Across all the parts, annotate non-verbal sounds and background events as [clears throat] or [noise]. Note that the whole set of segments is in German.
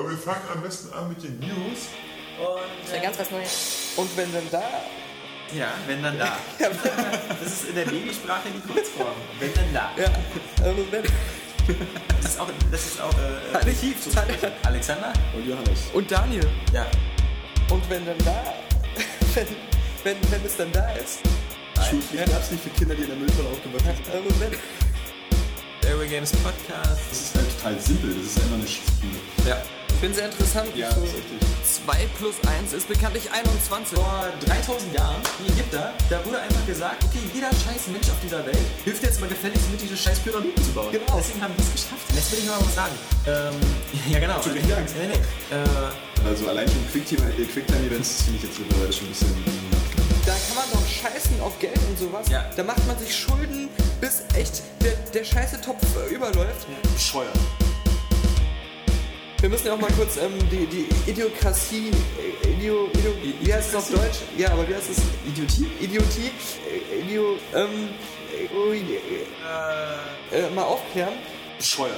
Aber wir fangen am besten an mit den News. Das wäre ganz was Neues. Und wenn dann da. Ja, wenn dann da. [laughs] Das ist in der Babysprache die Kurzform. Wenn dann da. Ja, also wenn. Das ist auch, das ist auch äh, Archiv, Alexander? Und Johannes. Und Daniel. Ja. Und wenn dann da. [laughs] Wenn, wenn, wenn es dann da ist. Schulpflicht gab es nicht für Kinder, die in der Mülltonne aufgewachsen sind. Also wenn. Games Podcast. Das ist halt total simpel. Das ist einfach eine Spiel. Ja. Ich finde sehr interessant. Ja, so das ist richtig. 2 plus 1 ist bekanntlich 21. Vor 3000 Jahren, die Ägypter, da wurde einfach gesagt, okay, jeder scheiß Mensch auf dieser Welt hilft jetzt mal gefälligst mit, diese scheiß Pyramiden zu bauen. Genau. Deswegen haben die es geschafft. Jetzt will ich mal was sagen. Ähm, [laughs] ja, genau. Du richtig Angst? Nee, nee. Äh, Also allein schon äh, Quicktime-Events finde ich jetzt mittlerweile schon ein bisschen. Da kann man doch scheißen auf Geld und sowas. Ja. Da macht man sich Schulden, bis echt der, der scheiße Topf äh, überläuft. bescheuert. Wir müssen ja auch mal kurz ähm, die, die Idiokratie, äh, Idio, Idio, wie heißt es auf Deutsch? Ja, aber wie heißt es? Idiotie? Idiotie, äh, Idio, ähm, äh, äh, äh, mal aufklären. Bescheuert.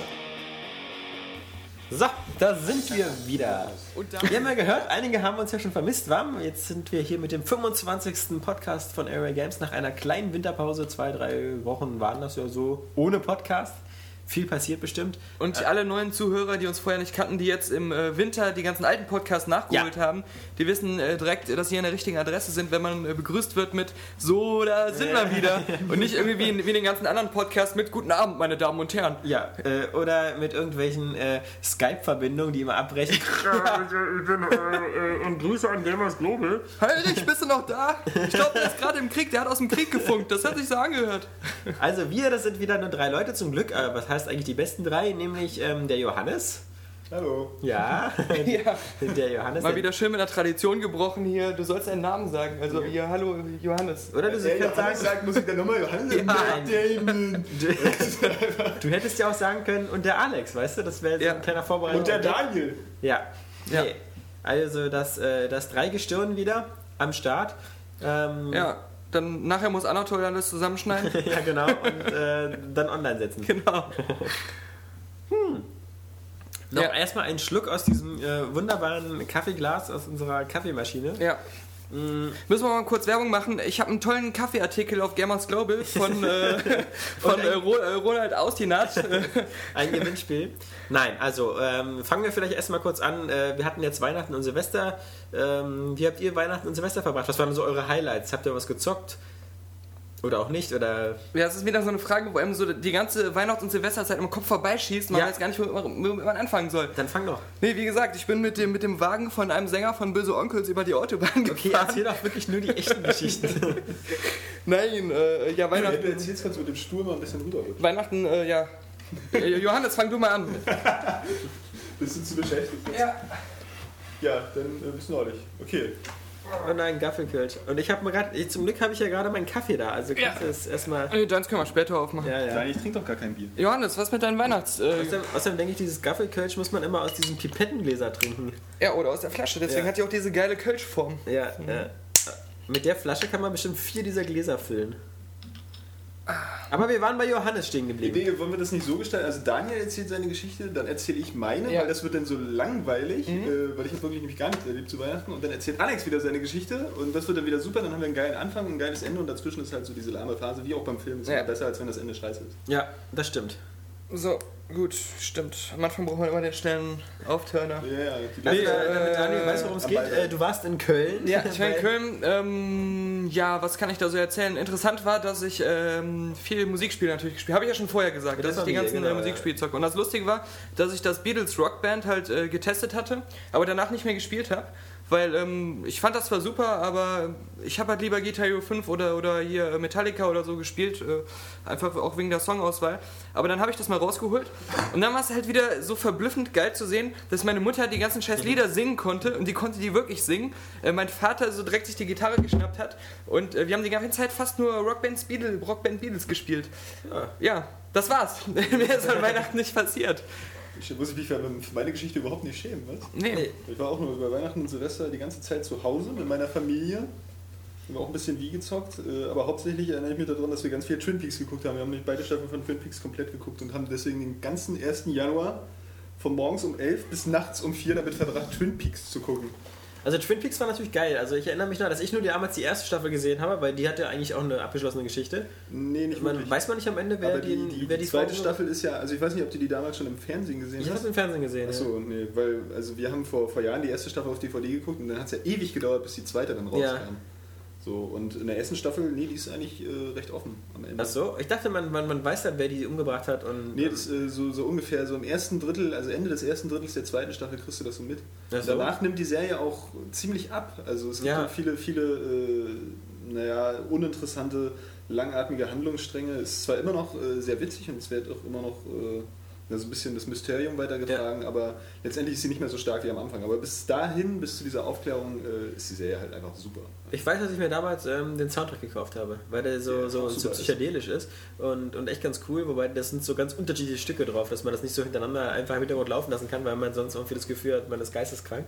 so, da sind wir wieder. Und dann, Wir haben ja gehört, einige haben uns ja schon vermisst, warm. Jetzt sind wir hier mit dem 25. Podcast von Airway Games nach einer kleinen Winterpause. Zwei, drei Wochen waren das ja so ohne Podcast. Viel passiert bestimmt. und alle neuen Zuhörer, die uns vorher nicht kannten, die jetzt im äh, Winter die ganzen alten Podcasts nachgeholt Ja. haben, die wissen äh, direkt, dass sie an der richtigen Adresse sind, wenn man äh, begrüßt wird mit So, da sind wir wieder. [laughs] Und nicht irgendwie wie in, wie in den ganzen anderen Podcasts mit Guten Abend, meine Damen und Herren. Ja, äh, oder mit irgendwelchen äh, Skype-Verbindungen, die immer abbrechen. [laughs] und Grüße an Gamers Global. Heinrich, [laughs] bist du noch da? Ich glaube, der ist gerade im Krieg, der hat aus dem Krieg gefunkt. Das hat sich so angehört. Also wir, das sind wieder nur drei Leute zum Glück. Äh, was heißt eigentlich die besten drei? Nämlich ähm, der Johannes. Hallo. Ja, [laughs] Ja. der Johannes. Mal der- wieder schön mit der Tradition gebrochen hier. Du sollst deinen Namen sagen. Also hier, hallo Johannes. Oder du, Der kannst sagen, sagt, muss ich dann nochmal Johannes Ja, Damon. du hättest ja auch sagen können, und der Alex, weißt du? Das wäre so Ja. ein kleiner Vorbereitung. Und der Daniel. Ja. Ja. Nee. Also das, äh, das Dreigestirn wieder am Start. Ähm, Ja, dann nachher muss Anatol alles zusammenschneiden. [laughs] ja, genau. Und äh, dann online setzen. genau. [laughs] Noch Ja. erstmal einen Schluck aus diesem äh, wunderbaren Kaffeeglas aus unserer Kaffeemaschine. Ja. Müssen wir mal kurz Werbung machen. Ich habe einen tollen Kaffeeartikel auf Gamers Global von, äh, [laughs] von äh, äh, Ronald Austinat. [laughs] Ein Gewinnspiel. Nein, also ähm, fangen wir vielleicht erstmal kurz an. Äh, wir hatten jetzt Weihnachten und Silvester. Ähm, wie habt ihr Weihnachten und Silvester verbracht? Was waren so eure Highlights? Habt ihr was gezockt? Oder auch nicht? Oder Ja, es ist wieder so eine Frage, wo einem so die ganze Weihnachts- und Silvesterzeit im Kopf vorbeischießt. Man Ja. weiß gar nicht, womit man, womit man anfangen soll. dann fang doch. Nee, wie gesagt, ich bin mit dem, mit dem Wagen von einem Sänger von Böse Onkels über die Autobahn Okay, gefahren. erzähl doch wirklich nur die echten [laughs] Geschichten. Nein, äh, ja, Wenn du Weihnachten, erzählst, kannst du mit dem Stuhl mal ein bisschen rüberrutschen. Weihnachten, äh, ja. Äh, Johannes, fang du mal an. [laughs] Bist du zu beschäftigt? Ja. Ja, dann äh, bist du neulich. Okay. Und ein Gaffelkölsch. Und ich habe mir gerade, zum Glück habe ich ja gerade meinen Kaffee da. Also kannst du es erstmal. Äh, Deins können wir später aufmachen. Ja, ja. Nein, ich trinke doch gar kein Bier. Johannes, was mit deinen Weihnachts... Äh, Außerdem, außerdem denke ich, dieses Gaffelkölsch muss man immer aus diesen Pipettengläser trinken. ja, oder aus der Flasche, deswegen Ja. hat die auch diese geile Kölschform. Ja, ja. Mit der Flasche kann man bestimmt vier dieser Gläser füllen. Aber wir waren bei Johannes stehen geblieben. Idee, wollen wir das nicht so gestalten? Also Daniel erzählt seine Geschichte, dann erzähle ich meine, Ja. weil das wird dann so langweilig, äh, weil ich habe wirklich nämlich gar nicht erlebt zu Weihnachten. Und dann erzählt Alex wieder seine Geschichte und das wird dann wieder super. Dann haben wir einen geilen Anfang und ein geiles Ende und dazwischen ist halt so diese lahme Phase, wie auch beim Film. Ist Ja. immer besser, als wenn das Ende scheiße ist. Ja, das stimmt. So, gut, stimmt. Am Anfang braucht man immer den schnellen Aufturner. Ja, ja. Die Also, Nee, äh, damit äh, Daniel weiß, worum es geht. Äh, du warst in Köln. Ja, [laughs] ich war in Köln. Ähm, ja, was kann ich da so erzählen? Interessant war, dass ich ähm, viel Musikspiele natürlich gespielt habe. Habe ich ja schon vorher gesagt, Das dass ich die ganzen genau, äh. Musikspiele zocke. Und das Lustige war, dass ich das Beatles Rockband halt äh, getestet hatte, aber danach nicht mehr gespielt habe. Weil ähm, ich fand das zwar super, aber ich habe halt lieber Guitar Hero 5 oder, oder hier Metallica oder so gespielt. Äh, einfach auch wegen der Songauswahl. Aber dann habe ich das mal rausgeholt. Und dann war es halt wieder so verblüffend geil zu sehen, dass meine Mutter die ganzen scheiß Lieder singen konnte. Und die konnte die wirklich singen. Äh, mein Vater so direkt sich die Gitarre geschnappt hat. Und äh, wir haben die ganze Zeit fast nur Rockband Beatles, Rockband Beatles gespielt. Ja, das war's. [laughs] Mehr ist an Weihnachten nicht passiert. Ich muss mich für meine Geschichte überhaupt nicht schämen, was? Nee. Ich war auch nur über Weihnachten und Silvester die ganze Zeit zu Hause mit meiner Familie. Haben auch ein bisschen wie gezockt, äh, aber hauptsächlich erinnere ich mich daran, dass wir ganz viel Twin Peaks geguckt haben. Wir haben nämlich beide Staffeln von Twin Peaks komplett geguckt und haben deswegen den ganzen 1. Januar von morgens um 11 bis nachts um 4 damit verbracht, Twin Peaks zu gucken. Also Twin Peaks war natürlich geil. Also ich erinnere mich noch, dass ich nur damals die erste Staffel gesehen habe, weil die hatte eigentlich auch eine abgeschlossene Geschichte. Nee, nicht Man, wirklich. weiß man nicht am Ende, wer Aber die, die, die, wer die zweite Staffel ist ja, also ich weiß nicht, ob du die damals schon im Fernsehen gesehen Ich habe hast. es im Fernsehen gesehen. Achso, nee, weil also wir haben vor, vor Jahren die erste Staffel auf DVD geguckt und dann hat es ja ewig gedauert, bis die zweite dann rauskam. Ja. So, und in der ersten Staffel, nee, die ist eigentlich äh, recht offen am Ende. Ja. Achso, ich dachte, man, man, man weiß dann, wer die umgebracht hat. Und, Nee, das äh, so, so ungefähr so im ersten Drittel, also Ende des ersten Drittels der zweiten Staffel kriegst du das so mit. Ach so. Danach nimmt die Serie auch ziemlich ab. Also es gibt Ja. ja. viele, viele, äh, naja, uninteressante, langatmige Handlungsstränge. Es ist zwar immer noch äh, sehr witzig und es wird auch immer noch ja, so ein bisschen das Mysterium weitergetragen, aber letztendlich ist sie nicht mehr so stark wie am Anfang. Aber bis dahin, bis zu dieser Aufklärung, äh, ist die Serie halt einfach super. Ich weiß, dass ich mir damals ähm, den Soundtrack gekauft habe, weil der so, Ja, so, so psychedelisch ist und, und echt ganz cool, wobei das sind so ganz unterschiedliche Stücke drauf, dass man das nicht so hintereinander einfach im Hintergrund laufen lassen kann, weil man sonst irgendwie das Gefühl hat, man ist geisteskrank.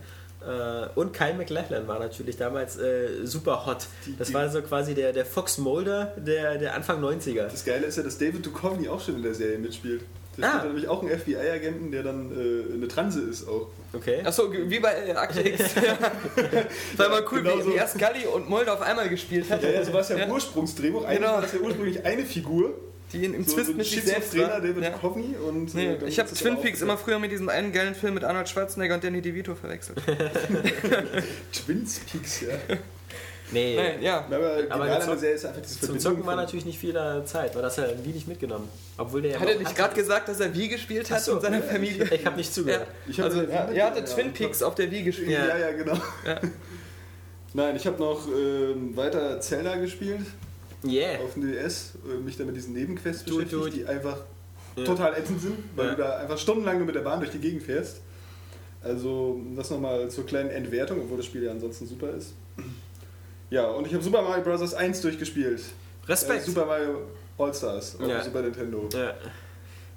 Äh, und Kyle MacLachlan war natürlich damals äh, super hot. Die- Das die- war so quasi der, der Fox Mulder der, der Anfang 90er. Das Geile ist ja, dass David Duchovny auch schon in der Serie mitspielt. Der Ah. spielt nämlich auch einen FBI-Agenten, der dann äh, eine Transe ist auch. Okay. Achso, wie bei äh, Akte X. [laughs] [laughs] war mal cool, Genau wie, so. wie erst Gully und Mulder auf einmal gespielt hat. Ja, ja, so war es ja, Ja. im Ursprungsdrehbuch. Eigentlich Genau. war das ja ursprünglich eine Figur. Die in, im So, Twist so mit sich selbst war. David Ja. Duchovny und Nee, äh, ich habe es Twin Peaks immer früher mit diesem einen geilen Film mit Arnold Schwarzenegger und Danny DeVito verwechselt. [laughs] Twin Peaks, ja. Nee. Nein, ja. Aber, Aber Serie ist einfach diese Zum Zocken war natürlich nicht viel äh, Zeit, weil das ja wie nicht mitgenommen. Obwohl der ja Hat er nicht gerade gesagt, dass er Wii gespielt hat so, mit seiner ja, Familie? Ich habe nicht Ja. zugehört. Ich hab Also, ja, er, er hatte ja, Twin ja. Peaks auf der Wii gespielt. Ja. Ja, ja, genau. Ja. Nein, ich habe noch ähm, weiter Zelda gespielt Yeah. auf dem DS, äh, mich dann mit diesen Nebenquests Du- beschäftigt, du- die einfach Ja. total ätzend sind, weil Ja. du da einfach stundenlang nur mit der Bahn durch die Gegend fährst. Also das nochmal zur kleinen Entwertung, obwohl das Spiel ja ansonsten super ist. Ja, und ich habe Super Mario Bros. 1 durchgespielt. Respekt. Äh, Super Mario All-Stars auf Ja. Super Nintendo. Ja.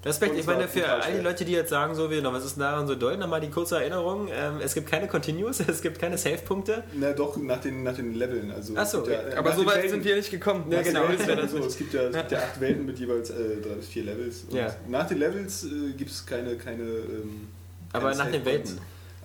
Respekt, Und ich meine, für all die. Leute, die jetzt sagen, so wie, was ist denn daran so doll, nochmal die kurze Erinnerung. Ähm, es gibt keine Continues, [laughs] es gibt keine Save-Punkte. Na doch, nach den, nach den Leveln. Also Ach so, es gibt äh, Aber so weit Welten- sind wir nicht gekommen. Ja, genau. So. [laughs] Es gibt ja, es gibt ja acht Welten mit jeweils äh, drei bis vier Levels. Und Ja. Nach den Levels äh, gibt es keine, keine. Ähm, Aber nach den. Welten.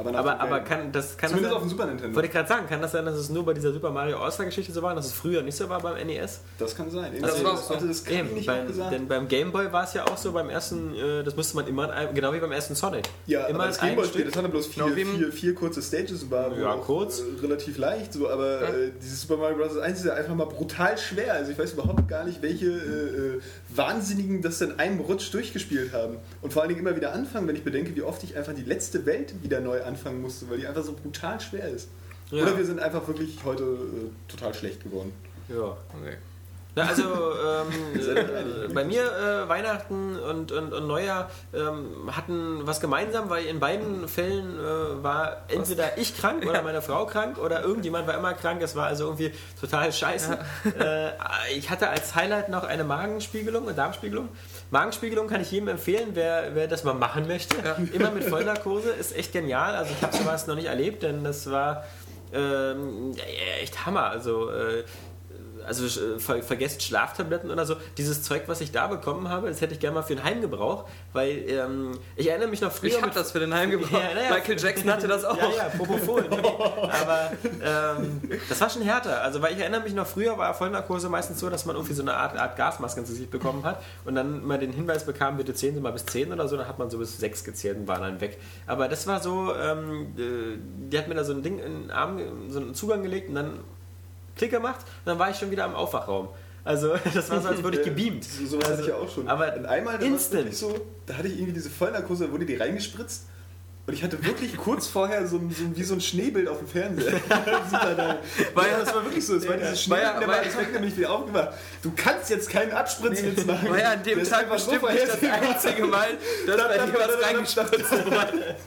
Aber, Aber, aber kann das kann Zumindest das auf dem sein, Super Nintendo. wollte ich gerade sagen, kann das sein, dass es nur bei dieser Super Mario All-Star-Geschichte so war, dass es früher nicht so war beim NES? Das kann sein. Das Irgendwie war- das hatte das Eben, nicht beim, gesagt. denn beim Game Boy war es ja auch so, beim ersten, äh, das musste man immer, einem- genau wie beim ersten Sonic. Ja, immer aber das in einem Gameboy-Spiel, Stück. das hatte bloß vier, Genau, wie im- vier, vier kurze Stages und war Ja, auch, kurz. Äh, relativ leicht, so, aber äh, dieses Super Mario Bros. 1 ist ja einfach mal brutal schwer. Also ich weiß überhaupt gar nicht, welche äh, äh, Wahnsinnigen das in einem Rutsch durchgespielt haben. Und vor allen Dingen immer wieder anfangen, wenn ich bedenke, wie oft ich einfach die letzte Welt wieder neu anfangen musste, weil die einfach so brutal schwer ist. Ja. Oder wir sind einfach wirklich heute äh, total schlecht geworden. Ja. Okay. Na, also ähm, [laughs] äh, bei mir äh, Weihnachten und, und, und Neujahr ähm, hatten was gemeinsam, weil in beiden Fällen äh, war entweder ich krank oder meine Frau krank oder irgendjemand war immer krank. Es war also irgendwie total scheiße. Äh, ich hatte als Highlight noch eine Magenspiegelung und Darmspiegelung. Magenspiegelung kann ich jedem empfehlen, wer, wer das mal machen möchte. [laughs] Immer mit Vollnarkose ist echt genial. Also ich habe sowas noch nicht erlebt, denn das war ähm, echt Hammer. Also äh, also äh, ver vergesst Schlaftabletten oder so. Dieses Zeug, was ich da bekommen habe, das hätte ich gerne mal für den Heimgebrauch, weil ähm, ich erinnere mich noch früher. Ich habe das für den Heimgebrauch. [laughs] Ja, naja. Michael Jackson hatte das auch. Ja, ja, Propofol. Aber ähm, das war schon härter. Also, weil ich erinnere mich noch, früher war Vollnarkose meistens so, dass man irgendwie so eine Art, Art Gasmaske ins Gesicht bekommen hat und dann mal den Hinweis bekam, bitte zählen Sie mal bis 10 oder so, dann hat man so bis 6 gezählt und war dann weg. Aber das war so, ähm, äh, die hat mir da so ein Ding in den Arm, so einen Zugang gelegt und dann Klick gemacht und dann war ich schon wieder im Aufwachraum. Also, [laughs] das war so, als würde ich [laughs] gebeamt. So, sowas hatte ich ja auch schon. Aber und einmal, da instant. so, da hatte ich irgendwie diese Vollnarkose, da wurde die reingespritzt. Und ich hatte wirklich kurz vorher so ein, so ein, wie so ein Schneebild auf dem Fernseher. [laughs] Da. Weil ja, das war wirklich so. Es war dieses War Schneebild, ja- der war war ja- das weg nämlich wieder aufgemacht. Du kannst jetzt keinen Abspritzwitz machen. War ja an dem Das Tag einfach so bestimmt nicht das einzige Mal, dass bei dir was reingespritzt wurde. [laughs]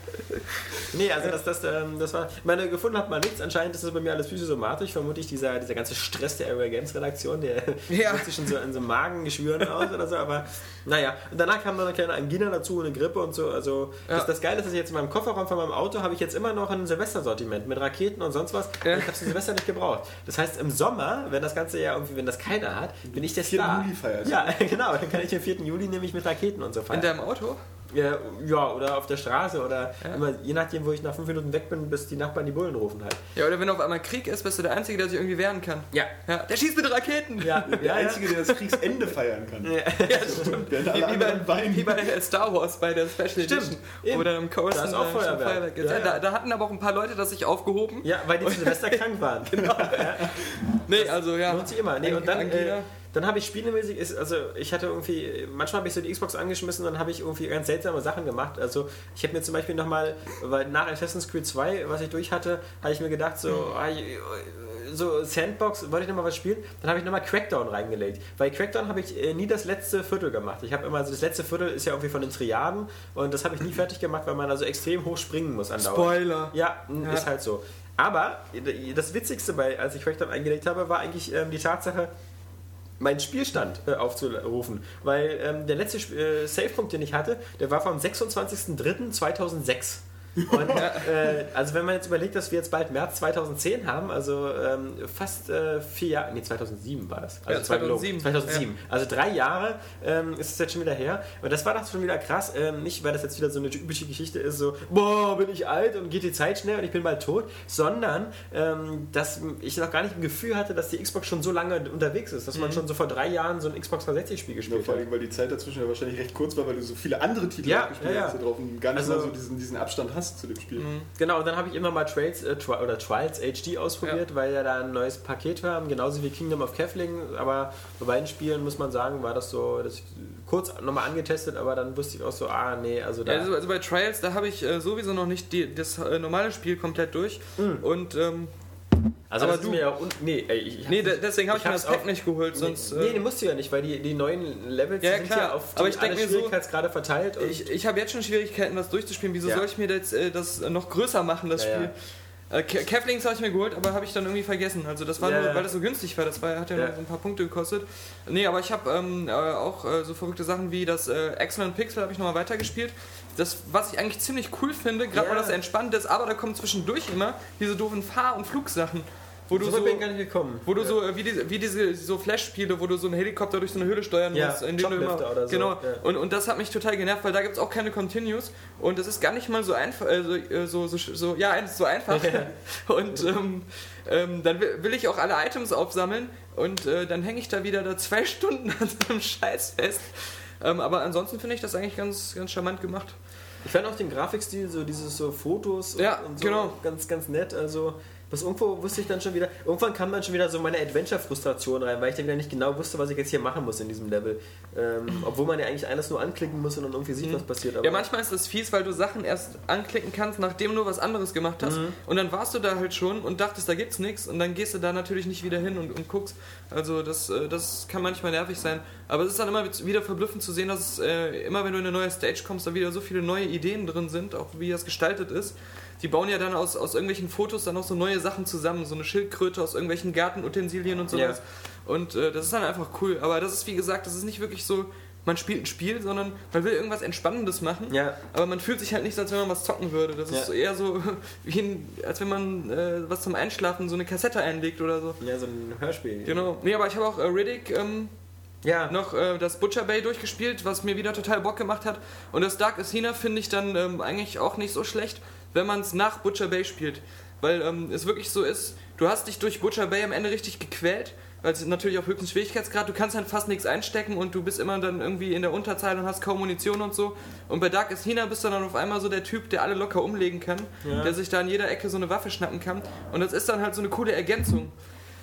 Nee, also das, das, ähm, das war. Ich meine, gefunden hat man nichts. Anscheinend ist das bei mir alles psychosomatisch. Vermutlich dieser, dieser ganze Stress der Area Games Redaktion, der Ja. [laughs] sich schon so in so Magengeschwüren aus oder so. Aber naja, und danach kam dann eine kleine Angina dazu, eine Grippe und so. Also Ja. das, das Geile ist, dass ich jetzt in meinem Kofferraum von meinem Auto habe ich jetzt immer noch ein Silvestersortiment mit Raketen und sonst was. Ja. Und Ich habe es Silvester nicht gebraucht. Das heißt, im Sommer, wenn das Ganze ja irgendwie, wenn das keiner hat, bin ich der 4. Star. Juli feierst. Ja, [laughs] genau. Dann kann ich den 4. Juli nämlich mit Raketen und so feiern. In deinem Auto? Ja, ja, oder auf der Straße oder immer, je nachdem, wo ich nach fünf Minuten weg bin, bis die Nachbarn die Bullen rufen halt. Ja, oder wenn auf einmal Krieg ist, bist du der Einzige, der sich irgendwie wehren kann. Ja. Ja, der schießt mit Raketen! Ja, Der ja, Einzige, der das Kriegsende feiern kann. Ja, [laughs] stimmt. Während Wie, wie, bei, wie bei Star Wars bei der Special Stimmt, Edition. eben. Dann im Coast Da ist auch Feuerwerk. ist. Ja, Ja, ja. Da, da hatten aber auch ein paar Leute das sich aufgehoben. ja, weil die zu Silvester [laughs] krank waren. Genau. Nee, also ja. Lohnt sich immer. Nee, und dann, äh, dann habe ich spielemäßig, ist, also ich hatte irgendwie, manchmal habe ich so die Xbox angeschmissen und dann habe ich irgendwie ganz seltsame Sachen gemacht. Also ich habe mir zum Beispiel nochmal, weil nach Assassin's Creed 2, was ich durch hatte, habe ich mir gedacht, so, ah, so Sandbox, wollte ich nochmal was spielen? Dann habe ich nochmal Crackdown reingelegt. Weil Crackdown habe ich äh, nie das letzte Viertel gemacht. Ich habe immer, also das letzte Viertel ist ja irgendwie von den Triaden und das habe ich nie [laughs] fertig gemacht, weil man also extrem hoch springen muss andauernd. Spoiler. Ja, Ja. ist halt so. Aber das Witzigste, bei, als ich Crackdown eingelegt habe, war eigentlich ähm, die Tatsache, meinen Spielstand äh, aufzurufen. Weil ähm, der letzte äh, Savepunkt, den ich hatte, der war vom 26.03.2006. Und äh, also wenn man jetzt überlegt, dass wir jetzt bald März 2010 haben, also ähm, fast äh, vier Jahre, nee 2007 war das. Also Ja, 2007. 2007. Also drei Jahre ähm, ist es jetzt schon wieder her. Und das war doch schon wieder krass. Ähm, nicht, weil das jetzt wieder so eine typische Geschichte ist, so, boah, bin ich alt und geht die Zeit schnell und ich bin bald tot, sondern ähm, dass ich noch gar nicht ein Gefühl hatte, dass die Xbox schon so lange unterwegs ist, dass man schon so vor drei Jahren so ein Xbox 360-Spiel Ja, gespielt vor hat. allem, weil die Zeit dazwischen ja wahrscheinlich recht kurz war, weil du so viele andere Titel Ja, gespielt ja, ja. hast da drauf und gar nicht Also- mal so diesen, diesen Abstand hast zu dem Spiel. Genau, und dann habe ich immer mal Trails äh, Tri oder Trials HD ausprobiert, weil ja da ein neues Paket war, genauso wie Kingdom of Kefling. Aber bei beiden Spielen muss man sagen, war das so, das kurz nochmal angetestet, aber dann wusste ich auch so, ah nee, also da. Ja, also, also bei Trials, da habe ich äh, sowieso noch nicht die, das äh, normale Spiel komplett durch. Mhm. Und ähm, also aber das ist du- mir ja un nee, ey, ich, nee, deswegen habe ich, mir hab's das Pack nicht geholt, sonst. nee, äh, nee, musst du ja nicht, weil die, die neuen Levels Ja, sind klar. ja auf die, Aber ich alle mir so- Schwierigkeitsgrade verteilt. Ich, ich habe jetzt schon Schwierigkeiten, das durchzuspielen. Wieso Ja. soll ich mir das, äh, das noch größer machen, das Ja. Spiel? Äh, Ke- Kevlings habe ich mir geholt, aber habe ich dann irgendwie vergessen. Also das war Ja, nur, weil das so günstig war. Das war, hat ja, Ja. nur so ein paar Punkte gekostet. Nee, aber ich habe ähm, äh, auch äh, so verrückte Sachen wie das äh, Excellent Pixel habe ich nochmal weitergespielt. Das, was ich eigentlich ziemlich cool finde, gerade Ja. weil das entspannt ist, aber da kommen zwischendurch immer diese doofen Fahr- und Flugsachen. Wo du so bin ich gar nicht gekommen. wo du so, äh, wie diese, wie diese so Flash-Spiele, wo du so einen Helikopter durch so eine Höhle steuern Ja, musst. indem du Choplifter oder so, Genau. ja. Und, und das hat mich total genervt, weil da gibt es auch keine Continues. Und das ist gar nicht mal so einfach, äh, so, äh, so, so, so, ja, so einfach. [laughs] und ähm, ähm, dann will, will ich auch alle Items aufsammeln und äh, dann hänge ich da wieder da zwei [laughs] Stunden an so einem Scheiß fest. Ähm, aber ansonsten finde ich das eigentlich ganz, ganz charmant gemacht. Ich fand auch den Grafikstil, so dieses so Fotos und, Ja, und so genau. ganz, ganz nett. Also, was irgendwo wusste ich dann schon wieder, irgendwann kam dann schon wieder so meine Adventure-Frustration rein, weil ich dann wieder nicht genau wusste, was ich jetzt hier machen muss in diesem Level. Ähm, obwohl man ja eigentlich alles nur anklicken muss und dann irgendwie sieht, was passiert. Aber Mhm. Ja, manchmal ist das fies, weil du Sachen erst anklicken kannst, nachdem du was anderes gemacht hast. Mhm. Und dann warst du da halt schon und dachtest, da gibt's nichts. Und dann gehst du da natürlich nicht wieder hin und, und guckst. Also das, äh, das kann manchmal nervig sein. Aber es ist dann immer wieder verblüffend zu sehen, dass es, äh, immer wenn du in eine neue Stage kommst, da wieder so viele neue Ideen drin sind, auch wie das gestaltet ist. Die bauen ja dann aus, aus irgendwelchen Fotos dann auch so neue Sachen zusammen. So eine Schildkröte aus irgendwelchen Gartenutensilien und sowas. Und äh, das ist dann einfach cool. Aber das ist, wie gesagt, das ist nicht wirklich so, man spielt ein Spiel, sondern man will irgendwas Entspannendes machen. Ja. Aber man fühlt sich halt nicht so, als wenn man was zocken würde. Das Ja. ist eher so, [laughs] wie ein, als wenn man äh, was zum Einschlafen, so eine Kassette einlegt oder so. ja, so ein Hörspiel. Genau. Nee, aber ich habe auch äh, Riddick ähm, Ja, noch äh, das Butcher Bay durchgespielt, was mir wieder total Bock gemacht hat. Und das Dark Athena finde ich dann ähm, eigentlich auch nicht so schlecht, wenn man es nach Butcher Bay spielt. Weil ähm, es wirklich so ist, du hast dich durch Butcher Bay am Ende richtig gequält. Weil es natürlich auf höchsten Schwierigkeitsgrad, du kannst halt fast nichts einstecken und du bist immer dann irgendwie in der Unterzahl und hast kaum Munition und so. Und bei Dark Athena bist du dann auf einmal so der Typ, der alle locker umlegen kann, Ja. der sich da an jeder Ecke so eine Waffe schnappen kann. Und das ist dann halt so eine coole Ergänzung.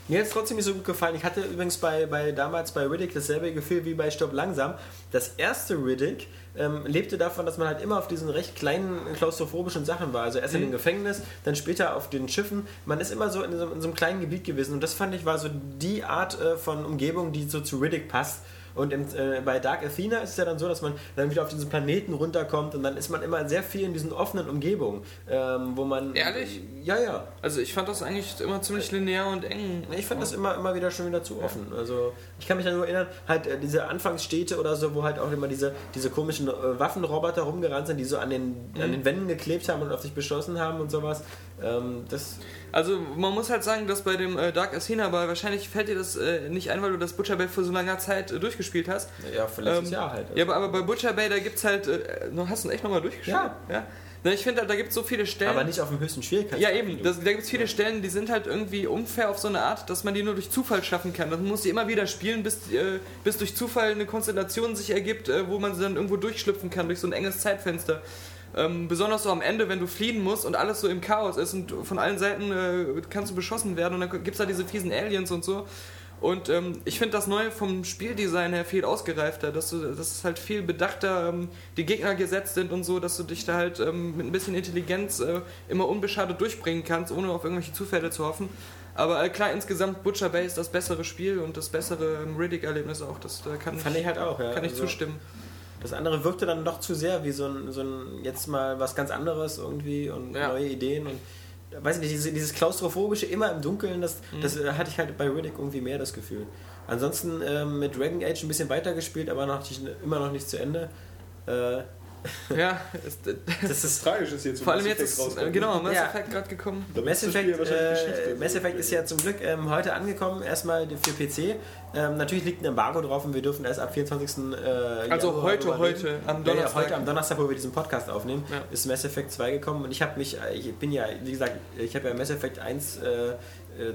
Mir hat es trotzdem nicht so gut gefallen. Ich hatte übrigens bei, bei damals bei Riddick dasselbe Gefühl wie bei Stopp langsam. Das erste Riddick ähm, lebte davon, dass man halt immer auf diesen recht kleinen klaustrophobischen Sachen war. Also erst in dem Gefängnis, dann später auf den Schiffen. Man ist immer so in so, in so einem kleinen Gebiet gewesen. Und das fand ich war so die Art äh, von Umgebung, die so zu Riddick passt. Und im, äh, bei Dark Athena ist es ja dann so, dass man dann wieder auf diesen Planeten runterkommt und dann ist man immer sehr viel in diesen offenen Umgebungen, ähm, wo man... Ehrlich? Ja, ja. Also ich fand das eigentlich immer ziemlich linear und eng. Ich fand das immer, immer wieder schon wieder zu offen. Also ich kann mich da nur erinnern, halt äh, diese Anfangsstädte oder so, wo halt auch immer diese, diese komischen äh, Waffenroboter rumgerannt sind, die so an den, an den Wänden geklebt haben und auf sich beschossen haben und sowas. Ähm, das, Also man muss halt sagen, dass bei dem äh, Dark Athena, aber wahrscheinlich fällt dir das äh, nicht ein, weil du das Butcher Bay vor so langer Zeit äh, durchgespielt hast. Ja, für letztes Ähm, Jahr halt. Ja, aber, aber bei Butcher Bay, da gibt's halt. Äh, noch- hast du echt nochmal durchgespielt? Ja. ja. Na, ich finde halt, da gibt es so viele Stellen. aber nicht auf dem höchsten Ja, Schwierigkeitsgrad. eben. Das, da gibt es viele Stellen, die sind halt irgendwie unfair auf so eine Art, dass man die nur durch Zufall schaffen kann. Das muss sie immer wieder spielen, bis, äh, bis durch Zufall eine Konstellation sich ergibt, äh, wo man sie dann irgendwo durchschlüpfen kann, durch so ein enges Zeitfenster. Ähm, besonders so am Ende, wenn du fliehen musst und alles so im Chaos ist und von allen Seiten äh, kannst du beschossen werden und dann gibt es da diese fiesen Aliens und so. Und ähm, ich finde das Neue vom Spieldesign her viel ausgereifter, dass, du, dass es halt viel bedachter ähm, die Gegner gesetzt sind und so, dass du dich da halt ähm, mit ein bisschen Intelligenz äh, immer unbeschadet durchbringen kannst, ohne auf irgendwelche Zufälle zu hoffen. Aber äh, klar, insgesamt Butcher Bay ist das bessere Spiel und das bessere ähm, Riddick-Erlebnis auch. Das da kann, Fand ich halt auch, ja. kann ich Also, zustimmen. Das andere wirkte dann doch zu sehr wie so ein, so ein jetzt mal was ganz anderes irgendwie und Ja. neue Ideen und weiß ich nicht, diese, dieses klaustrophobische immer im Dunkeln, das, Mhm. das äh, hatte ich halt bei Riddick irgendwie mehr das Gefühl. Ansonsten ähm, mit Dragon Age ein bisschen weitergespielt, aber noch immer noch nicht zu Ende. Äh, Ja, ist, das ist Tragisch ist jetzt vor allem Mass jetzt ist, genau, Mass Ja. Effect gerade gekommen. Mass das Effect, äh. Mass Effect ist ja zum Glück ähm, heute angekommen, erstmal für PC. Ähm, natürlich liegt ein Embargo drauf und wir dürfen erst ab 24. Äh, Also Januar heute, heute, reden. am Donnerstag. Ja, heute am Donnerstag, wo wir diesen Podcast aufnehmen, Ja. ist Mass Effect 2 gekommen und ich habe mich, äh, ich bin ja, wie gesagt, ich habe ja Mass Effect 1 äh, äh,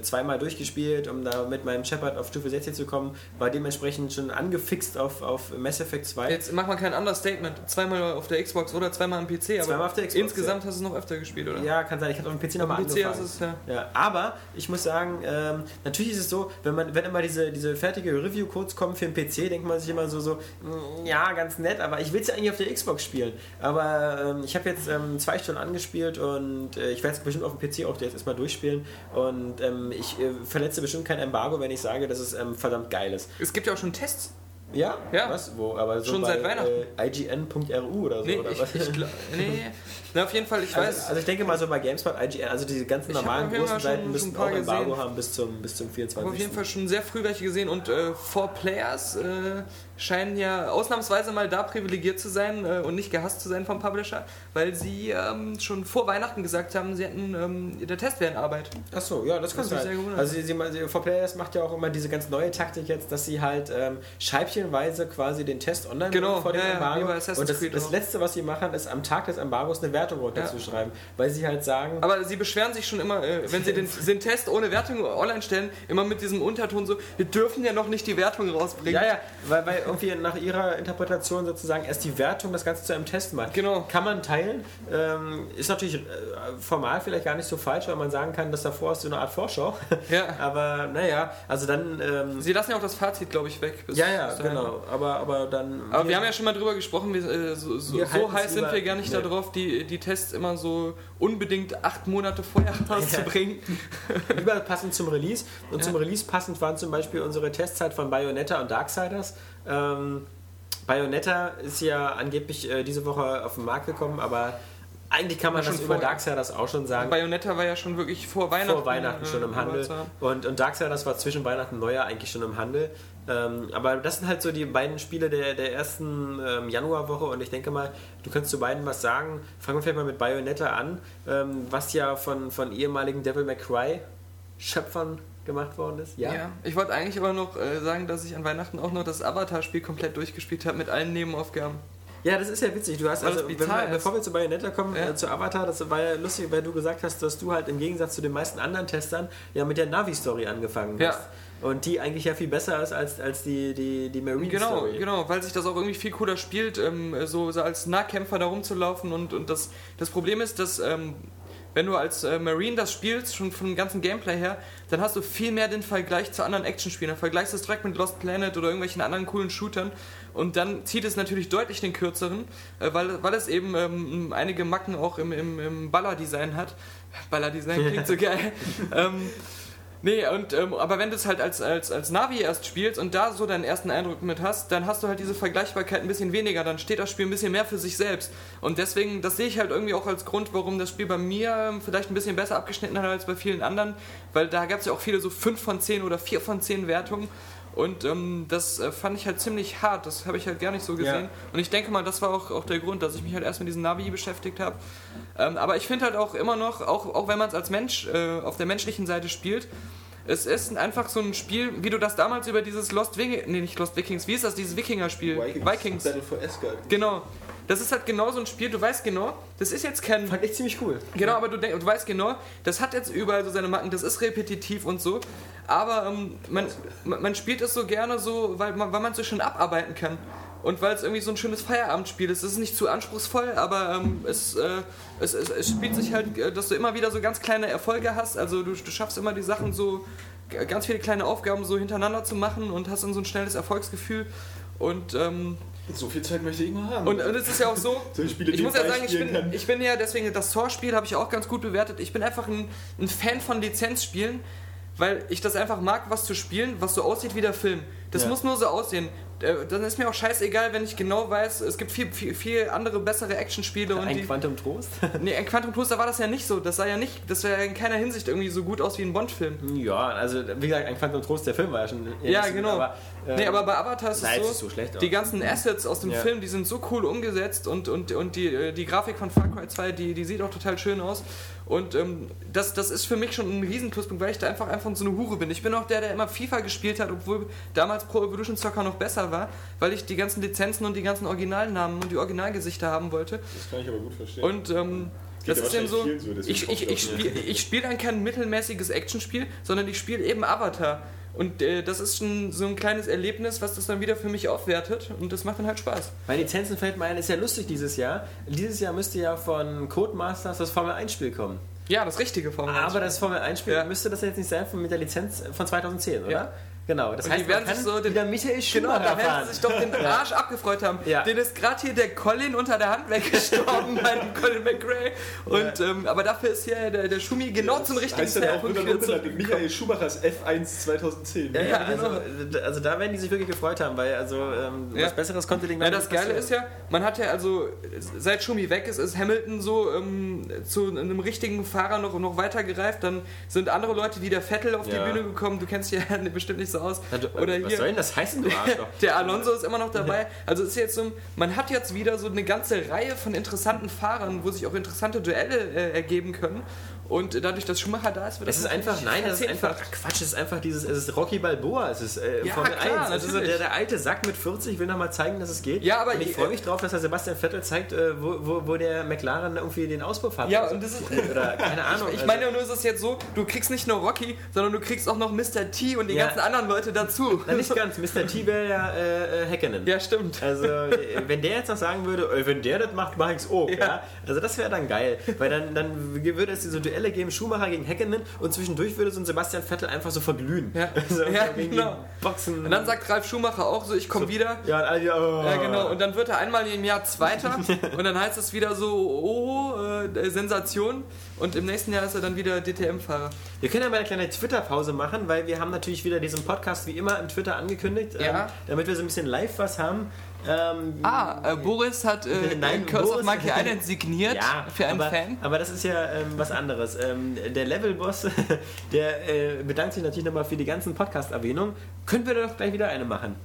zweimal durchgespielt, um da mit meinem Shepard auf Stufe 60 zu kommen, war dementsprechend schon angefixt auf, auf Mass Effect 2. Jetzt mach mal kein Understatement. Zweimal auf der Xbox oder zweimal am PC. Aber Zweimal auf der Xbox, insgesamt hast du es noch öfter gespielt, oder? Ja, kann sein. Ich habe auf dem PC nochmal PC angefangen. hast du es, ja. Ja, aber ich muss sagen, ähm, natürlich ist es so, wenn man, wenn immer diese, diese fertige Review-Codes kommen für den PC, denkt man sich immer so, so, mm, ja, ganz nett, aber ich will es ja eigentlich auf der Xbox spielen. Aber ähm, ich habe jetzt ähm, zwei Stunden angespielt und äh, ich werde es bestimmt auf dem PC auch jetzt erstmal durchspielen. Und ähm, ich äh, verletze bestimmt kein Embargo, wenn ich sage, dass es ähm, verdammt geil ist. Es gibt ja auch schon Tests. Ja? Ja. Was? Wo? Aber so Schon bei, seit Weihnachten. Äh, IGN.ru oder so, Nee, oder ich, was? ich glaub, nee. [laughs] Na, auf jeden Fall, ich weiß. Also, also ich denke mal so bei GameSpot, IGN, also diese ganzen normalen großen Seiten müssen ein auch Embargo gesehen. haben bis zum, bis zum Ich 24. habe auf jeden Fall schon sehr früh welche gesehen und äh, Four Players äh, scheinen ja ausnahmsweise mal da privilegiert zu sein äh, und nicht gehasst zu sein vom Publisher, weil sie ähm, schon vor Weihnachten gesagt haben, sie hätten ähm, der Test wäre in Arbeit. Achso, ja, das kann Das sehr sein. gewundert. Also sie, sie, For Players macht ja auch immer diese ganz neue Taktik jetzt, dass sie halt ähm, scheibchenweise quasi den Test online Genau, vor dem ja, ja, Embargo. Assassin's Und das, das letzte, was sie machen, ist am Tag des Embargos eine Wertung runterzuschreiben, weil sie halt sagen, Aber sie beschweren sich schon immer, äh, wenn sie den, [laughs] den Test ohne Wertung online stellen, immer mit diesem Unterton so, wir dürfen ja noch nicht die Wertung rausbringen. Ja, ja, weil, weil irgendwie nach ihrer Interpretation sozusagen erst die Wertung das Ganze zu einem Test macht. Genau. Kann man teilen. Ähm, ist natürlich äh, formal vielleicht gar nicht so falsch, weil man sagen kann, dass davor ist so eine Art Vorschau. [laughs] Ja. Aber naja, also dann. Ähm, Sie lassen ja auch das Fazit, glaube ich, weg. bis- ja, ja, bis genau. Aber, aber dann. Aber wir haben ja schon mal drüber gesprochen, wir, äh, so, so, so heiß sind wir gar nicht Nee. darauf, die, die Tests immer so unbedingt acht Monate vorher [laughs] rauszubringen. lieber passend zum Release. Und Ja. zum Release passend waren zum Beispiel unsere Testzeit von Bayonetta und Darksiders. Ähm, Bayonetta ist ja angeblich äh, diese Woche auf den Markt gekommen, aber eigentlich kann man Ja, das schon über. Darksiders auch schon sagen. Bayonetta war ja schon wirklich vor Weihnachten. vor Weihnachten schon im äh, Handel. Und, und Darksiders war zwischen Weihnachten und Neujahr eigentlich schon im Handel. Ähm, aber das sind halt so die beiden Spiele der, der ersten ähm, Januarwoche und ich denke mal, du kannst zu beiden was sagen. Fangen wir vielleicht mal mit Bayonetta an, ähm, was ja von, von ehemaligen Devil May Cry Schöpfern gemacht worden ist. Ja. ich wollte eigentlich aber noch äh, sagen, dass ich an Weihnachten auch noch das Avatar-Spiel komplett durchgespielt habe mit allen Nebenaufgaben. Ja, das ist ja witzig. Du hast also, wenn wir, bevor wir zu Bayonetta kommen, Ja. äh, zu Avatar, das war ja lustig, weil du gesagt hast, dass du halt im Gegensatz zu den meisten anderen Testern ja mit der Navi-Story angefangen Ja. hast. Und die eigentlich ja viel besser ist als, als die, die, die Marine Genau, Story. genau, weil sich das auch irgendwie viel cooler spielt, ähm, so, so als Nahkämpfer da rumzulaufen und, und das, das Problem ist, dass ähm, wenn du als äh, Marine das spielst, schon vom ganzen Gameplay her, dann hast du viel mehr den Vergleich zu anderen Actionspielen. Dann vergleichst du es direkt mit Lost Planet oder irgendwelchen anderen coolen Shootern und dann zieht es natürlich deutlich den kürzeren, äh, weil, weil es eben ähm, einige Macken auch im, im, im Baller-Design hat. Baller-Design klingt so geil. [laughs] ähm, Nee, und, ähm, aber wenn du es halt als, als, als Navi erst spielst und da so deinen ersten Eindruck mit hast, dann hast du halt diese Vergleichbarkeit ein bisschen weniger, dann steht das Spiel ein bisschen mehr für sich selbst. Und deswegen, das sehe ich halt irgendwie auch als Grund, warum das Spiel bei mir ähm, vielleicht ein bisschen besser abgeschnitten hat als bei vielen anderen, weil da gab es ja auch viele so 5 von 10 oder 4 von 10 Wertungen. Und ähm, das äh, fand ich halt ziemlich hart, das habe ich halt gar nicht so gesehen. Ja. Und ich denke mal, das war auch, auch der Grund, dass ich mich halt erst mit diesem Navi beschäftigt habe. Ähm, aber ich finde halt auch immer noch, auch, auch wenn man es als Mensch äh, auf der menschlichen Seite spielt, Es ist einfach so ein Spiel, wie du das damals über dieses Lost Vikings, nee, nicht Lost Vikings, wie ist das, dieses Wikinger-Spiel? Vikings. Battle for Asgard. Genau. Das ist halt genau so ein Spiel, du weißt genau, das ist jetzt kein. Fand ich ziemlich cool. Genau, aber du, denk, du weißt genau, das hat jetzt überall so seine Macken, das ist repetitiv und so, aber ähm, man, man spielt es so gerne so, weil man es so schön abarbeiten kann. Und weil es irgendwie so ein schönes Feierabendspiel ist. Es ist nicht zu anspruchsvoll, aber ähm, es, äh, es, es, es spielt sich halt, äh, dass du immer wieder so ganz kleine Erfolge hast. Also du, du schaffst immer die Sachen so, ganz viele kleine Aufgaben so hintereinander zu machen und hast dann so ein schnelles Erfolgsgefühl. Und ähm, So viel Zeit möchte ich mal haben. und, und es ist ja auch so, [laughs] So ich muss ja sagen, ich bin, kann. ich bin ja deswegen, das Saw-Spiel habe ich auch ganz gut bewertet. Ich bin einfach ein, ein Fan von Lizenzspielen, weil ich das einfach mag, was zu spielen, was so aussieht wie der Film. Das Ja. muss nur so aussehen. Äh, Dann ist mir auch scheißegal, wenn ich genau weiß, es gibt viel, viel, viel andere, bessere Actionspiele. und Ein die, Quantum Trost? [laughs] Nee, in Quantum Trost, da war das ja nicht so. Das sah ja nicht, das wäre ja in keiner Hinsicht irgendwie so gut aus wie ein Bond-Film. ja, also wie gesagt, ein Quantum Trost, der Film war ja schon. Ja, genau. Aber, ähm, nee, aber bei Avatar ist nein, es so, ist so schlecht aus. die ganzen Assets aus dem Ja. Film, die sind so cool umgesetzt und, und, und die, äh, die Grafik von Far Cry 2, die, die sieht auch total schön aus. Und ähm, das, das ist für mich schon ein Riesenpluspunkt, weil ich da einfach, einfach so eine Hure bin. Ich bin auch der, der immer FIFA gespielt hat, obwohl damals Pro Evolution Soccer noch besser war, weil ich die ganzen Lizenzen und die ganzen Originalnamen und die Originalgesichter haben wollte. das kann ich aber gut verstehen. Und ähm, das ja ist eben so, so, ich, ich, das ich nicht. spiele ich spiel dann kein mittelmäßiges Actionspiel, sondern ich spiele eben Avatar. Und äh, das ist schon so ein kleines Erlebnis, was das dann wieder für mich aufwertet und das macht dann halt Spaß. Bei Lizenzen fällt mir ein, ist ja lustig dieses Jahr. Dieses Jahr müsste ja von Codemasters das Formel 1 Spiel kommen. Ja, das richtige Formel 1. Aber das Formel 1 Spiel Ja. müsste das jetzt nicht sein von, mit der Lizenz von 2010, oder? Ja. Genau, das Und heißt, die werden man sich so den- wieder Michael Genau, Schumacher da werden fahren. sie sich doch den Arsch abgefreut haben. Ja. Den ist gerade hier der Colin unter der Hand weggestorben [laughs] bei dem Colin McRae. Und, ähm, aber dafür ist hier der, der Schumi genau zum richtigen heißt dann auch Zeitpunkt. Michael Schumachers F1 2010. Ja, ja, genau. also, also da werden die sich wirklich gefreut haben, weil also ähm, Ja. was Besseres konnte den Ja, das Geile ist ja, man hat ja also, seit Schumi weg ist, ist Hamilton so ähm, zu einem richtigen Fahrer noch, noch weiter gereift. Dann sind andere Leute wie der Vettel auf Ja. die Bühne gekommen. Du kennst ja [laughs] bestimmt nicht so aus. Na, du, Oder was hier. soll denn das heißen, du Arschloch? [laughs] Der Alonso ist immer noch dabei. Also ist jetzt so, man hat jetzt wieder so eine ganze Reihe von interessanten Fahrern, wo sich auch interessante Duelle äh, ergeben können. Und dadurch, dass Schumacher da ist, wird Es ist einfach, nein, das ist einfach. Quatsch, es ist einfach dieses, es ist Rocky Balboa, es ist äh, Ja, Formel klar, 1. Es ist so natürlich. der, der alte Sack mit 40 will nochmal zeigen, dass es geht. Ja, aber und ich ich- freue mich drauf, dass der Sebastian Vettel zeigt, äh, wo, wo, wo der McLaren irgendwie den Auspuff hat. Ja, oder so. und das ist. Oder keine [laughs] Ahnung. Ich also- meine ja nur, ist es jetzt so, du kriegst nicht nur Rocky, sondern du kriegst auch noch Mr. T und die Ja. ganzen anderen Leute dazu. Na, nicht ganz. Mr. T wäre ja äh, äh, Häkkinen. Ja, stimmt. Also, äh, wenn der jetzt noch sagen würde, äh, wenn der das macht, mach ich's auch. Ja. Also, das wäre dann geil. Weil dann, dann würde es diese Duelle geben, Schumacher gegen Häkkinen und zwischendurch würde so ein Sebastian Vettel einfach so verglühen. Ja. [laughs] Also, Ja, genau. Boxen. Und dann sagt Ralf Schumacher auch so, ich komme wieder. ja, und alle, oh. Ja, genau. Und dann wird er einmal im Jahr Zweiter [laughs] und dann heißt es wieder so, oh, äh, Sensation. Und im nächsten Jahr ist er dann wieder DTM-Fahrer. Wir können ja mal eine kleine Twitter-Pause machen, weil wir haben natürlich wieder diesen Podcast wie immer im Twitter angekündigt, Ja. ähm, damit wir so ein bisschen live was haben. Ähm, Ah, äh, Boris hat äh, [laughs] Nein, Curse Boris- of Monkey Island [laughs] signiert Ja, für einen aber, Fan. aber das ist ja ähm, was anderes. Ähm, der Level-Boss, [laughs] der äh, bedankt sich natürlich nochmal für die ganzen Podcast-Erwähnungen. Können wir doch gleich wieder eine machen.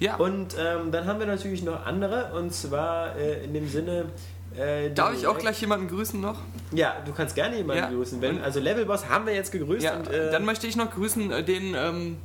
Ja. Und ähm, dann haben wir natürlich noch andere, und zwar äh, in dem Sinne. Äh, Darf ich auch gleich jemanden grüßen noch? Ja, du kannst gerne jemanden Ja. grüßen. Wenn, also Level-Boss haben wir jetzt gegrüßt. Ja, und, äh, dann möchte ich noch grüßen den ähm,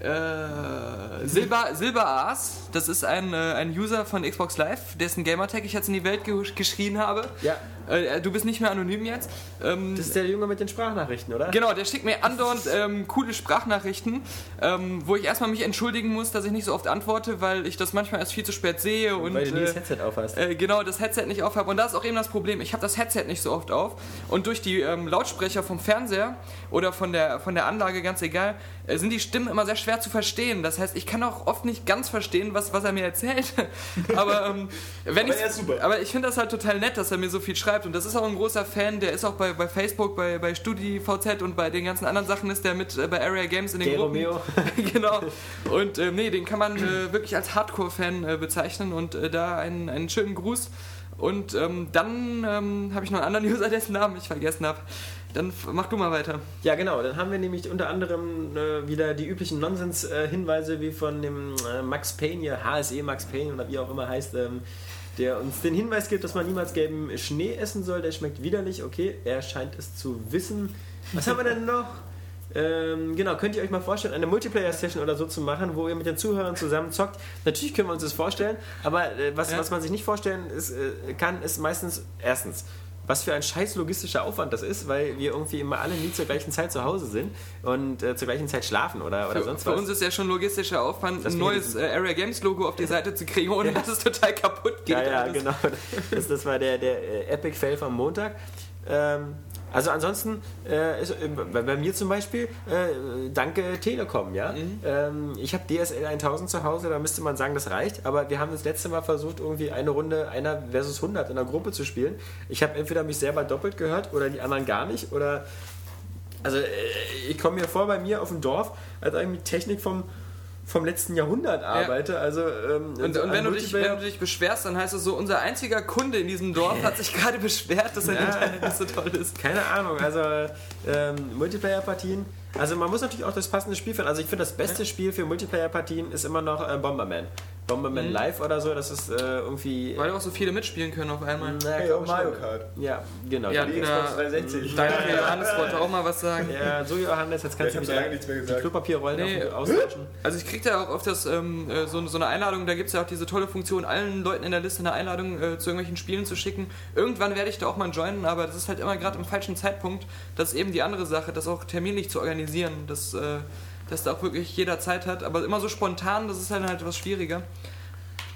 äh, Silber, Silber Aas. Das ist ein, äh, ein User von Xbox Live, dessen Gamertag ich jetzt in die Welt ge geschrien habe. ja, Äh, du bist nicht mehr anonym jetzt. Ähm, das ist der Junge mit den Sprachnachrichten, oder? Genau, der schickt mir andauernd ähm, coole Sprachnachrichten, ähm, wo ich erstmal mich entschuldigen muss, dass ich nicht so oft antworte, weil ich das manchmal erst viel zu spät sehe und Weil du nie äh, das Headset aufhast. äh, genau das Headset nicht auf habe. Und da ist auch eben das Problem. Ich habe das Headset nicht so oft auf. Und durch die ähm, Lautsprecher vom Fernseher oder von der, von der Anlage, ganz egal, äh, sind die Stimmen immer sehr schwer zu verstehen. Das heißt, ich kann auch oft nicht ganz verstehen, was, was er mir erzählt. [laughs] aber ähm, wenn Aber ich er ist super. aber ich finde das halt total nett, dass er mir so viel schreibt. Und das ist auch ein großer Fan, der ist auch bei, bei Facebook, bei, bei StudiVZ und bei den ganzen anderen Sachen ist der mit äh, bei Area Games in den Der Gruppen. Romeo. [laughs] genau. [laughs] Und äh, nee, den kann man äh, wirklich als Hardcore-Fan äh, bezeichnen und äh, da einen, einen schönen Gruß. Und ähm, dann ähm, habe ich noch einen anderen User, dessen Namen ich vergessen habe. Dann mach du mal weiter. Ja, genau. Dann haben wir nämlich unter anderem äh, wieder die üblichen Nonsens-Hinweise wie von dem äh, Max Payne, hier, HSE Max Payne oder wie auch immer heißt, ähm, der uns den Hinweis gibt, dass man niemals gelben Schnee essen soll. Der schmeckt widerlich. Okay, er scheint es zu wissen. Was haben wir denn noch? Ähm, genau, könnt ihr euch mal vorstellen, eine Multiplayer-Session oder so zu machen, wo ihr mit den Zuhörern zusammen zockt? Natürlich können wir uns das vorstellen, aber äh, was, Ja. was man sich nicht vorstellen ist, äh, kann, ist meistens erstens, was für ein scheiß logistischer Aufwand das ist, weil wir irgendwie immer alle nie zur gleichen Zeit zu Hause sind und äh, zur gleichen Zeit schlafen oder, oder Für, sonst für was. uns ist ja schon logistischer Aufwand, ein neues äh, Area Games Logo auf die Seite zu kriegen, ohne dass es total kaputt geht. Ja, ja, alles. genau. Das, das war der, der äh, Epic Fail vom Montag. Ähm, also ansonsten, äh, ist, äh, bei, bei mir zum Beispiel, äh, danke Telekom, ja. Ähm, ich habe DSL 1000 zu Hause, da müsste man sagen, das reicht. Aber wir haben das letzte Mal versucht, irgendwie eine Runde einer versus 100 in einer Gruppe zu spielen. Ich habe entweder mich selber doppelt gehört oder die anderen gar nicht. Oder also äh, ich komme mir vor bei mir auf dem Dorf, als mit Technik vom vom letzten Jahrhundert arbeite. Also, ähm, Und, so und wenn, du dich, wenn du dich beschwerst, dann heißt es so, unser einziger Kunde in diesem Dorf hat sich gerade beschwert, dass sein Ja. Internet nicht so toll ist. Keine Ahnung, also ähm, Multiplayer-Partien. Also man muss natürlich auch das passende Spiel finden. Also ich finde das beste Spiel für Multiplayer-Partien ist immer noch äh, Bomberman. Bomberman Mhm. Live oder so, das ist äh, irgendwie... Weil auch so viele mitspielen können auf einmal. Na, Hey, ich Mario. Kart. Ja, genau. Ja, Die na, Xbox 360. Danke, Johannes wollte auch mal was sagen. Ja, so Johannes, jetzt kannst du wieder lange nichts mehr die gesagt. Klopapierrollen Nee. austauschen. [laughs] Also ich krieg da auch oft das, ähm, äh, so, so eine Einladung, da gibt es ja auch diese tolle Funktion, allen Leuten in der Liste eine Einladung äh, zu irgendwelchen Spielen zu schicken. Irgendwann werde ich da auch mal joinen, aber das ist halt immer gerade im falschen Zeitpunkt. Das ist eben die andere Sache, das auch terminlich zu organisieren, dass, äh, dass da auch wirklich jeder Zeit hat. Aber immer so spontan, das ist halt halt etwas schwieriger.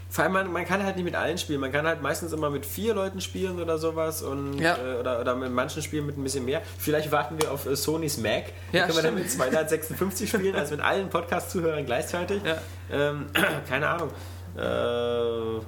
Vor allem, man, man kann halt nicht mit allen spielen. Man kann halt meistens immer mit vier Leuten spielen oder sowas und Ja. äh, oder, oder mit manchen Spielen mit ein bisschen mehr. Vielleicht warten wir auf äh, Sonys Mac. Ja, können wir dann mit 256 spielen, also mit allen Podcast-Zuhörern gleichzeitig. Ja. Ähm, [clears throat] keine Ahnung. Äh,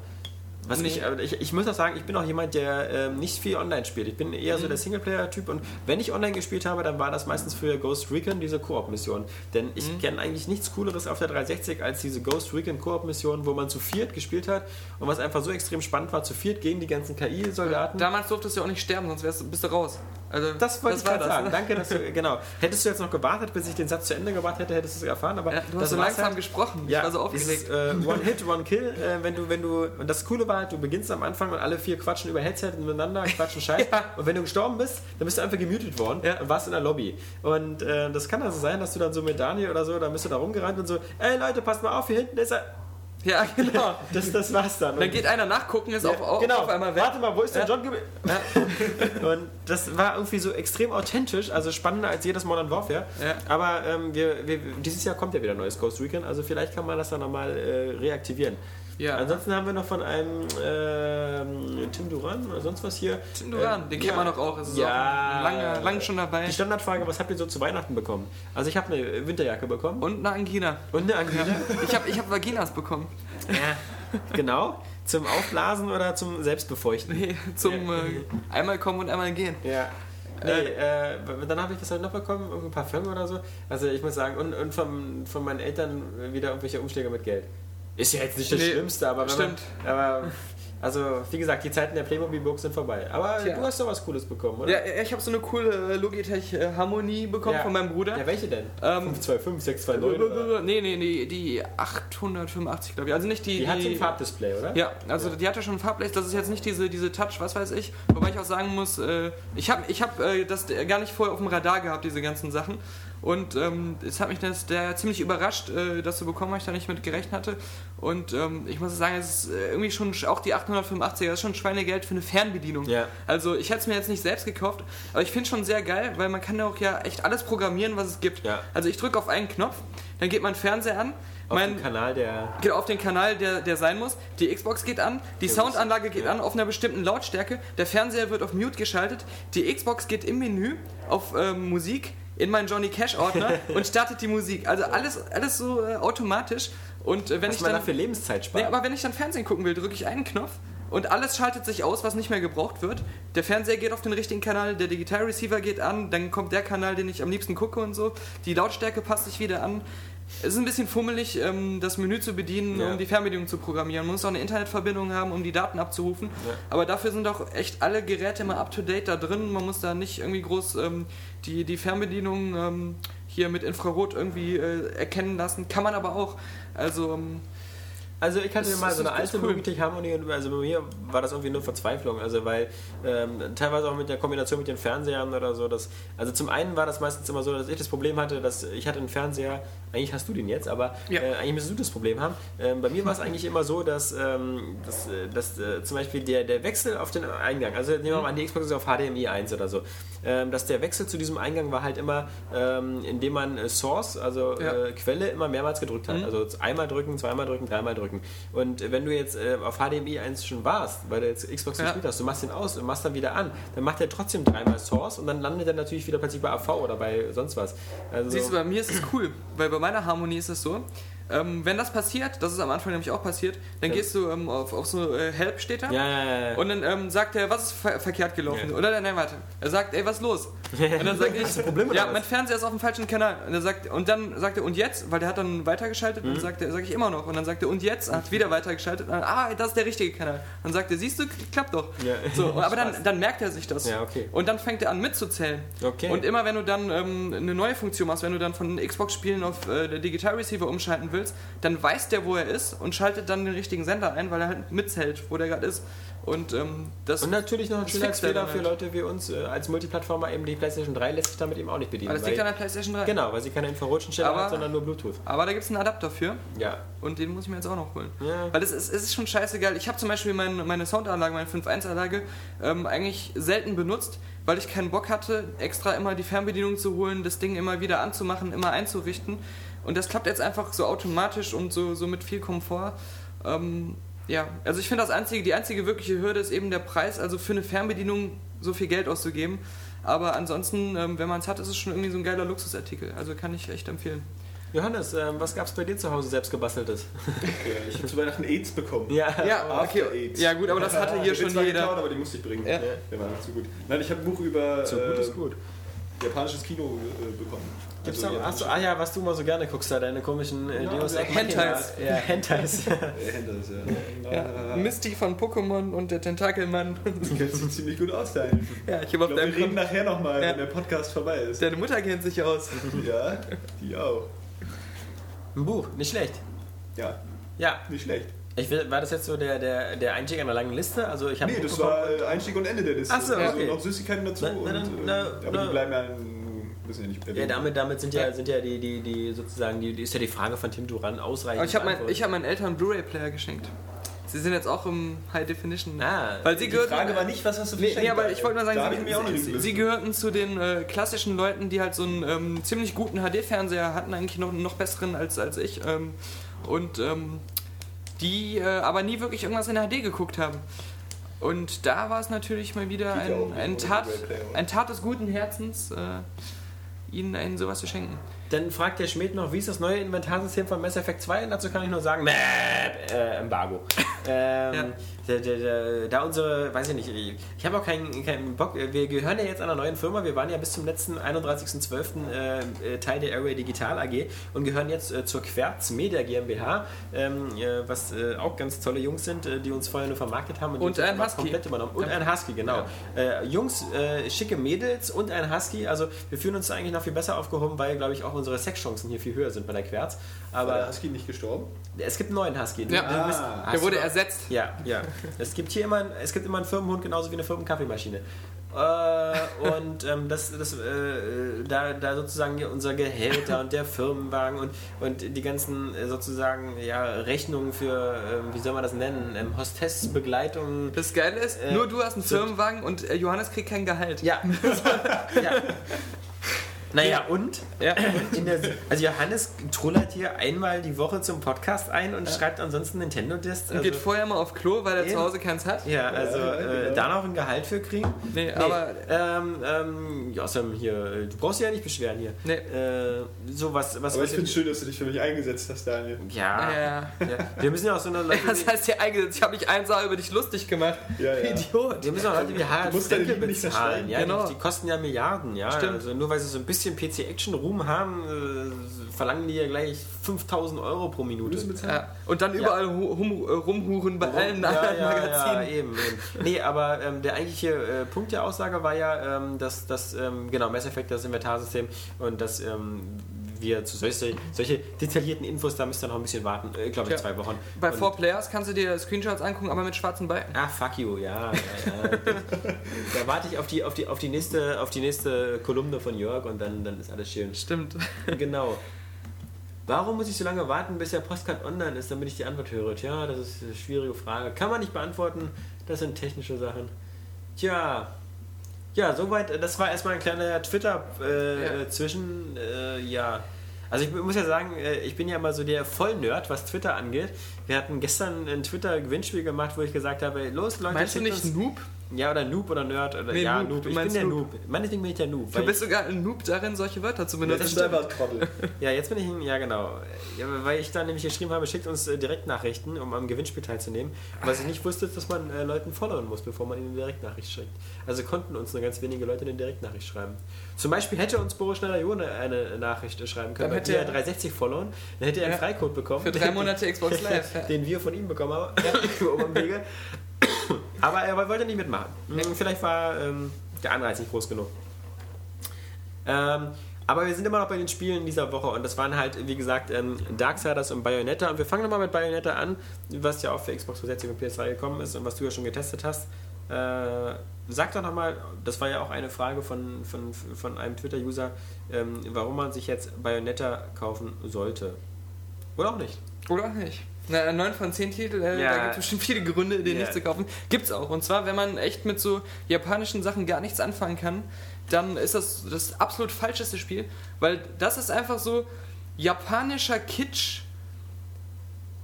was Nee. ich, ich, ich muss auch sagen, ich bin auch jemand, der ähm, nicht viel online spielt. Ich bin eher Mhm. so der Singleplayer-Typ und wenn ich online gespielt habe, dann war das meistens für Ghost Recon diese Koop-Mission. Denn ich Mhm. kenne eigentlich nichts Cooleres auf der 360 als diese Ghost Recon Koop-Mission, wo man zu viert gespielt hat und was einfach so extrem spannend war, zu viert gegen die ganzen KI-Soldaten. Damals durftest du ja auch nicht sterben, sonst wärst, bist du raus. Also, Das wollte ich war gerade sagen. ne? Danke, dass du, genau. Hättest du jetzt noch gewartet, bis ich den Satz zu Ende gebracht hätte, hättest du es erfahren. Aber Ja, du das hast so langsam halt. gesprochen. Ich Ja, war so aufgeregt. äh, One Hit, One Kill, äh, wenn du, wenn du, und das Coole war halt, du beginnst am Anfang und alle vier quatschen über Headset miteinander, quatschen Scheiß. [laughs] Ja. Und wenn du gestorben bist, dann bist du einfach gemutet worden Ja. und warst in der Lobby. Und äh, das kann also sein, dass du dann so mit Daniel oder so, da bist du da rumgerannt und so, ey Leute, passt mal auf, hier hinten ist er. Ja, genau. Das, das war's dann. Dann Und- geht einer nachgucken, ist auf, auf, genau. auf einmal weg. Warte mal, wo ist der Ja. John geblieben? [laughs] Und das war irgendwie so extrem authentisch, also spannender als jedes Modern Warfare. Ja. Aber ähm, wir, wir, dieses Jahr kommt ja wieder ein neues Ghost Recon, also vielleicht kann man das dann nochmal äh, reaktivieren. Ja. Ansonsten haben wir noch von einem ähm, Tim Duran oder sonst was hier. Tim Duran, Ähm, den kennt ja. man doch auch. Es ist Ja. auch lange, lange schon dabei. Die Standardfrage, was habt ihr so zu Weihnachten bekommen? Also ich habe eine Winterjacke bekommen Und eine Angina. und eine Angina. Ich habe ich hab Vaginas bekommen. ja, genau. Zum Aufblasen oder zum Selbstbefeuchten? Nee, zum äh, einmal kommen und einmal gehen. Ja. Nee, äh, dann habe ich das halt noch bekommen, irgendein Parfüm oder so. Also ich muss sagen, und, und von, von meinen Eltern wieder irgendwelche Umschläge mit Geld. Ist ja jetzt nicht das Nee, Schlimmste, aber wenn stimmt. Man, aber also wie gesagt, die Zeiten der Playmobil-Books sind vorbei. Aber Tja. du hast doch was Cooles bekommen, oder? Ja, ja, ich habe so eine coole äh, Logitech äh, Harmonie bekommen Ja. von meinem Bruder. Ja, welche denn? Ähm, 525, 629 oder? Nee, nee, nee, die 885, glaube ich. Also nicht die. Die hat so ein Farbdisplay, oder? Ja, also die hatte schon ein Farbblech, das ist jetzt nicht diese, diese Touch, was weiß ich. Wobei ich auch sagen muss, äh, ich habe ich hab, äh, das gar nicht vorher auf dem Radar gehabt, diese ganzen Sachen. Und ähm, es hat mich das der ziemlich überrascht, äh, das zu bekommen, weil ich da nicht mit gerechnet hatte. Und ähm, ich muss sagen, es ist äh, irgendwie schon auch die 885er, das ist schon Schweinegeld für eine Fernbedienung. Ja. Also ich hätte es mir jetzt nicht selbst gekauft, aber ich finde es schon sehr geil, weil man kann ja auch ja echt alles programmieren, was es gibt. Ja. Also ich drücke auf einen Knopf, dann geht mein Fernseher an, Auf mein, dem Kanal der. Geht auf den Kanal, der, der sein muss. Die Xbox geht an, die Soundanlage geht ja. an auf einer bestimmten Lautstärke. Der Fernseher wird auf Mute geschaltet. Die Xbox geht im Menü auf ähm, Musik in meinen Johnny Cash Ordner [laughs] und startet die Musik. Also alles, alles so äh, automatisch. Und äh, wenn Was ich man dann, dafür Lebenszeit spart. nee, aber wenn ich dann Fernsehen gucken will, drücke ich einen Knopf und alles schaltet sich aus, was nicht mehr gebraucht wird. Der Fernseher geht auf den richtigen Kanal, der Digitalreceiver geht an, dann kommt der Kanal, den ich am liebsten gucke und so. Die Lautstärke passt sich wieder an. Es ist ein bisschen fummelig, ähm, das Menü zu bedienen, Ja. um die Fernbedienung zu programmieren. Man muss auch eine Internetverbindung haben, um die Daten abzurufen. Ja. Aber dafür sind auch echt alle Geräte immer up to date da drin. Man muss da nicht irgendwie groß ähm, die, die Fernbedienung ähm, hier mit Infrarot irgendwie äh, erkennen lassen. Kann man aber auch. Also ähm, Also ich hatte Das mal so eine alte cool. Logitech-Harmonie und also bei mir war das irgendwie nur Verzweiflung. Also weil ähm, teilweise auch mit der Kombination mit den Fernsehern oder so. Das, also zum einen war das meistens immer so, dass ich das Problem hatte, dass ich hatte einen Fernseher, eigentlich hast du den jetzt, aber Ja. äh, eigentlich müsstest du das Problem haben. Ähm, bei mir war es eigentlich immer so, dass, ähm, dass, äh, dass äh, zum Beispiel der, der Wechsel auf den Eingang, also nehmen wir mal an, die Xbox ist auf HDMI 1 oder so, ähm, dass der Wechsel zu diesem Eingang war halt immer, ähm, indem man äh, Source, also Ja. äh, Quelle, immer mehrmals gedrückt hat. Mhm. Also einmal drücken, zweimal drücken, dreimal drücken. Und wenn du jetzt äh, auf HDMI 1 schon warst, weil du jetzt Xbox Ja. gespielt hast, du machst den aus und machst dann wieder an, dann macht er trotzdem dreimal Source und dann landet er natürlich wieder plötzlich bei AV oder bei sonst was. Also, Siehst du, bei mir ist es cool, weil bei meiner Harmonie ist es so, ähm, wenn das passiert, das ist am Anfang nämlich auch passiert, dann Ja. gehst du ähm, auf, auf so äh, Help steht da ja, ja, ja, ja. und dann ähm, sagt er, was ist ver verkehrt gelaufen? Ja. Oder nein, warte. Er sagt, ey, was ist los? Und dann sage [laughs] ich, Problem ja, was? mein Fernseher ist auf dem falschen Kanal. Und, er sagt, und dann sagt er, und jetzt? Weil der hat dann weitergeschaltet Mhm. und sagt er, sage ich immer noch. Und dann sagt er, und jetzt? Hat wieder weitergeschaltet. Und dann, ah, das ist der richtige Kanal. Dann sagt er, siehst du, klappt doch. Ja. So, [laughs] aber dann, dann merkt er sich das. Ja, okay. Und dann fängt er an mitzuzählen. Okay. Und immer wenn du dann ähm, eine neue Funktion machst, wenn du dann von Xbox-Spielen auf äh, der Digital Receiver umschalten willst, dann weiß der, wo er ist und schaltet dann den richtigen Sender ein, weil er halt mitzählt, wo der gerade ist. Und ähm, das Und natürlich noch ein Das schöner fixt er Fehler dann für. Leute wie uns äh, als Multiplattformer eben die PlayStation 3 lässt sich damit eben auch nicht bedienen. aber das liegt an der PlayStation 3. genau, weil sie keine Infrarotschnittstelle hat, sondern nur Bluetooth. Aber da gibt es einen Adapter für Ja. und den muss ich mir jetzt auch noch holen. Ja. Weil es ist, es ist schon scheißegal. Ich habe zum Beispiel mein, meine Soundanlage, meine 5.1-Anlage, ähm, eigentlich selten benutzt, weil ich keinen Bock hatte, extra immer die Fernbedienung zu holen, das Ding immer wieder anzumachen, immer einzurichten. Und das klappt jetzt einfach so automatisch und so, so mit viel Komfort. Ähm, ja, also ich finde das einzige, die einzige wirkliche Hürde ist eben der Preis, also für eine Fernbedienung so viel Geld auszugeben. Aber ansonsten, ähm, wenn man es hat, ist es schon irgendwie so ein geiler Luxusartikel. Also kann ich echt empfehlen. Johannes, ähm, was gab's bei dir zu Hause selbst gebasteltes? [laughs] Ja, ich habe zu Weihnachten AIDS bekommen. Ja. Ja, After okay. AIDS. Ja gut, aber das hatte hier schon jeder. geklaut, aber die musste ich bringen. Ja. Der war nicht so gut. Nein, ich habe ein Buch über So gut äh, ist gut. japanisches Kino äh, bekommen. Gibt's Also noch, achso, ah ja, was du mal so gerne guckst, da deine komischen äh, Ja, Deus ja, Ex. Hentais. [laughs] Ja, Hentais. Äh, Hentais, ja. Ja, Misty von Pokémon und der Tentakelmann. Du kennst dich ziemlich gut aus, Daniel. ja, ich habe auf glaube, wir deinem reden nachher nochmal, Ja. wenn der Podcast vorbei ist. Deine Mutter kennt sich aus. Ja, die auch. Ein Buch, nicht schlecht. Ja, Ja, nicht schlecht. ich will, war das jetzt so der, der, der Einstieg einer langen Liste? Also ich habe Nee, das war äh, Einstieg und Ende der Liste. Ach so, also okay. noch Süßigkeiten dazu. Na, na, und, na, äh, na, aber na. die bleiben ja, müssen ja nicht Ja, erwähnt. damit, damit sind ja, sind ja die, die, die sozusagen, die, die ist ja die Frage von Tim Duran ausreichend. Aber ich habe mein, ich hab meinen Eltern einen Blu-ray-Player geschenkt. Sie sind jetzt auch im High Definition. Ah, weil sie Die gehörten, Frage war nicht, was hast du Nee, nee, aber ich wollte nur sagen, sie, sie, nicht sie, gehörten zu den äh, klassischen Leuten, die halt so einen ähm, ziemlich guten HD-Fernseher hatten, eigentlich noch, noch besseren als, als ich. Ähm, und ähm, die äh, aber nie wirklich irgendwas in HD geguckt haben. Und da war es natürlich mal wieder ja ein, ein, Tat, ein Tat des guten Herzens, äh, ihnen einen sowas zu schenken. Dann fragt der Schmidt noch, wie ist das neue Inventarsystem von Mass Effect 2? Und dazu kann ich nur sagen, Mäh, äh, Embargo. [laughs] ähm, Ja. da, da, da, da unsere, weiß ich nicht, ich habe auch keinen, keinen Bock, wir gehören ja jetzt einer neuen Firma, wir waren ja bis zum letzten 31.12. Äh, äh, Teil der Array Digital AG und gehören jetzt äh, zur Querz Media GmbH, ähm, äh, was auch ganz tolle Jungs sind, die uns vorher nur vermarktet haben. Und uns ein Husky. Komplett übernommen. Und ein Husky, genau. Äh, Jungs, schicke Mädels und ein Husky, also wir fühlen uns eigentlich noch viel besser aufgehoben, weil, glaube ich, auch unsere Sexchancen hier viel höher sind bei der Querz. War der Aber Husky nicht gestorben? es gibt einen neuen Husky. Ja. Ah. hast Der wurde ersetzt. Ja, ja. Es gibt hier immer, es gibt immer einen Firmenhund genauso wie eine Firmenkaffeemaschine. Äh, und ähm, das, das, äh, da, da sozusagen hier unser Gehälter und der Firmenwagen und, und die ganzen äh, sozusagen ja, Rechnungen für, ähm, wie soll man das nennen, ähm, Hostessbegleitung. Das Geile ist, Äh, nur du hast einen Firmenwagen und äh, Johannes kriegt kein Gehalt. Ja. [laughs] ja. Naja, und? Ja. In der, also Johannes trullert hier einmal die Woche zum Podcast ein und schreibt ansonsten Nintendo-Discs. Und Also, geht vorher mal auf Klo, weil er Eben. zu Hause keins hat. ja, also Ja, äh, genau. da noch ein Gehalt für kriegen. Nee, Nee, aber ähm, ähm, ja, außerdem hier, äh, du brauchst dich ja nicht beschweren hier. Nee. Äh, so was, was Aber ich finde es schön, dass du dich für mich eingesetzt hast, Daniel. Ja, Ja. ja. Wir müssen ja auch so eine Leute. [laughs] Was heißt hier eingesetzt? Ich habe mich einsah über dich lustig gemacht. Ja, ja. Idiot. wir müssen auch Leute wie Harald nicht bezahlen. Ja, Genau. die, die kosten ja Milliarden. Ja? Stimmt. Also nur weil sie so ein bisschen PC-Action-Ruhm haben, äh, verlangen die ja gleich 5000 Euro pro Minute. Ja. Und dann überall hu- hum, äh, rumhuren bei allen ja, anderen ja, Magazinen. Ja, eben, eben. Nee, aber ähm, der eigentliche äh, Punkt der Aussage war ja, ähm, dass, dass ähm, genau, Mass Effect, das Inventarsystem und dass ähm, wir zu solche, solche detaillierten Infos, da müsst ihr noch ein bisschen warten, äh, glaube ich, Ja. zwei Wochen. Bei Und- 4 Players kannst du dir Screenshots angucken, aber mit schwarzen Balken. Ah, fuck you, ja. ja, ja. [laughs] da warte ich auf die, auf, die, auf, die nächste, auf die nächste Kolumne von Jörg und dann, dann ist alles schön. Stimmt. [laughs] Genau. Warum muss ich so lange warten, bis der Postcard online ist, damit ich die Antwort höre? Tja, das ist eine schwierige Frage. Kann man nicht beantworten. Das sind technische Sachen. Tja. Ja, soweit. Das war erstmal ein kleiner Twitter-Zwischen. Äh, Ja. zwischen, äh, ja. Also ich muss ja sagen, äh, ich bin ja mal so der Vollnerd, was Twitter angeht. Wir hatten gestern ein Twitter-Gewinnspiel gemacht, wo ich gesagt habe, los Leute, Meinst du nicht uns- Noob? Ja, oder Noob oder Nerd. Oder, Nee, ja, Noob. Noob. Ich bin der Noob. Noob. Meinetwegen bin ich der Noob. Du bist sogar ein Noob darin, solche Wörter zu Das benutzen. ist einfach ein Trottel. Ja, jetzt bin ich ein, ja genau. Ja, weil ich dann nämlich geschrieben habe, schickt uns äh, Direktnachrichten, um am Gewinnspiel teilzunehmen. Was ich nicht wusste, ist, dass man äh, Leuten followen muss, bevor man ihnen eine Direktnachricht schickt. Also konnten uns nur ganz wenige Leute eine Direktnachricht schreiben. Zum Beispiel hätte uns Boris Schneider-Jone eine Nachricht schreiben können, Dann weil hätte wir er- 360 followen. Dann hätte er einen Ja. Freicode bekommen. Für drei Monate [laughs] Xbox Live. Ja. den wir von ihm bekommen haben. [laughs] Wege. Aber er wollte nicht mitmachen. Hm, Vielleicht war ähm, der Anreiz nicht groß genug. Ähm, aber wir sind immer noch bei den Spielen dieser Woche und das waren halt, wie gesagt, ähm, Darksiders und Bayonetta. Und wir fangen nochmal mit Bayonetta an, was ja auch für Xbox 360 und PS2 gekommen ist und was du ja schon getestet hast. Äh, sag doch nochmal, das war ja auch eine Frage von, von, von einem Twitter-User, ähm, warum man sich jetzt Bayonetta kaufen sollte. Oder auch nicht. Oder auch nicht. Na, 9 von 10 Titel, äh, Ja. da gibt es bestimmt viele Gründe, den Ja. nicht zu kaufen. Gibt's auch. Und zwar, wenn man echt mit so japanischen Sachen gar nichts anfangen kann, dann ist das das absolut falscheste Spiel, weil das ist einfach so japanischer Kitsch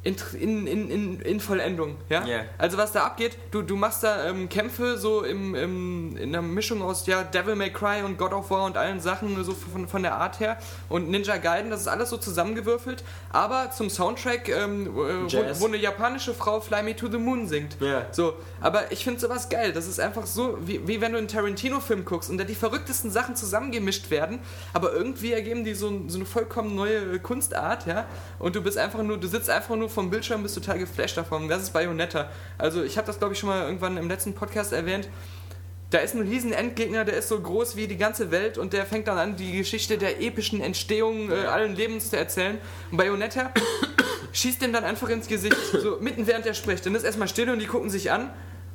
in, in, in, in, Vollendung. Ja? Ja. Also was da abgeht, du, du machst da ähm, Kämpfe so im, im, in einer Mischung aus ja, Devil May Cry und God of War und allen Sachen so von, von der Art her und Ninja Gaiden, das ist alles so zusammengewürfelt, aber zum Soundtrack, ähm, äh, wo, Jazz. wo eine japanische Frau Fly Me to the Moon singt. Ja. So, aber ich finde sowas geil. Das ist einfach so, wie, wie wenn du einen Tarantino-Film guckst und da die verrücktesten Sachen zusammengemischt werden, aber irgendwie ergeben die so, so eine vollkommen neue Kunstart, ja. Und du bist einfach nur, du sitzt einfach nur vom Bildschirm, bist total geflasht davon. Das ist Bayonetta. Also ich habe das, glaube ich, schon mal irgendwann im letzten Podcast erwähnt. Da ist ein riesen Endgegner, der ist so groß wie die ganze Welt und der fängt dann an, die Geschichte der epischen Entstehung äh, allen Lebens zu erzählen. Und Bayonetta [coughs] schießt dem dann einfach ins Gesicht, so mitten während er spricht. Dann ist erstmal still und die gucken sich an.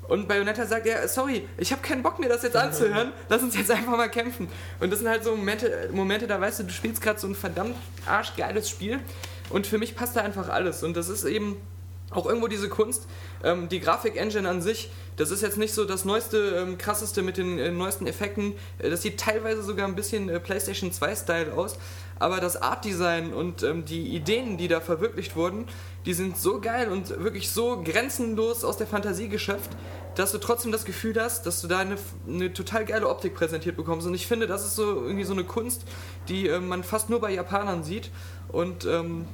Und Bayonetta sagt, ja, sorry, ich habe keinen Bock mir das jetzt [laughs] anzuhören, lass uns jetzt einfach mal kämpfen. Und das sind halt so Momente, Momente da weißt du, du spielst gerade so ein verdammt arschgeiles Spiel und für mich passt da einfach alles. Und das ist eben auch irgendwo diese Kunst, ähm, die Grafik-Engine an sich, das ist jetzt nicht so das neueste, ähm, krasseste mit den äh, neuesten Effekten. Äh, das sieht teilweise sogar ein bisschen äh, PlayStation 2-Style aus. Aber das Art-Design und ähm, die Ideen, die da verwirklicht wurden, die sind so geil und wirklich so grenzenlos aus der Fantasie geschöpft, dass du trotzdem das Gefühl hast, dass du da eine, eine total geile Optik präsentiert bekommst. Und ich finde, das ist so irgendwie so eine Kunst, die äh, man fast nur bei Japanern sieht. Und ähm,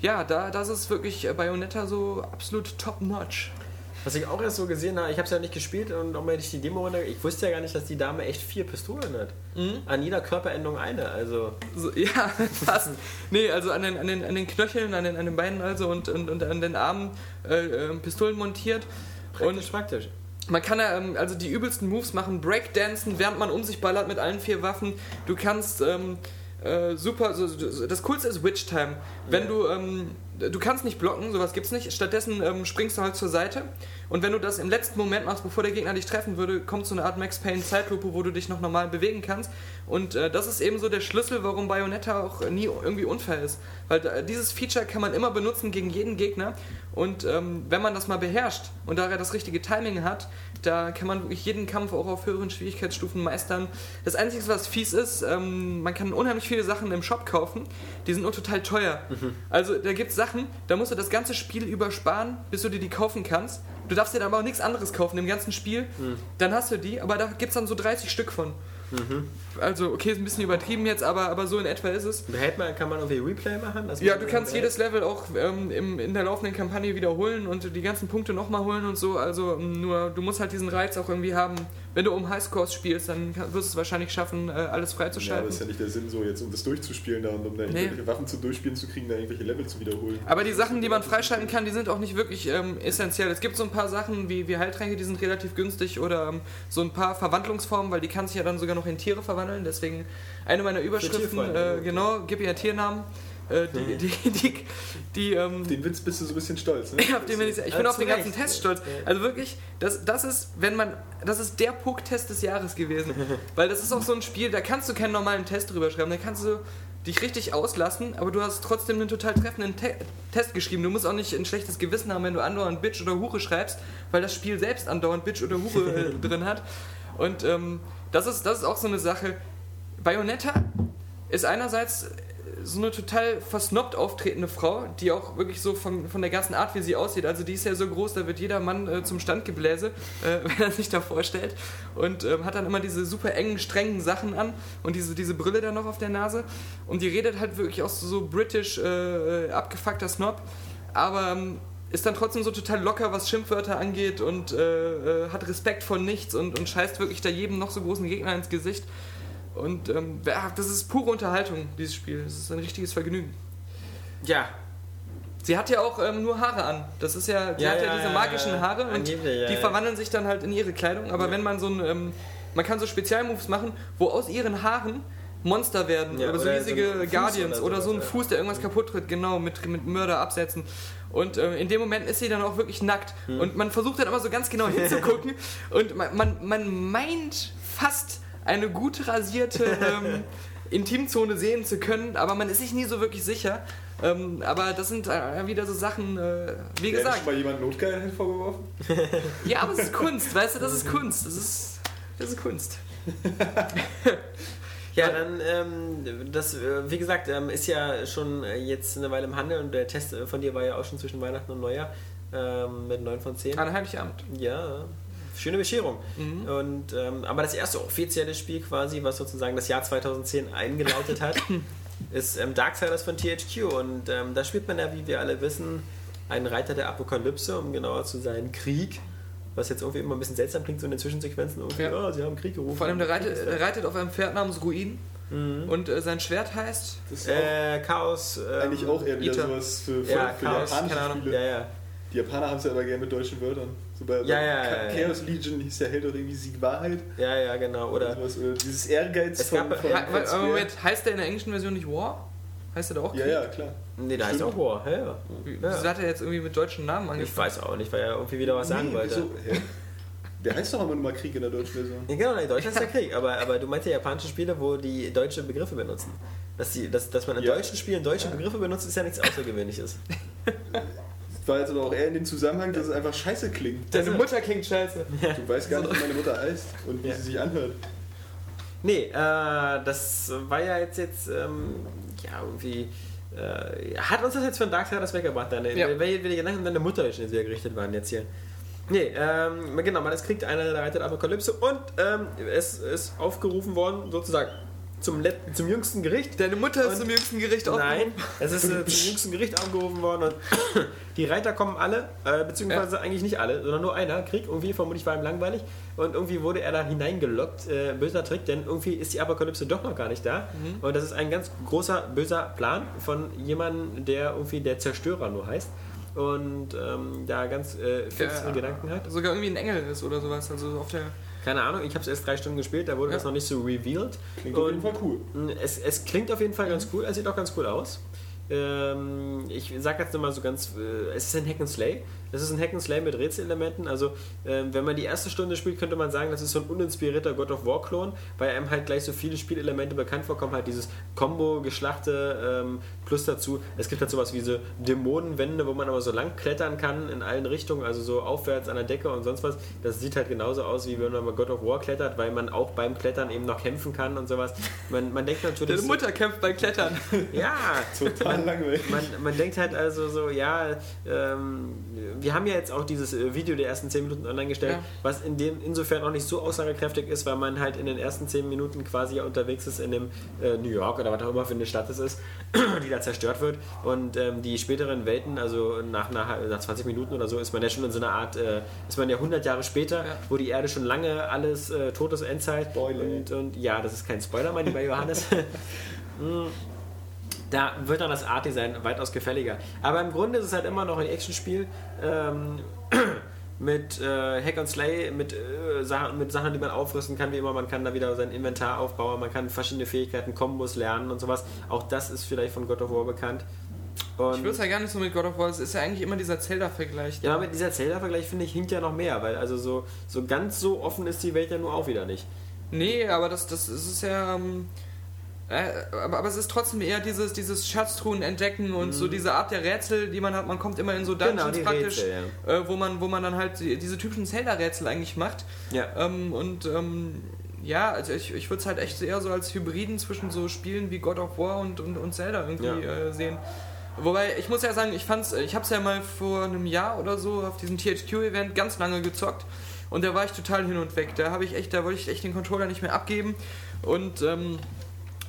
ja, da das ist wirklich Bayonetta so absolut top-notch. Was ich auch erst so gesehen habe, ich habe es ja nicht gespielt und auch mal nicht die Demo runter. Ich wusste ja gar nicht, dass die Dame echt vier Pistolen hat. An jeder Körperendung eine. Also So, [laughs] ja, fast. Nee, also an den, an den, an den Knöcheln, an den, an den Beinen also und, und, und an den Armen äh, äh, Pistolen montiert. praktisch, Und praktisch. man kann ja ähm, also die übelsten Moves machen, Breakdancen, während man um sich ballert mit allen vier Waffen. Du kannst ähm, äh, super, so, das Coolste ist Witch Time. Wenn Ja. du, ähm, du kannst nicht blocken, sowas gibt's nicht. Stattdessen ähm, springst du halt zur Seite. Und wenn du das im letzten Moment machst, bevor der Gegner dich treffen würde, kommt so eine Art Max Payne Zeitlupe, wo du dich noch normal bewegen kannst. Und äh, das ist eben so der Schlüssel, warum Bayonetta auch nie irgendwie unfair ist. Weil äh, dieses Feature kann man immer benutzen gegen jeden Gegner. Und ähm, wenn man das mal beherrscht und da das richtige Timing hat, da kann man wirklich jeden Kampf auch auf höheren Schwierigkeitsstufen meistern. Das Einzige, was fies ist, ähm, man kann unheimlich viele Sachen im Shop kaufen, die sind nur total teuer. Also da gibt es Sachen, da musst du das ganze Spiel übersparen, bis du dir die kaufen kannst. Du darfst dir dann aber auch nichts anderes kaufen im ganzen Spiel. Dann hast du die, aber da gibt es dann so 30 Stück von. Also, okay, ist ein bisschen übertrieben jetzt, aber, aber so in etwa ist es. Behält man, kann man irgendwie Replay machen? dass Ja, du kannst jedes Level auch ähm, im, in der laufenden Kampagne wiederholen und die ganzen Punkte nochmal holen und so. Also ähm, nur, du musst halt diesen Reiz auch irgendwie haben, wenn du um Highscores spielst, dann wirst du es wahrscheinlich schaffen, äh, alles Ja, aber freizuschalten. ist ja nicht der Sinn, so jetzt um das durchzuspielen da und um da Nee. irgendwelche Waffen zu durchspielen zu kriegen, da irgendwelche Level zu wiederholen. Aber die Sachen, die man freischalten kann, die sind auch nicht wirklich ähm, essentiell. Es gibt so ein paar Sachen wie, wie Heiltränke, die sind relativ günstig oder ähm, so ein paar Verwandlungsformen, weil die kann sich ja dann sogar noch in Tiere verwandeln. Deswegen eine meiner Überschriften, äh, genau, gib ihr Tiernamen. Äh, die, die, die, die, ähm, Auf den Witz bist du so ein bisschen stolz, ne? auf den bin ich, ich bin auf den ganzen. Test stolz. Also wirklich, das, das ist, wenn man, das ist der Puck-Test des Jahres gewesen. [laughs] Weil das ist auch so ein Spiel, da kannst du keinen normalen Test drüber schreiben, da kannst du dich richtig auslassen, aber du hast trotzdem einen total treffenden Te Test geschrieben. Du musst auch nicht ein schlechtes Gewissen haben, wenn du andauernd Bitch oder Hure schreibst, weil das Spiel selbst andauernd Bitch oder Hure äh, [laughs] drin hat. Und ähm, das, ist, das ist auch so eine Sache. Bayonetta ist einerseits so eine total versnobbt auftretende Frau, die auch wirklich so von, von der ganzen Art, wie sie aussieht, also die ist ja so groß, da wird jeder Mann äh, zum Standgebläse, äh, [laughs] wenn er sich da vorstellt. Und ähm, hat dann immer diese super engen, strengen Sachen an und diese, diese Brille dann noch auf der Nase. Und die redet halt wirklich auch so, so britisch äh, äh, abgefuckter Snob, aber ähm, ist dann trotzdem so total locker, was Schimpfwörter angeht und äh, äh, hat Respekt vor nichts und, und scheißt wirklich da jedem noch so großen Gegner ins Gesicht. Und ähm, das ist pure Unterhaltung, dieses Spiel. Das ist ein richtiges Vergnügen. Ja, Sie hat ja auch ähm, nur Haare an. Das ist ja, sie Ja, hat ja, ja, diese magischen. Haare und die verwandeln sich dann halt in ihre Kleidung. Aber wenn man so ein, ähm, man kann so Spezialmoves machen, wo aus ihren Haaren Monster werden Ja, oder so oder riesige so Guardians oder oder, sowas, so ein. Fuß, der irgendwas kaputt tritt, genau, mit, mit Mörder absetzen. Und äh, in dem Moment ist sie dann auch wirklich nackt. Hm. Und man versucht dann immer so ganz genau hinzugucken [laughs] und man, man, man meint fast eine gut rasierte ähm, [laughs] Intimzone sehen zu können, aber man ist sich nie so wirklich sicher. Ähm, aber das sind äh, wieder so Sachen, äh, wie gesagt, schon mal jemand Notgeilheit vorgeworfen? ja, aber es ist [laughs] Kunst, weißt du, das ist Kunst. Das ist, das ist Kunst. [laughs] Ja, dann, ähm, das, äh, wie gesagt, ähm, ist ja schon äh, jetzt eine Weile im Handel und der Test äh, von dir war ja auch schon zwischen Weihnachten und Neujahr ähm, mit 9 von 10. An Heiligabend. Ja, schöne Bescherung. Mhm. Und, ähm, aber das erste offizielle Spiel quasi, was sozusagen das Jahr 2010 eingeleitet hat, [laughs] ist ähm, Darksiders von THQ. Und ähm, da spielt man ja, wie wir alle wissen, einen Reiter der Apokalypse, um genauer zu sein, Krieg. Was jetzt irgendwie immer ein bisschen seltsam klingt, so in den Zwischensequenzen. Irgendwie, Ja. oh, sie haben Krieg gerufen. Vor allem, der reitet, der reitet auf einem Pferd namens Ruin Mhm. und äh, sein Schwert heißt. Das ist auch Äh, Chaos. Ähm, eigentlich auch eher wieder Ita. sowas für, für, Ja, für Chaos, japanische keine Ahnung. Spiele. Ja, ja. Die Japaner haben es ja aber gerne mit deutschen Wörtern. So bei, Ja, ja, ja, Cha- ja. Chaos Legion hieß der Held doch irgendwie Sieg Wahrheit. Ja, ja, genau. Oder, Oder. Oder dieses Ehrgeiz Es von, gab- von, von. Moment, heißt der in der englischen Version nicht War? Heißt der da auch Ja, Krieg? ja, klar. Nee, da heißt auch War. Ja, ja. Wie- Ja. Wieso hat er jetzt irgendwie mit deutschen Namen Ich angefangen? weiß auch nicht, weil er irgendwie wieder was sagen Nee, wollte. wieso? Hä? Der heißt doch immer nur mal Krieg in der deutschen Version. Ja, genau, in Deutschland ist der Krieg, aber, aber du meinst ja japanische Spiele, wo die deutsche Begriffe benutzen. Dass, die, dass, dass man in Ja. deutschen Spielen deutsche Begriffe benutzt, ist ja nichts Außergewöhnliches. [laughs] Das war jetzt aber auch eher in dem Zusammenhang, dass es einfach scheiße klingt. Deine Mutter klingt scheiße. Du weißt gar nicht, wie meine Mutter heißt und wie Ja. sie sich anhört. Nee, äh, das war ja jetzt, jetzt ähm, ja, irgendwie. Äh, hat uns das jetzt von Darksiders weggebracht, deine, Ja. weil die Gedanken an deine Mutter schon sehr gerichtet waren jetzt hier. Nee, ähm, genau, man es kriegt einer der reitet Apokalypse und ähm, es ist aufgerufen worden, sozusagen zum, let zum jüngsten Gericht. Deine Mutter ist Und- zum jüngsten Gericht Nein, aufgerufen. es ist äh, [laughs] zum jüngsten Gericht aufgerufen worden und [coughs] die Reiter kommen alle, äh, beziehungsweise eigentlich nicht alle, sondern nur einer. Krieg irgendwie, vermutlich war ihm langweilig und irgendwie wurde er da hineingelockt. Äh, böser Trick, denn irgendwie ist die Apokalypse doch noch gar nicht da. Und das ist ein ganz großer, böser Plan von jemandem, der irgendwie der Zerstörer nur heißt und ähm, da ganz äh, finstere Der Gedanken hat. Sogar irgendwie ein Engel ist oder sowas. Also auf der. Keine Ahnung, ich habe es erst drei Stunden gespielt, da wurde Ja. das noch nicht so revealed. Klingt auf Und- jeden Fall cool. es, es klingt auf jeden Fall ganz cool, es sieht auch ganz cool aus. Ähm, ich sage jetzt nochmal so ganz, äh, es ist ein Hack and Slay. Es ist ein Hack and Slay mit Rätselelementen. Also ähm, wenn man die erste Stunde spielt, könnte man sagen, das ist so ein uninspirierter God of War Klon, weil einem halt gleich so viele Spielelemente bekannt vorkommen, halt dieses Combo, Geschlachte ähm, plus dazu. Es gibt halt sowas wie so Dämonenwände, wo man aber so lang klettern kann in allen Richtungen, also so aufwärts an der Decke und sonst was. Das sieht halt genauso aus, wie wenn man bei God of War klettert, weil man auch beim Klettern eben noch kämpfen kann und sowas. Man, man denkt natürlich. Deine so- Mutter kämpft beim Klettern. [laughs] ja, Total langweilig. man, man denkt halt also so, ja, ähm, wir haben ja jetzt auch dieses äh, Video der ersten 10 Minuten online gestellt, Ja. was in dem insofern auch nicht so aussagekräftig ist, weil man halt in den ersten 10 Minuten quasi ja unterwegs ist in dem äh, New York oder was auch immer für eine Stadt es ist, [clears throat] die da zerstört wird. Und ähm, die späteren Welten, also nach, nach, nach 20 Minuten oder so, ist man ja schon in so einer Art, äh, ist man ja 100 Jahre später, Ja. wo die Erde schon lange alles äh, tot ist, Endzeit. Spoiler. Und, und ja, das ist kein Spoiler, mein lieber Johannes. [laughs] Da wird dann das Art-Design weitaus gefälliger. Aber im Grunde ist es halt immer noch ein Actionspiel ähm, [clears throat] mit äh, Hack and Slay, mit, äh, Sachen, mit Sachen, die man aufrüsten kann, wie immer. Man kann da wieder sein Inventar aufbauen, man kann verschiedene Fähigkeiten, Kombos lernen und sowas. Auch das ist vielleicht von God of War bekannt. Und Ich würde es ja gar nicht so mit God of War, es ist ja eigentlich immer dieser Zelda-Vergleich. ja, mit dieser Zelda-Vergleich finde ich hinkt ja noch mehr, weil also so, so ganz so offen ist die Welt ja nur auch wieder nicht. Nee, aber das, das ist ja. Ähm, äh, aber, aber es ist trotzdem eher dieses, dieses Schatztruhen entdecken und so diese Art der Rätsel, die man hat. Man kommt immer in so Dungeons Mhm. Genau, praktisch, Rätsel, äh, wo, man, wo man dann halt die, diese typischen Zelda-Rätsel eigentlich macht. Ja. Ähm, und ähm, ja, also ich, ich würde es halt echt eher so als Hybriden zwischen so Spielen wie God of War und, und, und Zelda irgendwie Ja. äh, sehen. Wobei, ich muss ja sagen, ich fand's, ich habe es ja mal vor einem Jahr oder so auf diesem THQ-Event ganz lange gezockt und da war ich total hin und weg. Da habe ich echt, da wollte ich echt den Controller nicht mehr abgeben und ähm,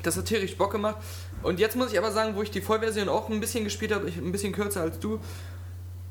das hat tierisch Bock gemacht. Und jetzt muss ich aber sagen, wo ich die Vollversion auch ein bisschen gespielt habe, ich, ein bisschen kürzer als du,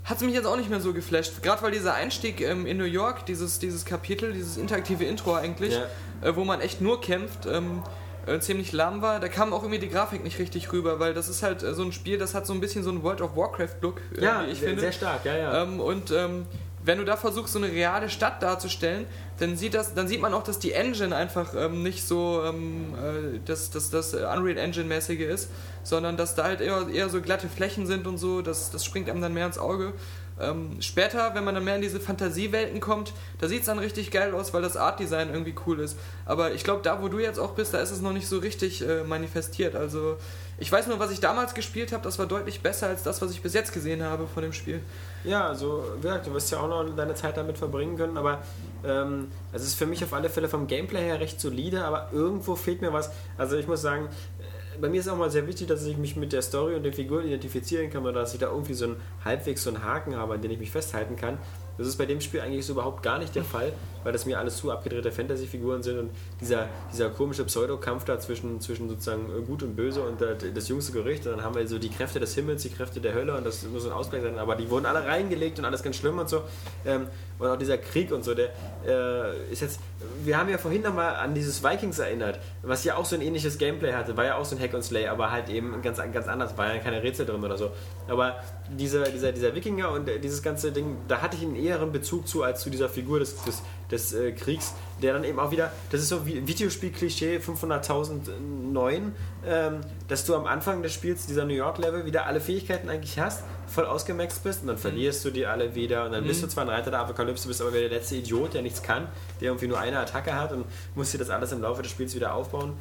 hat es mich jetzt auch nicht mehr so geflasht. Gerade weil dieser Einstieg ähm, in New York, dieses, dieses Kapitel, dieses interaktive Intro eigentlich, äh, wo man echt nur kämpft, ähm, äh, ziemlich lahm war. Da kam auch irgendwie die Grafik nicht richtig rüber, weil das ist halt äh, so ein Spiel, das hat so ein bisschen so einen World of Warcraft-Look, äh, Ja, wie ich sehr, finde. sehr stark, ja, ja. Ähm, und ähm, wenn du da versuchst, so eine reale Stadt darzustellen, dann sieht, das, dann sieht man auch, dass die Engine einfach ähm, nicht so ähm, äh, das, das, das Unreal Engine-mäßige ist, sondern dass da halt eher, eher so glatte Flächen sind und so, das, das springt einem dann mehr ins Auge. Ähm, später, wenn man dann mehr in diese Fantasiewelten kommt, da sieht es dann richtig geil aus, weil das Art-Design irgendwie cool ist. Aber ich glaube, da wo du jetzt auch bist, da ist es noch nicht so richtig äh, manifestiert. Also ich weiß nur, was ich damals gespielt habe, das war deutlich besser als das, was ich bis jetzt gesehen habe von dem Spiel. Ja, also wie gesagt, du wirst ja auch noch deine Zeit damit verbringen können, aber ähm, also es ist für mich auf alle Fälle vom Gameplay her recht solide, aber irgendwo fehlt mir was. Also ich muss sagen, äh, bei mir ist auch mal sehr wichtig, dass ich mich mit der Story und den Figuren identifizieren kann oder dass ich da irgendwie so einen halbwegs so einen Haken habe, an den ich mich festhalten kann. Das ist bei dem Spiel eigentlich so überhaupt gar nicht der Fall, weil das mir alles zu abgedrehte Fantasy-Figuren sind und dieser, dieser komische Pseudokampf da zwischen, zwischen sozusagen Gut und Böse und das, das jüngste Gericht. Und dann haben wir so die Kräfte des Himmels, die Kräfte der Hölle und das muss ein Ausgleich sein, aber die wurden alle reingelegt und alles ganz schlimm und so. Ähm, und auch dieser Krieg und so, der äh, ist jetzt. Wir haben ja vorhin nochmal an dieses Vikings erinnert, was ja auch so ein ähnliches Gameplay hatte, war ja auch so ein Hack and Slay, aber halt eben ganz, ganz anders, war ja keine Rätsel drin oder so. Aber dieser, dieser, dieser Wikinger und dieses ganze Ding, da hatte ich einen eheren Bezug zu als zu dieser Figur des, des, des äh, Kriegs, der dann eben auch wieder, das ist so wie Videospiel-Klischee 500.009, ähm, dass du am Anfang des Spiels dieser New York-Level wieder alle Fähigkeiten eigentlich hast, voll ausgemaxt bist und dann verlierst du die alle wieder und dann bist du zwar ein Reiter der Apokalypse, bist aber wieder der letzte Idiot, der nichts kann, der irgendwie nur eine Attacke hat und musst dir das alles im Laufe des Spiels wieder aufbauen.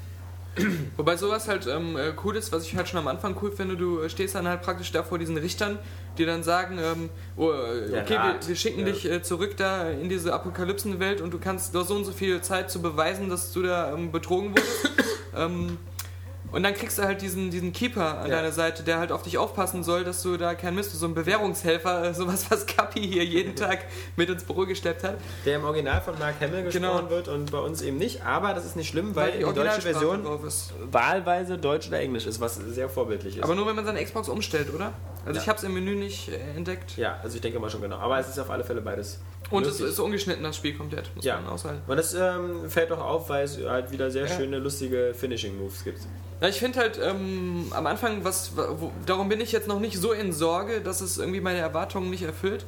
[clears throat] Wobei sowas halt ähm, äh, cool ist, was ich halt schon am Anfang cool finde, du stehst dann halt praktisch da vor diesen Richtern, die dann sagen, ähm, oh, äh, okay, wir, wir schicken Ja. dich äh, zurück da in diese Apokalypsenwelt und du kannst du hast so und so viel Zeit zu beweisen, dass du da ähm, betrogen wurdest. [clears throat] und dann kriegst du halt diesen, diesen Keeper an Ja. deiner Seite, der halt auf dich aufpassen soll, dass du da kein Mist, so ein Bewährungshelfer, äh, sowas, was Kapi hier jeden [laughs] Tag mit ins Büro gesteppt hat. Der im Original von Mark Hamill gesprochen Genau. wird und bei uns eben nicht, aber das ist nicht schlimm, weil, die, deutsche Originalsprache Version wahlweise Deutsch oder Englisch ist, was sehr vorbildlich ist. Aber nur wenn man seine Xbox umstellt, oder? Also Ja. ich habe es im Menü nicht äh, entdeckt. ja, also ich denke mal schon genau. Aber es ist auf alle Fälle beides. Und es möglich. ist ungeschnitten, das Spiel komplett, muss Ja. man aushalten. Und das ähm, fällt auch auf, weil es halt wieder sehr Ja. schöne, lustige Finishing-Moves gibt. Ja, ich finde halt ähm, am Anfang, was, wo, darum bin ich jetzt noch nicht so in Sorge, dass es irgendwie meine Erwartungen nicht erfüllt.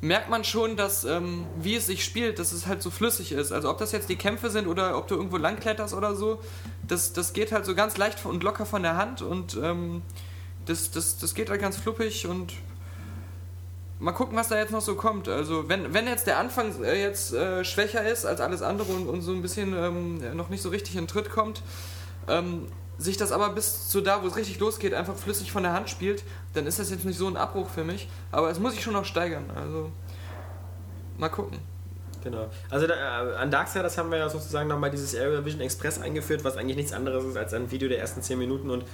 Merkt man schon, dass ähm, wie es sich spielt, dass es halt so flüssig ist. Also ob das jetzt die Kämpfe sind oder ob du irgendwo langkletterst oder so, das, das geht halt so ganz leicht und locker von der Hand und ähm, das, das, das geht halt ganz fluppig und mal gucken, was da jetzt noch so kommt. Also wenn, wenn jetzt der Anfang äh, jetzt äh, schwächer ist als alles andere und, und so ein bisschen ähm, noch nicht so richtig in Tritt kommt, ähm, sich das aber bis zu da, wo es richtig losgeht, einfach flüssig von der Hand spielt, dann ist das jetzt nicht so ein Abbruch für mich. Aber es muss sich schon noch steigern. Also mal gucken. Genau. Also da, äh, an Darksiders haben wir ja sozusagen nochmal dieses Area Vision Express eingeführt, was eigentlich nichts anderes ist als ein Video der ersten 10 Minuten und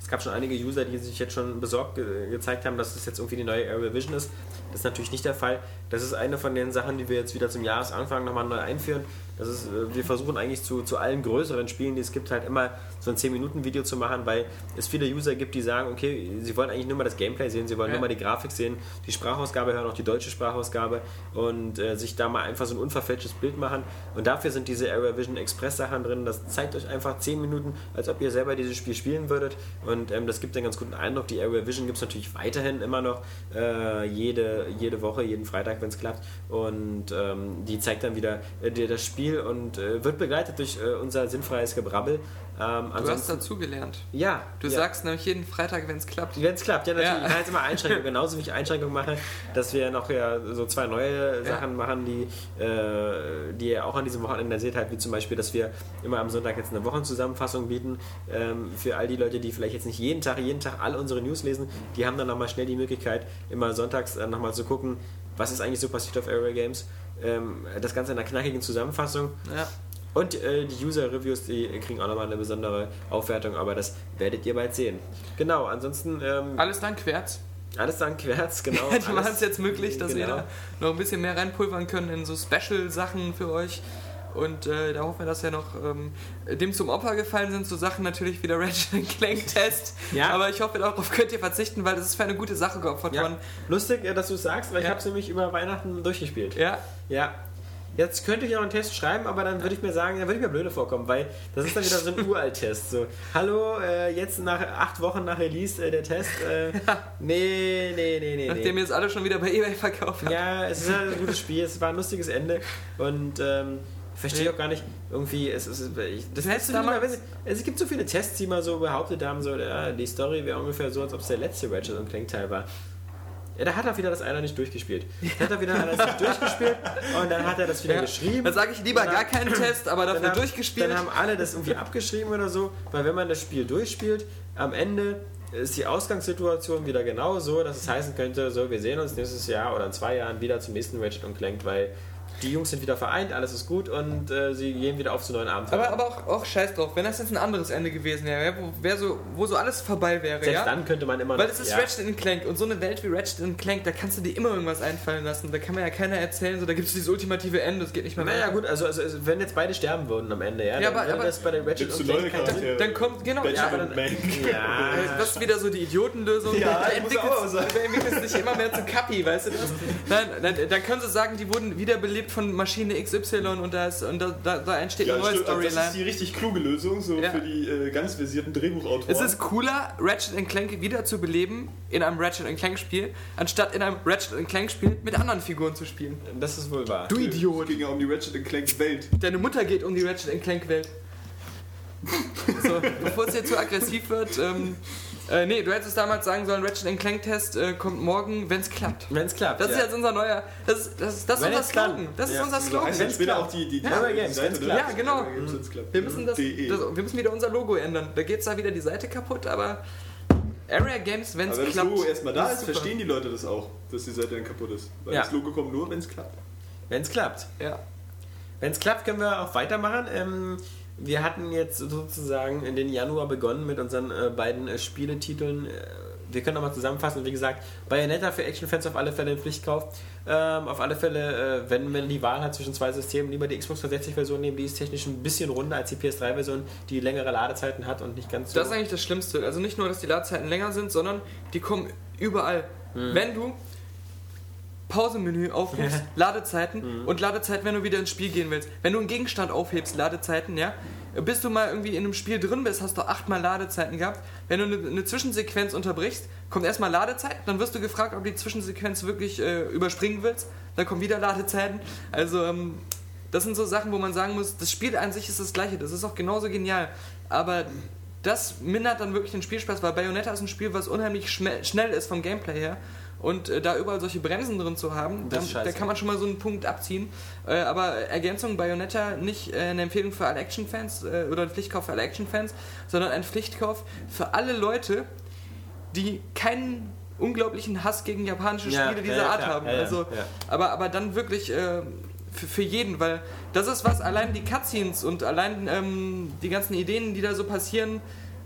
Es gab schon einige User, die sich jetzt schon besorgt ge gezeigt haben, dass es jetzt irgendwie die neue Area Vision ist. Das ist natürlich nicht der Fall. Das ist eine von den Sachen, die wir jetzt wieder zum Jahresanfang nochmal neu einführen. Das ist, äh, wir versuchen eigentlich zu, zu allen größeren Spielen, die es gibt, halt immer so ein 10-Minuten-Video zu machen, weil es viele User gibt, die sagen, okay, sie wollen eigentlich nur mal das Gameplay sehen, sie wollen Ja. nur mal die Grafik sehen, die Sprachausgabe hören, auch die deutsche Sprachausgabe und äh, sich da mal einfach so ein unverfälschtes Bild machen. Und dafür sind diese Area Vision Express Sachen drin. Das zeigt euch einfach 10 Minuten, als ob ihr selber dieses Spiel spielen würdet. Und ähm, das gibt einen ganz guten Eindruck. Die Area Vision gibt es natürlich weiterhin immer noch äh, jede, jede Woche, jeden Freitag, wenn es klappt. Und ähm, die zeigt dann wieder äh, dir das Spiel und äh, wird begleitet durch äh, unser sinnfreies Gebrabbel. Ähm, Du hast dazugelernt. ja, Du ja. sagst nämlich jeden Freitag, wenn es klappt. Wenn es klappt, ja natürlich. Ja. Ich mache jetzt immer [laughs] Einschränkungen, genauso wie ich Einschränkungen mache, dass wir noch ja so zwei neue Sachen machen, die, äh, die ihr auch an diesem Wochenende seht, halt wie zum Beispiel, dass wir immer am Sonntag jetzt eine Wochenzusammenfassung bieten. Ähm, für all die Leute, die vielleicht jetzt nicht jeden Tag, jeden Tag all unsere News lesen, die haben dann nochmal schnell die Möglichkeit, immer sonntags äh, nochmal zu gucken, was ist eigentlich so passiert auf Area Games. Ähm, das Ganze in einer knackigen Zusammenfassung. Ja. Und äh, die User-Reviews, die kriegen auch nochmal eine besondere Aufwertung, aber das werdet ihr bald sehen. Genau, ansonsten ähm, Alles dank Querz. alles dann Querz, genau. [laughs] die machen es jetzt möglich, dass genau. wir da noch ein bisschen mehr reinpulvern können in so Special-Sachen für euch. Und äh, da hoffen wir, dass ja noch ähm, dem zum Opfer gefallen sind, so Sachen natürlich wie der Ratchet Clank [laughs] Test. Ja. Aber ich hoffe, darauf könnt ihr verzichten, weil das ist für eine gute Sache geopfert Ja. worden. Lustig, äh, dass du es sagst, weil ich Ja. habe es nämlich über Weihnachten durchgespielt. Ja, Ja. Jetzt könnte ich auch einen Test schreiben, aber dann würde ich mir sagen, dann würde ich mir blöde vorkommen, weil das ist dann wieder so ein [laughs] Uralt-Test. So, hallo, äh, jetzt nach acht Wochen nach Release äh, der Test. Äh, [laughs] nee, nee, nee, nee. nachdem nee. es alle schon wieder bei eBay verkauft habt. Ja, es ist halt ein gutes Spiel, es war ein lustiges Ende und ähm, ich verstehe auch gar nicht, irgendwie, es ist, ich, das damals- immer, es gibt so viele Tests, die mal so behauptet haben, so, ja, die Story wäre ungefähr so, als ob es der letzte Ratchet und Clank Teil war. Ja, da hat er wieder das einer nicht durchgespielt. Da hat er wieder einer nicht durchgespielt und dann hat er das wieder Ja. geschrieben. Dann sage ich lieber Dann gar keinen Test, aber dafür dann haben, durchgespielt. Dann haben alle das irgendwie abgeschrieben oder so, weil wenn man das Spiel durchspielt, am Ende ist die Ausgangssituation wieder genau so, dass es heißen könnte, so, wir sehen uns nächstes Jahr oder in zwei Jahren wieder zum nächsten Ratchet und Clank, weil die Jungs sind wieder vereint, alles ist gut und äh, sie gehen wieder auf zu neuen Abenteuern. aber, aber auch, auch scheiß drauf, wenn das jetzt ein anderes Ende gewesen wäre, wo, wär so, wo so alles vorbei wäre, Selbst ja? dann könnte man immer Weil noch- es ist ja. Ratchet Clank und so eine Welt wie Ratchet Clank, da kannst du dir immer irgendwas einfallen lassen. Da kann mir ja keiner erzählen, so da gibt es dieses ultimative Ende, das geht nicht mehr Naja weiter. gut, also, also, also wenn jetzt beide sterben würden am Ende, ja, Ja, dann aber- aber- das bei der Ratchet Clank. Charaktere? Dann kommt, genau, Ratchet ja, dann-. [laughs] Ja, das ist wieder so die Idiotenlösung. Ja, da entwickelt sich immer mehr zu Kapi, weißt du das? Nein, dann, dann können sie sagen, die wurden wiederbelebt von Maschine XY und da, ist, und da, da, da entsteht Ja, eine neue stimmt, aber das ist Storyline. die richtig kluge Lösung, so Ja. für die äh, ganz versierten Drehbuchautoren. Es ist cooler, Ratchet Clank wieder zu beleben in einem Ratchet Clank Spiel, anstatt in einem Ratchet Clank Spiel mit anderen Figuren zu spielen. Das ist wohl wahr. Du Idiot! Es ging ja um die Ratchet Clank Welt. Deine Mutter geht um die Ratchet Clank Welt. [laughs] So, bevor es hier zu aggressiv wird, ähm, äh, nee, du hättest damals sagen sollen, Ratchet Clank Test äh, kommt morgen, wenn es klappt. Wenn es klappt. Das ist ja. jetzt unser neuer, das ist, das ist, das ist Wenn unser es klappt. Slogan. Das ist Ja. unser So Slogan. dann wenn's später klappt. auch die, die, Ja, Games, wenn's klappt. Ja, genau. Wenn's klappt. Wir müssen, das, De. das, wir müssen wieder unser Logo ändern. Da geht zwar wieder die Seite kaputt, aber Area Games, wenn es Aber wenn das klappt. Logo erstmal da ist, super. verstehen die Leute das auch, dass die Seite dann kaputt ist. Weil Ja. das Logo kommt nur, wenn es klappt. Wenn es klappt. Ja. Wenn es klappt, können wir auch weitermachen. Ähm, wir hatten jetzt sozusagen in den Januar begonnen mit unseren äh, beiden äh, Spieletiteln. Äh, wir können nochmal zusammenfassen. Wie gesagt, Bayonetta für Actionfans auf alle Fälle ein Pflichtkauf. Ähm, auf alle Fälle, äh, wenn man die Wahl hat zwischen zwei Systemen, lieber die Xbox 360-Version nehmen. Die ist technisch ein bisschen runder als die PS3-Version, die längere Ladezeiten hat und nicht ganz so. Das ist eigentlich das Schlimmste. Also nicht nur, dass die Ladezeiten länger sind, sondern die kommen überall. Mhm. Wenn du Pausemenü aufrufst, [laughs] Ladezeiten Mhm. und Ladezeiten, wenn du wieder ins Spiel gehen willst. Wenn du einen Gegenstand aufhebst, Ladezeiten, ja, bis du mal irgendwie in einem Spiel drin bist, hast du achtmal Ladezeiten gehabt. Wenn du eine, eine Zwischensequenz unterbrichst, kommt erstmal Ladezeit, dann wirst du gefragt, ob die Zwischensequenz wirklich äh, überspringen willst. Dann kommen wieder Ladezeiten. Also ähm, das sind so Sachen, wo man sagen muss, das Spiel an sich ist das gleiche, das ist auch genauso genial. Aber das mindert dann wirklich den Spielspaß, weil Bayonetta ist ein Spiel, was unheimlich schnell ist vom Gameplay her. Und äh, da überall solche Bremsen drin zu haben, Das da, kann man schon mal so einen Punkt abziehen. Äh, aber Ergänzung Bayonetta nicht äh, eine Empfehlung für alle Action-Fans äh, oder ein Pflichtkauf für alle Action-Fans, sondern ein Pflichtkauf für alle Leute, die keinen unglaublichen Hass gegen japanische Ja, Spiele ja, dieser ja, Art klar. haben. Ja, also. Aber, aber dann wirklich äh, für, für jeden, weil das ist was, allein die Cutscenes und allein ähm, die ganzen Ideen, die da so passieren,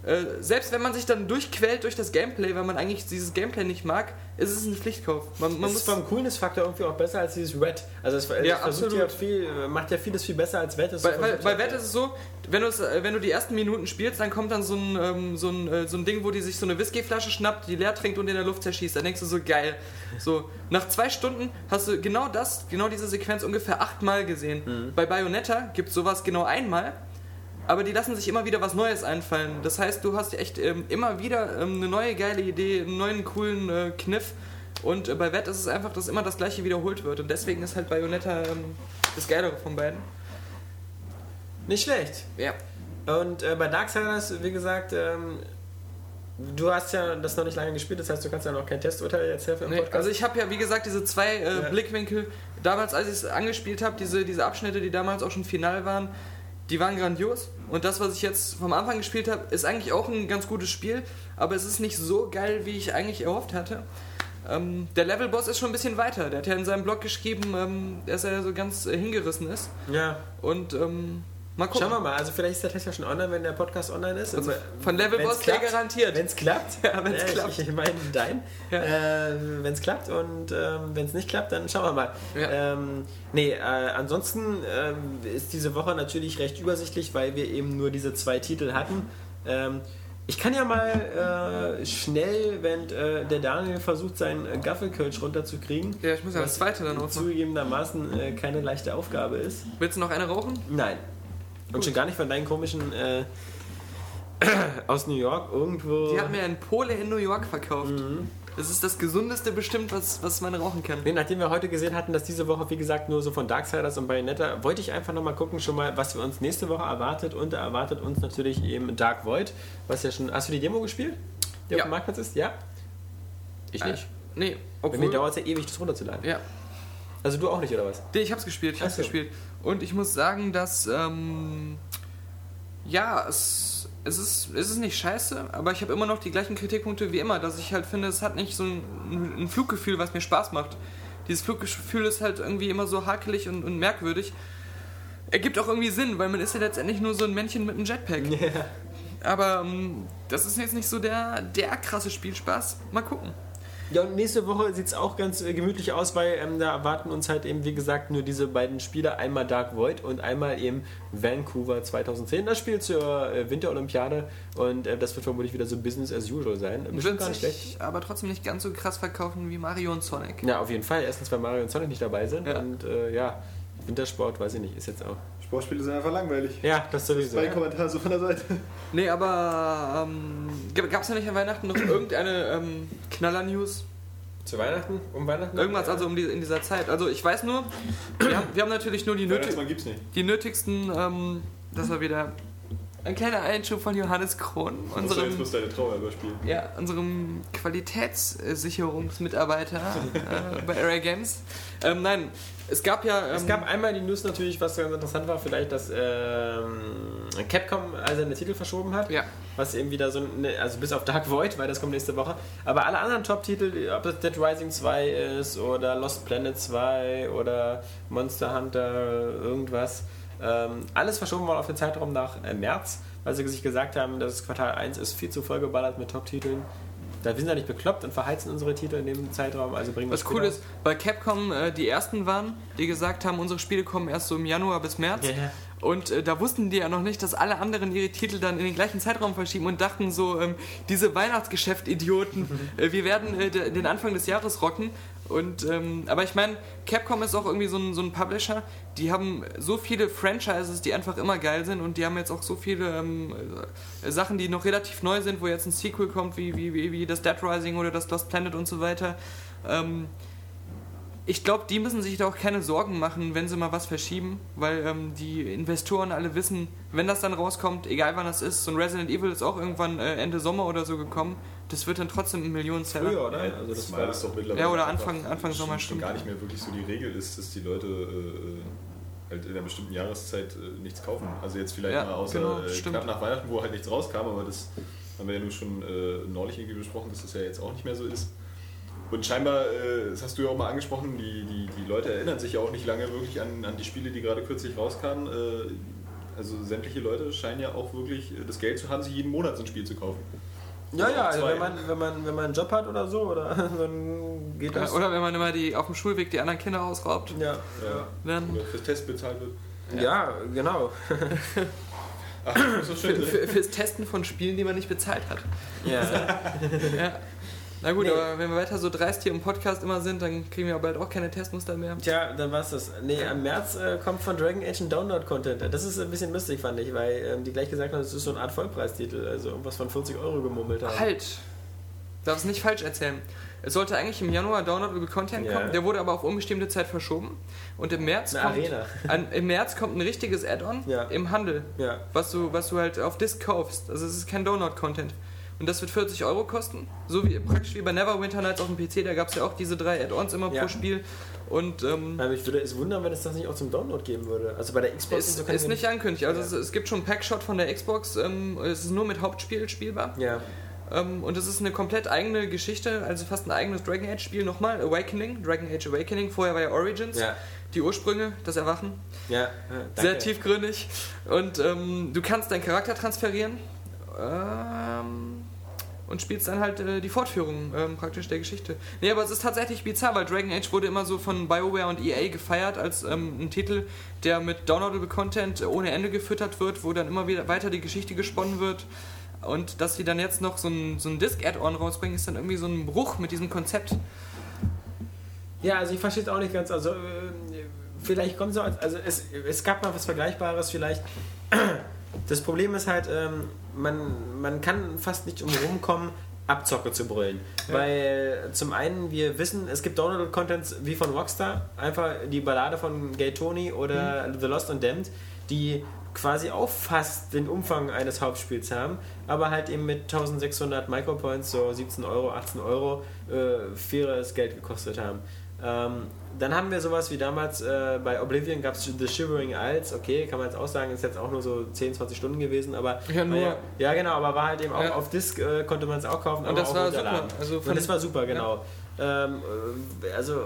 äh, selbst wenn man sich dann durchquält durch das Gameplay, weil man eigentlich dieses Gameplay nicht mag, ist es ein Pflichtkauf. Man, man ist vom Coolness-Faktor irgendwie auch besser als dieses Red. Also es, Ja, absolut. ja viel, macht ja vieles viel besser als. Es Bei, bei, bei Wett ist es so, wenn, äh, wenn du die ersten Minuten spielst, dann kommt dann so ein, ähm, so, ein, äh, so ein Ding, wo die sich so eine Whiskyflasche schnappt, die leer trinkt und in der Luft zerschießt. Dann denkst du so, geil. [laughs] So, nach zwei Stunden hast du genau das, genau diese Sequenz ungefähr achtmal gesehen. Mhm. Bei Bayonetta gibt es sowas genau einmal, aber die lassen sich immer wieder was Neues einfallen. Das heißt, du hast echt ähm, immer wieder ähm, eine neue geile Idee, einen neuen coolen äh, Kniff. Und äh, bei Wett ist es einfach, dass immer das gleiche wiederholt wird. Und deswegen ist halt Bayonetta ähm, das Geilere von beiden. Nicht schlecht. Ja. Und äh, bei Darksiders, wie gesagt, ähm, du hast ja das noch nicht lange gespielt, das heißt, du kannst ja noch kein Testurteil jetzt helfen im Nee, Podcast. also ich habe ja, wie gesagt, diese zwei äh, Ja. Blickwinkel, damals als ich es angespielt habe, diese, diese Abschnitte, die damals auch schon final waren, die waren grandios. Und das, was ich jetzt vom Anfang gespielt habe, ist eigentlich auch ein ganz gutes Spiel, aber es ist nicht so geil, wie ich eigentlich erhofft hatte. Ähm, der Levelboss ist schon ein bisschen weiter. Der hat ja in seinem Blog geschrieben, ähm, dass er so ganz äh, hingerissen ist. ja, Und ähm, mal gucken. schauen wir mal. Also vielleicht ist der Test ja schon online, wenn der Podcast online ist. Also Aber von Levelboss wenn's der klappt- garantiert. Wenn es klappt. Ja, wenn's ich- klappt. Ich, meine dein. Ja. Äh, wenn es klappt und ähm, wenn es nicht klappt, dann schauen wir mal. Ja. Ähm, nee, äh, ansonsten ähm, ist diese Woche natürlich recht übersichtlich, weil wir eben nur diese zwei Titel hatten. Ähm, ich kann ja mal äh, schnell, wenn äh, der Daniel versucht, seinen äh, Gaffelkölsch runterzukriegen, Ja, ich muss ja das zweite dann aufmachen. zugegebenermaßen äh, keine leichte Aufgabe ist. Willst du noch eine rauchen? Nein. Und schon gar nicht von deinen komischen äh, [clears throat] aus New York irgendwo. Die hat mir ein Pole in New York verkauft. Mhm. Das ist das gesundeste bestimmt, was, was man rauchen kann. Nee, nachdem wir heute gesehen hatten, dass diese Woche, wie gesagt, nur so von Darksiders und Bayonetta, wollte ich einfach nochmal gucken, schon mal, was wir uns nächste Woche erwartet. Und erwartet uns natürlich eben Dark Void, was ja schon. Hast du die Demo gespielt? Die Ja. auf dem Marktplatz ist? Ja? Ich nicht. Nee, Bei mir dauert es ja ewig, das runterzuladen. Ja, Also du auch nicht, oder was? Nee, ich hab's gespielt, ich hab's so. gespielt. Und ich muss sagen, dass, ähm, ja, es, es, ist, es ist nicht scheiße, aber ich habe immer noch die gleichen Kritikpunkte wie immer, dass ich halt finde, es hat nicht so ein, ein Fluggefühl, was mir Spaß macht. Dieses Fluggefühl ist halt irgendwie immer so hakelig und, und merkwürdig. Ergibt auch irgendwie Sinn, weil man ist ja letztendlich nur so ein Männchen mit einem Jetpack. Aber ähm, das ist jetzt nicht so der, der krasse Spielspaß. Mal gucken. Ja, und nächste Woche sieht es auch ganz äh, gemütlich aus, weil ähm, da erwarten uns halt eben, wie gesagt, nur diese beiden Spiele. Einmal Dark Void und einmal eben Vancouver 2010. Das Spiel zur äh, Winterolympiade und äh, das wird vermutlich wieder so Business as usual sein. Bestimmt Wird gar nicht schlecht. sich aber trotzdem nicht ganz so krass verkaufen wie Mario und Sonic. Ja, auf jeden Fall. Erstens, weil Mario und Sonic nicht dabei sind Ja. und äh, ja, Wintersport, weiß ich nicht, ist jetzt auch. Sportspiele sind einfach langweilig. Ja, das sowieso. Zwei Ja. Kommentare so von der Seite. Nee, aber ähm, gab es ja nicht an Weihnachten noch irgendeine ähm, Knaller-News? Zu Weihnachten? Um Weihnachten? Irgendwas also um die, in dieser Zeit. Also ich weiß nur, wir haben, wir haben natürlich nur die, nötig, Weihnachtsmann gibt's nicht. die nötigsten, ähm, das war wieder ein kleiner Einschub von Johannes Krohn, Musst du jetzt unserem, bloß deine Trauer überspielen. ja, unserem Qualitätssicherungsmitarbeiter [laughs] äh, bei Area Games. Ähm, nein, es gab ja... Ähm, Es gab einmal die News natürlich, was ganz interessant war, vielleicht, dass ähm, Capcom also seine Titel verschoben hat. ja, Was eben wieder so, eine, also bis auf Dark Void, weil das kommt nächste Woche. Aber alle anderen Top-Titel, ob das Dead Rising 2 ist oder Lost Planet 2 oder Monster Hunter, irgendwas, ähm, alles verschoben worden auf den Zeitraum nach äh, März, weil sie sich gesagt haben, das Quartal 1 ist viel zu vollgeballert mit Top-Titeln. Da wir sind ja nicht bekloppt und verheizen unsere Titel in dem Zeitraum, also bringen wir was cool ist, weil Capcom äh, die ersten waren, die gesagt haben, unsere Spiele kommen erst so im Januar bis März. Ja. Und äh, da wussten die ja noch nicht, dass alle anderen ihre Titel dann in den gleichen Zeitraum verschieben und dachten so, ähm, diese Weihnachtsgeschäft-Idioten, [laughs] äh, wir werden äh, de- den Anfang des Jahres rocken. Und, ähm, aber ich meine, Capcom ist auch irgendwie so ein, so ein Publisher, die haben so viele Franchises, die einfach immer geil sind. Und die haben jetzt auch so viele ähm, äh, Sachen, die noch relativ neu sind, wo jetzt ein Sequel kommt, wie, wie, wie, wie das Dead Rising oder das Lost Planet und so weiter. Ähm, ich glaube, die müssen sich da auch keine Sorgen machen, wenn sie mal was verschieben, weil ähm, die Investoren alle wissen, wenn das dann rauskommt, egal wann das ist, so ein Resident Evil ist auch irgendwann äh, Ende Sommer oder so gekommen, das wird dann trotzdem ein Millionenseller. Früher, oder? Also das Mal ist doch mittlerweile Ja, oder Anfang- Anfang Sommer, schon, stimmt. gar nicht mehr wirklich so die Regel ist, dass die Leute äh, halt in einer bestimmten Jahreszeit äh, nichts kaufen. Also jetzt vielleicht Ja, mal außer genau, äh, knapp nach Weihnachten, wo halt nichts rauskam, aber das haben wir ja nun schon äh, neulich irgendwie besprochen, dass das ja jetzt auch nicht mehr so ist. Und scheinbar, äh, das hast du ja auch mal angesprochen, die, die, die Leute erinnern sich ja auch nicht lange wirklich an, an die Spiele, die gerade kürzlich rauskamen. Äh, also sämtliche Leute scheinen ja auch wirklich das Geld zu haben, sich jeden Monat so ein Spiel zu kaufen. Ja, ja, also wenn man, wenn, man, wenn man einen Job hat oder so, oder, [laughs] dann geht das. Oder wenn man immer die auf dem Schulweg die anderen Kinder ausraubt. Ja, Ja. Dann Oder fürs Test bezahlt wird. ja. genau. [laughs] Ach, so für, schön. für, fürs Testen von Spielen, die man nicht bezahlt hat. Ja. [laughs] Ja. Na gut, Nee. aber wenn wir weiter so dreist hier im Podcast immer sind, dann kriegen wir bald auch keine Testmuster mehr. Tja, dann war's das. Nee, im März äh, kommt von Dragon Age ein Download-Content. Das ist ein bisschen lustig, fand ich, weil ähm, die gleich gesagt haben, es ist so eine Art Vollpreistitel, also irgendwas von 40 Euro gemummelt haben. Halt! Darf es nicht falsch erzählen. Es sollte eigentlich im Januar Downloadable Content Ja. kommen, der wurde aber auf unbestimmte Zeit verschoben. Und im März, Eine kommt. An, im März kommt ein richtiges Add-on Ja. im Handel, Ja. was du, was du halt auf Disc kaufst. Also es ist kein Download-Content. Und das wird 40 Euro kosten. So wie praktisch wie bei Neverwinter Nights auf dem PC, da gab es ja auch diese drei Add-ons immer Ja. pro Spiel. Und ähm, Aber ich würde es wundern, wenn es das nicht auch zum Download geben würde. Also bei der Xbox ist, so ist ich nicht angekündigt. Also Ja. es, es gibt schon Packshot von der Xbox. Ähm, es ist nur mit Hauptspiel spielbar. Ja. Ähm, und es ist eine komplett eigene Geschichte, also fast ein eigenes Dragon Age Spiel nochmal. Awakening, Dragon Age Awakening. Vorher war ja Origins. Ja. Die Ursprünge, das Erwachen. Ja. Sehr tiefgründig. Und ähm, du kannst deinen Charakter transferieren. Ähm, und spielst dann halt äh, die Fortführung ähm, praktisch der Geschichte. Nee, aber es ist tatsächlich bizarr, weil Dragon Age wurde immer so von BioWare und EA gefeiert als ähm, ein Titel, der mit downloadable Content ohne Ende gefüttert wird, wo dann immer wieder weiter die Geschichte gesponnen wird. Und dass die dann jetzt noch so ein, so ein Disc-Add-on rausbringen, ist dann irgendwie so ein Bruch mit diesem Konzept. Ja, also ich verstehe es auch nicht ganz. Also äh, vielleicht kommt auch, also es, es gab mal was Vergleichbares vielleicht. [clears throat] Das Problem ist halt, ähm, man, man kann fast nicht umherum kommen, Abzocke zu brüllen. Weil zum einen, wir wissen, es gibt Download-Contents wie von Rockstar, einfach die Ballade von Gay Tony oder The Lost and Damned, die quasi auch fast den Umfang eines Hauptspiels haben, aber halt eben mit 1600 Micropoints, so 17 Euro, 18 Euro, äh, faires Geld gekostet haben. Ähm, dann haben wir sowas wie damals äh, bei Oblivion gab es The Shivering Isles, okay, kann man jetzt auch sagen, ist jetzt auch nur so 10, 20 Stunden gewesen, aber Ja, nur- ja, ja genau, aber war halt eben auch Ja. auf Disc äh, konnte man es auch kaufen, Und aber das auch war super. Also von- Und das war super, genau. Ähm, äh, also äh,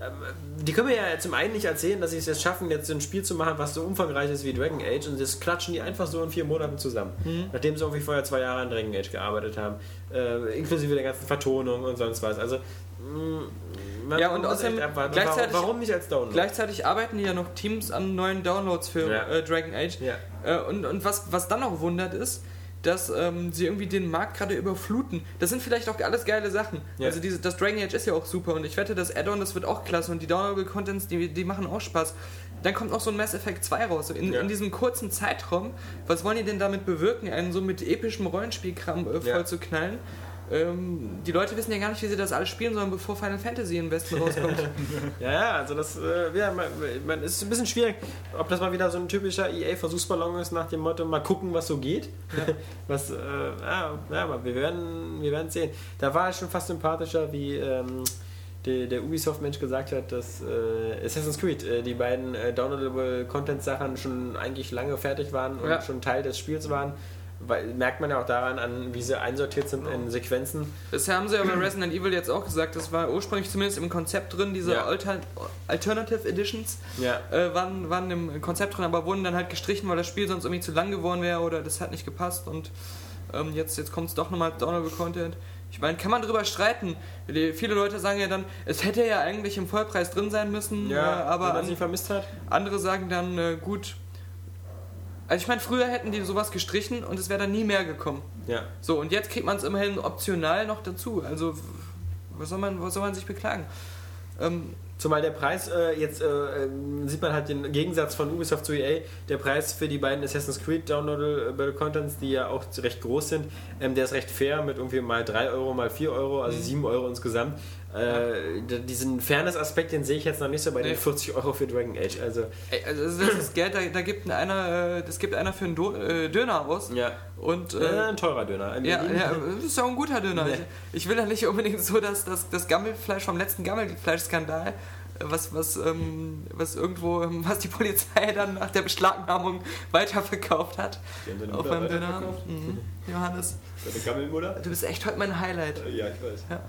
ähm, die können mir ja zum einen nicht erzählen, dass sie es jetzt schaffen, jetzt ein Spiel zu machen, was so umfangreich ist wie Dragon Age und das klatschen die einfach so in vier Monaten zusammen. Mhm. Nachdem sie irgendwie vorher zwei Jahre an Dragon Age gearbeitet haben. Äh, inklusive der ganzen Vertonung und sonst was. Also mh, man Ja, und außerdem abwarten. gleichzeitig- warum, nicht als Download? Gleichzeitig arbeiten die ja noch Teams an neuen Downloads für Ja. äh, Dragon Age. Ja. Äh, und und was, was dann auch wundert ist, dass ähm, sie irgendwie den Markt gerade überfluten. Das sind vielleicht auch alles geile Sachen. Ja. Also diese, das Dragon Age ist ja auch super und ich wette, das Add-on, das wird auch klasse und die Downloadable Contents, die, die machen auch Spaß. Dann kommt noch so ein Mass Effect 2 raus. In, Ja. in diesem kurzen Zeitraum, was wollen die denn damit bewirken, einen so mit epischem Rollenspielkram äh, voll Ja. zu knallen? Ähm, die Leute wissen ja gar nicht, wie sie das alles spielen sollen, bevor Final Fantasy im Westen rauskommt. [laughs] Ja, ja, also das äh, ja, man, man, es ist ein bisschen schwierig, ob das mal wieder so ein typischer EA-Versuchsballon ist nach dem Motto, mal gucken, was so geht. [laughs] was, äh, ja, ja, wir werden wir werden sehen. Da war es schon fast sympathischer, wie ähm, der, der Ubisoft-Mensch gesagt hat, dass äh, Assassin's Creed, äh, die beiden äh, downloadable Content-Sachen schon eigentlich lange fertig waren und Ja. schon Teil des Spiels waren. Weil, merkt man ja auch daran an, wie sie einsortiert sind in Sequenzen. Das haben sie ja bei Resident Evil jetzt auch gesagt. Das war ursprünglich zumindest im Konzept drin. Diese Ja. Alter Alternative Editions Ja. äh, waren, waren im Konzept drin, aber wurden dann halt gestrichen, weil das Spiel sonst irgendwie zu lang geworden wäre oder das hat nicht gepasst. Und ähm, jetzt, jetzt kommt es doch nochmal als Downloadable Content. Ich meine, kann man drüber streiten. Die, viele Leute sagen ja dann, es hätte ja eigentlich im Vollpreis drin sein müssen, äh, Ja, aber wenn man an, sie vermisst hat. andere sagen dann, äh, gut. Also ich meine, früher hätten die sowas gestrichen und es wäre dann nie mehr gekommen. Ja. So, und jetzt kriegt man es immerhin optional noch dazu. Also, was soll man, was soll man sich beklagen? Ähm, Zumal der Preis, äh, jetzt äh, ähm, sieht man halt den Gegensatz von Ubisoft zu EA, der Preis für die beiden Assassin's Creed Downloadable Contents, die ja auch recht groß sind, ähm, der ist recht fair mit irgendwie mal 3 Euro, mal 4 Euro, also 7 Euro insgesamt. Äh, Diesen Fairness-Aspekt, den sehe ich jetzt noch nicht so bei Nee. den 40 Euro für Dragon Age. Also, ey, also das ist Geld, da, da gibt einer, äh, das gibt einer für einen Do äh, Döner aus. ja. Und Äh, äh, ein teurer Döner. Ja, ja, das ist ja auch ein guter Döner. Nee. Ich, ich will ja nicht unbedingt so, dass das, das Gammelfleisch vom letzten Gammelfleischskandal, was, was, ähm, was irgendwo, ähm, was die Polizei dann nach der Beschlagnahmung weiterverkauft hat. Die haben deine Auf meinem Döner. Mhm. Johannes, Deine Gammelmutter? du bist echt heute mein Highlight. Ja, ich weiß. Ja,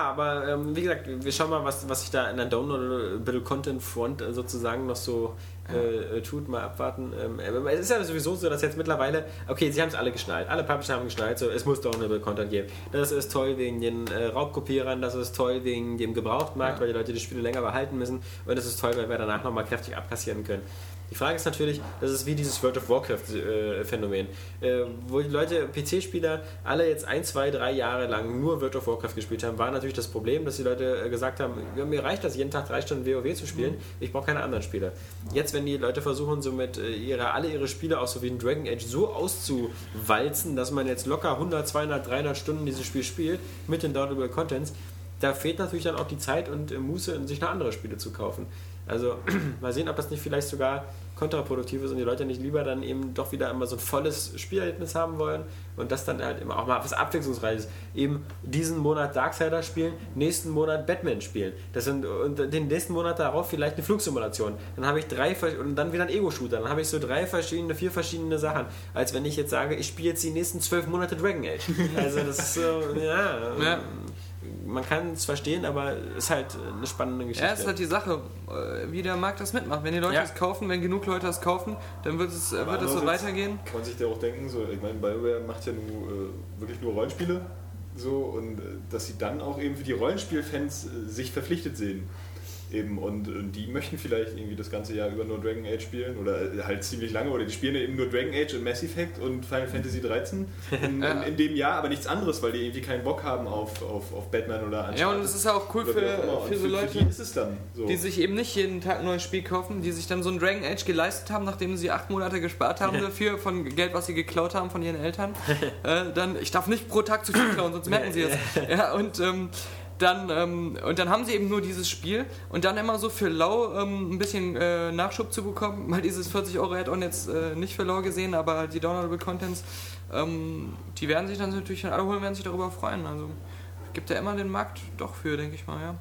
aber ähm, wie gesagt, wir schauen mal, was, was sich da in der Downloadable Content Front äh, sozusagen noch so äh, tut, mal abwarten. Ähm, es ist ja sowieso so, dass jetzt mittlerweile, okay, sie haben es alle geschnallt, alle Publisher haben geschnallt, so, es muss Downloadable Content geben. Das ist toll wegen den äh, Raubkopierern, das ist toll wegen dem Gebrauchtmarkt, ja. weil die Leute die Spiele länger behalten müssen und das ist toll, weil wir danach nochmal kräftig abkassieren können. Die Frage ist natürlich, das ist wie dieses World of Warcraft-Phänomen, äh, äh, wo die Leute, PC-Spieler, alle jetzt ein, zwei, drei Jahre lang nur World of Warcraft gespielt haben, war natürlich das Problem, dass die Leute äh, gesagt haben, mir reicht das, jeden Tag drei Stunden WoW zu spielen, mhm. ich brauche keine anderen Spieler. Jetzt, wenn die Leute versuchen, somit äh, ihre, alle ihre Spiele, auch so wie in Dragon Age, so auszuwalzen, dass man jetzt locker 100, 200, 300 Stunden dieses Spiel spielt, mit den Downloadable Contents, da fehlt natürlich dann auch die Zeit und äh, Muße, sich noch andere Spiele zu kaufen. Also [clears throat] mal sehen, ob das nicht vielleicht sogar kontraproduktiv ist und die Leute nicht lieber dann eben doch wieder immer so ein volles Spielerlebnis haben wollen und das dann halt immer auch mal was Abwechslungsreiches. Eben diesen Monat Darksider spielen, nächsten Monat Batman spielen. Das sind, und den nächsten Monat darauf vielleicht eine Flugsimulation. Dann habe ich drei und dann wieder ein Ego-Shooter. Dann habe ich so drei verschiedene, vier verschiedene Sachen. Als wenn ich jetzt sage, ich spiele jetzt die nächsten zwölf Monate Dragon Age. [laughs] Also das ist so, ja. ja man kann es verstehen, aber es ist halt eine spannende Geschichte. Ja, es ist halt die Sache, äh, wie der Markt das mitmacht. Wenn die Leute es kaufen, wenn genug Leute es kaufen, dann wird es, wird es so weitergehen. Kann man sich da auch denken, so, ich meine, BioWare macht ja nur, äh, wirklich nur Rollenspiele so und äh, dass sie dann auch eben für die Rollenspielfans äh, sich verpflichtet sehen. Eben, und, und, die möchten vielleicht irgendwie das ganze Jahr über nur Dragon Age spielen oder halt ziemlich lange oder die spielen eben nur Dragon Age und Mass Effect und Final Fantasy 13 [laughs] in, ja. in, in, dem Jahr, aber nichts anderes, weil die irgendwie keinen Bock haben auf, auf, auf Batman oder Uncharted. Ja, und es ist auch cool für, für so Leute, für die, so. die, sich eben nicht jeden Tag ein neues Spiel kaufen, die sich dann so ein Dragon Age geleistet haben, nachdem sie acht Monate gespart haben [laughs] dafür von Geld, was sie geklaut haben von ihren Eltern. [laughs] äh, dann, ich darf nicht pro Tag zu viel klauen, sonst merken sie es. Ja, und ähm, dann, ähm, und dann haben sie eben nur dieses Spiel und dann immer so für lau ähm, ein bisschen äh, Nachschub zu bekommen, mal dieses 40 Euro Add-on jetzt äh, nicht für lau gesehen, aber die Downloadable Contents, ähm, die werden sich dann natürlich, alle holen werden sich darüber freuen. Also gibt ja immer den Markt doch für, denke ich mal, ja.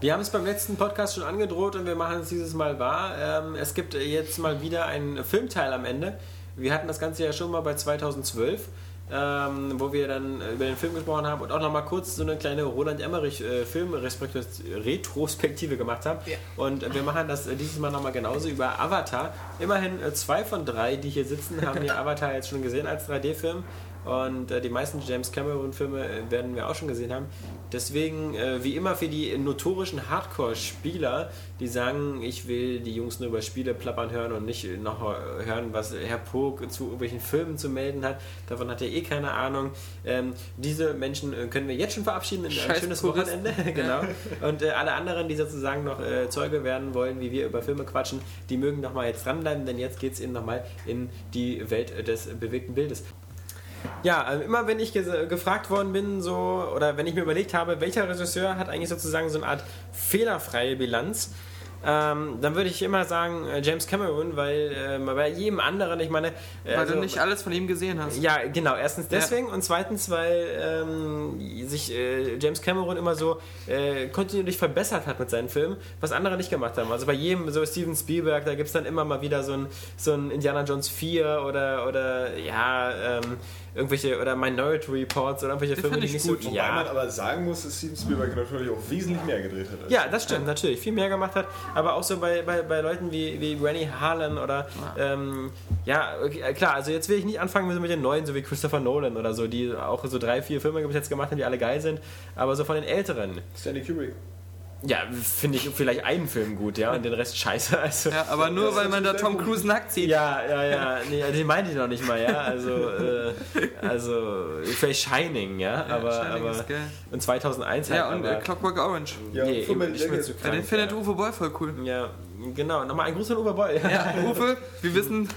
Wir haben es beim letzten Podcast schon angedroht und wir machen es dieses Mal wahr. Ähm, es gibt jetzt mal wieder einen Filmteil am Ende. Wir hatten das Ganze ja schon mal bei 2012 ähm, wo wir dann über den Film gesprochen haben und auch nochmal kurz so eine kleine Roland Emmerich äh, Film-Retrospektive gemacht haben. Ja. Und wir machen das dieses Mal nochmal genauso über Avatar. Immerhin äh, zwei von drei, die hier sitzen, haben [laughs] hier Avatar jetzt schon gesehen als 3D-Film. Und äh, die meisten James Cameron-Filme äh, werden wir auch schon gesehen haben. Deswegen, äh, wie immer für die notorischen Hardcore-Spieler, die sagen, ich will die Jungs nur über Spiele plappern hören und nicht noch hören, was Herr Pog zu irgendwelchen Filmen zu melden hat. Davon hat er eh keine Ahnung. Ähm, diese Menschen äh, können wir jetzt schon verabschieden in ein schönes Wochenende. [laughs] genau. Und äh, alle anderen, die sozusagen noch äh, Zeuge werden wollen, wie wir über Filme quatschen, die mögen nochmal jetzt dranbleiben, denn jetzt geht es eben nochmal in die Welt des bewegten Bildes. Ja, also immer wenn ich gefragt worden bin, so, oder wenn ich mir überlegt habe, welcher Regisseur hat eigentlich sozusagen so eine Art fehlerfreie Bilanz, ähm, dann würde ich immer sagen äh, James Cameron, weil äh, bei jedem anderen, ich meine. Äh, weil also, du nicht alles von ihm gesehen hast. Ja, genau. Erstens deswegen ja. und zweitens, weil ähm, sich äh, James Cameron immer so äh, kontinuierlich verbessert hat mit seinen Filmen, was andere nicht gemacht haben. Also bei jedem, so Steven Spielberg, da gibt es dann immer mal wieder so ein, so ein Indiana Jones 4 oder, oder ja. Ähm, irgendwelche oder Minority Reports oder irgendwelche Filme, die nicht gut. so. Ja. man aber sagen muss, dass Steven Spielberg natürlich auch wesentlich mehr gedreht hat. Ja, das stimmt, ja. natürlich. Viel mehr gemacht hat. Aber auch so bei, bei, bei Leuten wie, wie Rennie Harlan oder ja, ähm, ja okay, klar, also jetzt will ich nicht anfangen mit den neuen, so wie Christopher Nolan oder so, die auch so drei, vier Filme bis jetzt gemacht haben, die alle geil sind. Aber so von den älteren. Stanley Kubrick. Ja, finde ich vielleicht einen Film gut, ja, und den Rest scheiße. Also, ja, aber nur weil man da Tom Cruise nackt sieht. Ja, ja, ja, nee, den meinte ich noch nicht mal, ja. Also, äh, also vielleicht Shining, ja, aber. Shining aber und 2001 halt. Ja, und aber, Clockwork Orange. Ja, nee, ich bin zu krank, ja, den findet Uwe Boll voll cool. Ja, genau. Nochmal ein Gruß an Uwe Boll. Ja, Uwe, wir wissen.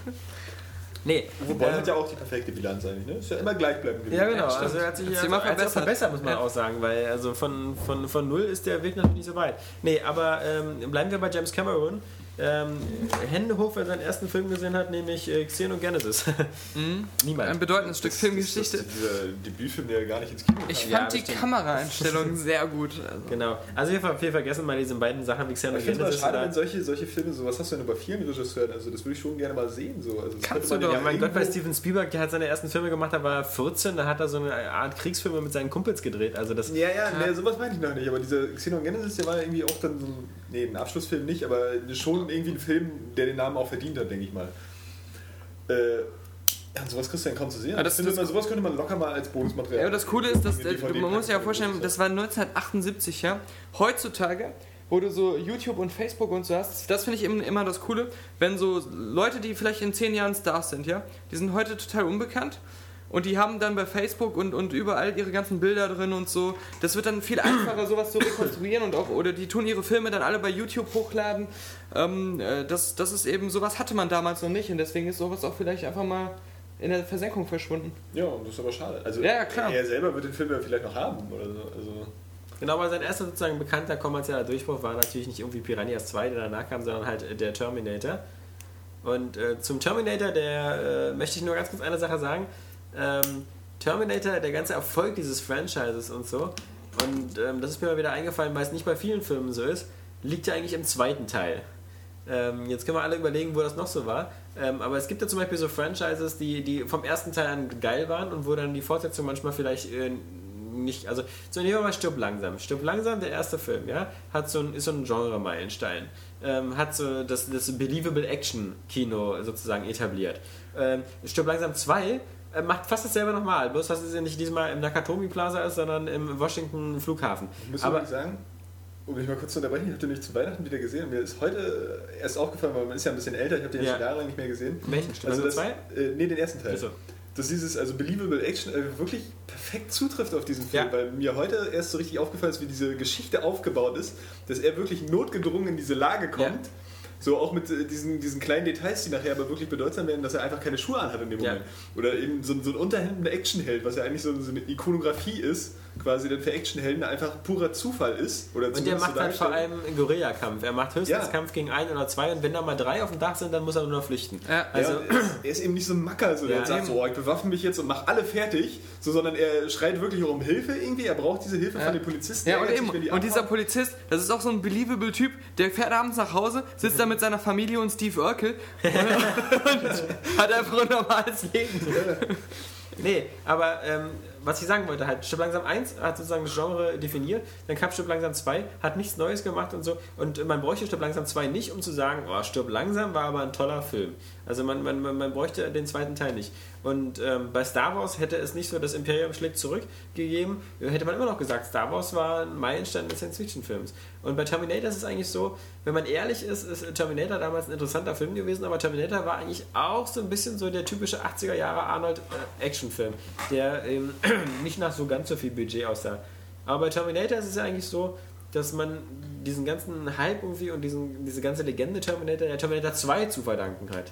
Nee. Boll ähm, hat ja auch die perfekte Bilanz eigentlich, ne? Ist ja immer gleichbleibend gewesen. Ja, genau. Ja, also er hat sich ja also, verbessert. verbessert, muss man ja. auch sagen, weil also von, von, von null ist der Weg natürlich nicht so weit. Nee, aber ähm, bleiben wir bei James Cameron ähm, Hände hoch, wer seinen ersten Film gesehen hat, nämlich äh, Xenogenesis. [laughs] Mhm. Niemand. Ein bedeutendes Stück das, Filmgeschichte. Das, das, dieser Debütfilm, der gar nicht ins Kino kam. Ich fand ja, die Kameraeinstellung [laughs] sehr gut. Also. Genau. Also wir, wir, vergessen mal diese beiden Sachen wie Xenogenesis. Ich finde es schade, wenn solche, solche Filme, so was hast du denn bei vielen Regisseuren, also das würde ich schon gerne mal sehen. So. Also Kannst du doch. Ja, mein Gott, bei Steven Spielberg, der hat seine ersten Filme gemacht, da war 14, da hat er so eine Art Kriegsfilme mit seinen Kumpels gedreht. Also das, ja, ja, ja. Nee, sowas meine ich noch nicht, aber dieser Xenogenesis, der war ja irgendwie auch dann so ein nee, ein Abschlussfilm nicht, aber schon irgendwie ein Film, der den Namen auch verdient hat, denke ich mal. Äh, ja, und sowas kriegst du dann kaum zu sehen. Ja, das- das- immer, sowas könnte man locker mal als Bonusmaterial. Ja, aber das Coole ist, dass äh, man muss sich ja vorstellen, das war 1978, ja. Heutzutage, wo du so YouTube und Facebook und so hast, das finde ich immer, immer das Coole, wenn so Leute, die vielleicht in zehn Jahren Stars sind, ja, die sind heute total unbekannt. Und die haben dann bei Facebook und, und überall ihre ganzen Bilder drin und so. Das wird dann viel einfacher, sowas zu rekonstruieren und auch, oder die tun ihre Filme dann alle bei YouTube hochladen. Ähm, äh, das, das ist eben, sowas hatte man damals noch nicht und deswegen ist sowas auch vielleicht einfach mal in der Versenkung verschwunden. Ja, und das ist aber schade. Also, Ja, klar. Er selber wird den Film ja vielleicht noch haben oder so. Also, Genau, aber sein erster sozusagen bekannter kommerzieller Durchbruch war natürlich nicht irgendwie Piranhas 2, der danach kam, sondern halt äh, der Terminator. Und äh, zum Terminator, der äh, möchte ich nur ganz kurz eine Sache sagen. Ähm, Terminator, der ganze Erfolg dieses Franchises und so, und ähm, das ist mir mal wieder eingefallen, weil es nicht bei vielen Filmen so ist, liegt ja eigentlich im zweiten Teil. Ähm, jetzt können wir alle überlegen, wo das noch so war. Ähm, aber es gibt ja zum Beispiel so Franchises, die, die vom ersten Teil an geil waren und wo dann die Fortsetzung manchmal vielleicht äh, nicht, also so nehmen wir mal Stirb langsam. Stirb langsam, der erste Film, ja, hat so ein, ist so ein Genre-Meilenstein. Ähm, hat so das, das Believable Action-Kino sozusagen etabliert. Ähm, Stirb langsam 2 äh, macht fast dasselbe nochmal, bloß dass es ja nicht diesmal im Nakatomi Plaza ist, sondern im Washington Flughafen. ich muss Aber sagen, um mich mal kurz zu unterbrechen, ich habe den nicht zu Weihnachten wieder gesehen. Mir ist heute erst aufgefallen, weil man ist ja ein bisschen älter, ich habe den ja. Schon jahrelang nicht mehr gesehen. welchen? Also langsam das, 2? äh, nee, den ersten Teil. Wieso? Dass dieses also Believable Action äh, wirklich perfekt zutrifft auf diesen Film, Ja. weil mir heute erst so richtig aufgefallen ist, wie diese Geschichte aufgebaut ist, dass er wirklich notgedrungen in diese Lage kommt. Ja. So auch mit äh, diesen, diesen kleinen Details, die nachher aber wirklich bedeutsam werden, dass er einfach keine Schuhe anhat in dem Ja. Moment. Oder eben so, ein- so ein unterhemdender Actionheld, was ja eigentlich so, so eine Ikonografie ist, quasi dann für Actionhelden einfach purer Zufall ist. Oder Und der zumindest so macht halt vor allem einen Guerilla-Kampf. Er macht höchstens Ja. Kampf gegen ein oder zwei und wenn da mal drei auf dem Dach sind, dann muss er nur noch flüchten. Ja. Also, ja, er, ist, eben nicht so ein Macker, so, der Ja, sagt eben. so, oh, ich bewaffne mich jetzt und mach alle fertig, so, sondern er schreit wirklich auch um Hilfe irgendwie, er braucht diese Hilfe Ja. von den Polizisten. Ja, und eben, sich, die und dieser. Polizist, das ist auch so ein believable Typ, der fährt abends nach Hause, sitzt da mit seiner Familie und Steve Urkel [laughs] und hat einfach ein normales Leben. nee, aber ähm, was ich sagen wollte, halt, Stück langsam 1 hat sozusagen das Genre definiert, dann kam Stück langsam 2, hat nichts Neues gemacht und so. Und man bräuchte Stück langsam 2 nicht, um zu sagen, oh, Stirb langsam war aber ein toller Film. Also man, man, man, bräuchte den zweiten Teil nicht. Und ähm, bei Star Wars hätte es nicht so das Imperium schlägt zurück gegeben, hätte man immer noch gesagt, Star Wars war ein Meilenstein des Science-Fiction-Films. Und bei Terminator ist es eigentlich so, wenn man ehrlich ist, ist Terminator damals ein interessanter Film gewesen, aber Terminator war eigentlich auch so ein bisschen so der typische 80er Jahre Arnold äh, Actionfilm, der ähm, [clears throat] nicht nach so ganz so viel Budget aussah. Aber bei Terminator ist es ja eigentlich so, dass man diesen ganzen Hype irgendwie und diesen, diese ganze Legende Terminator der Terminator 2 zu verdanken hat.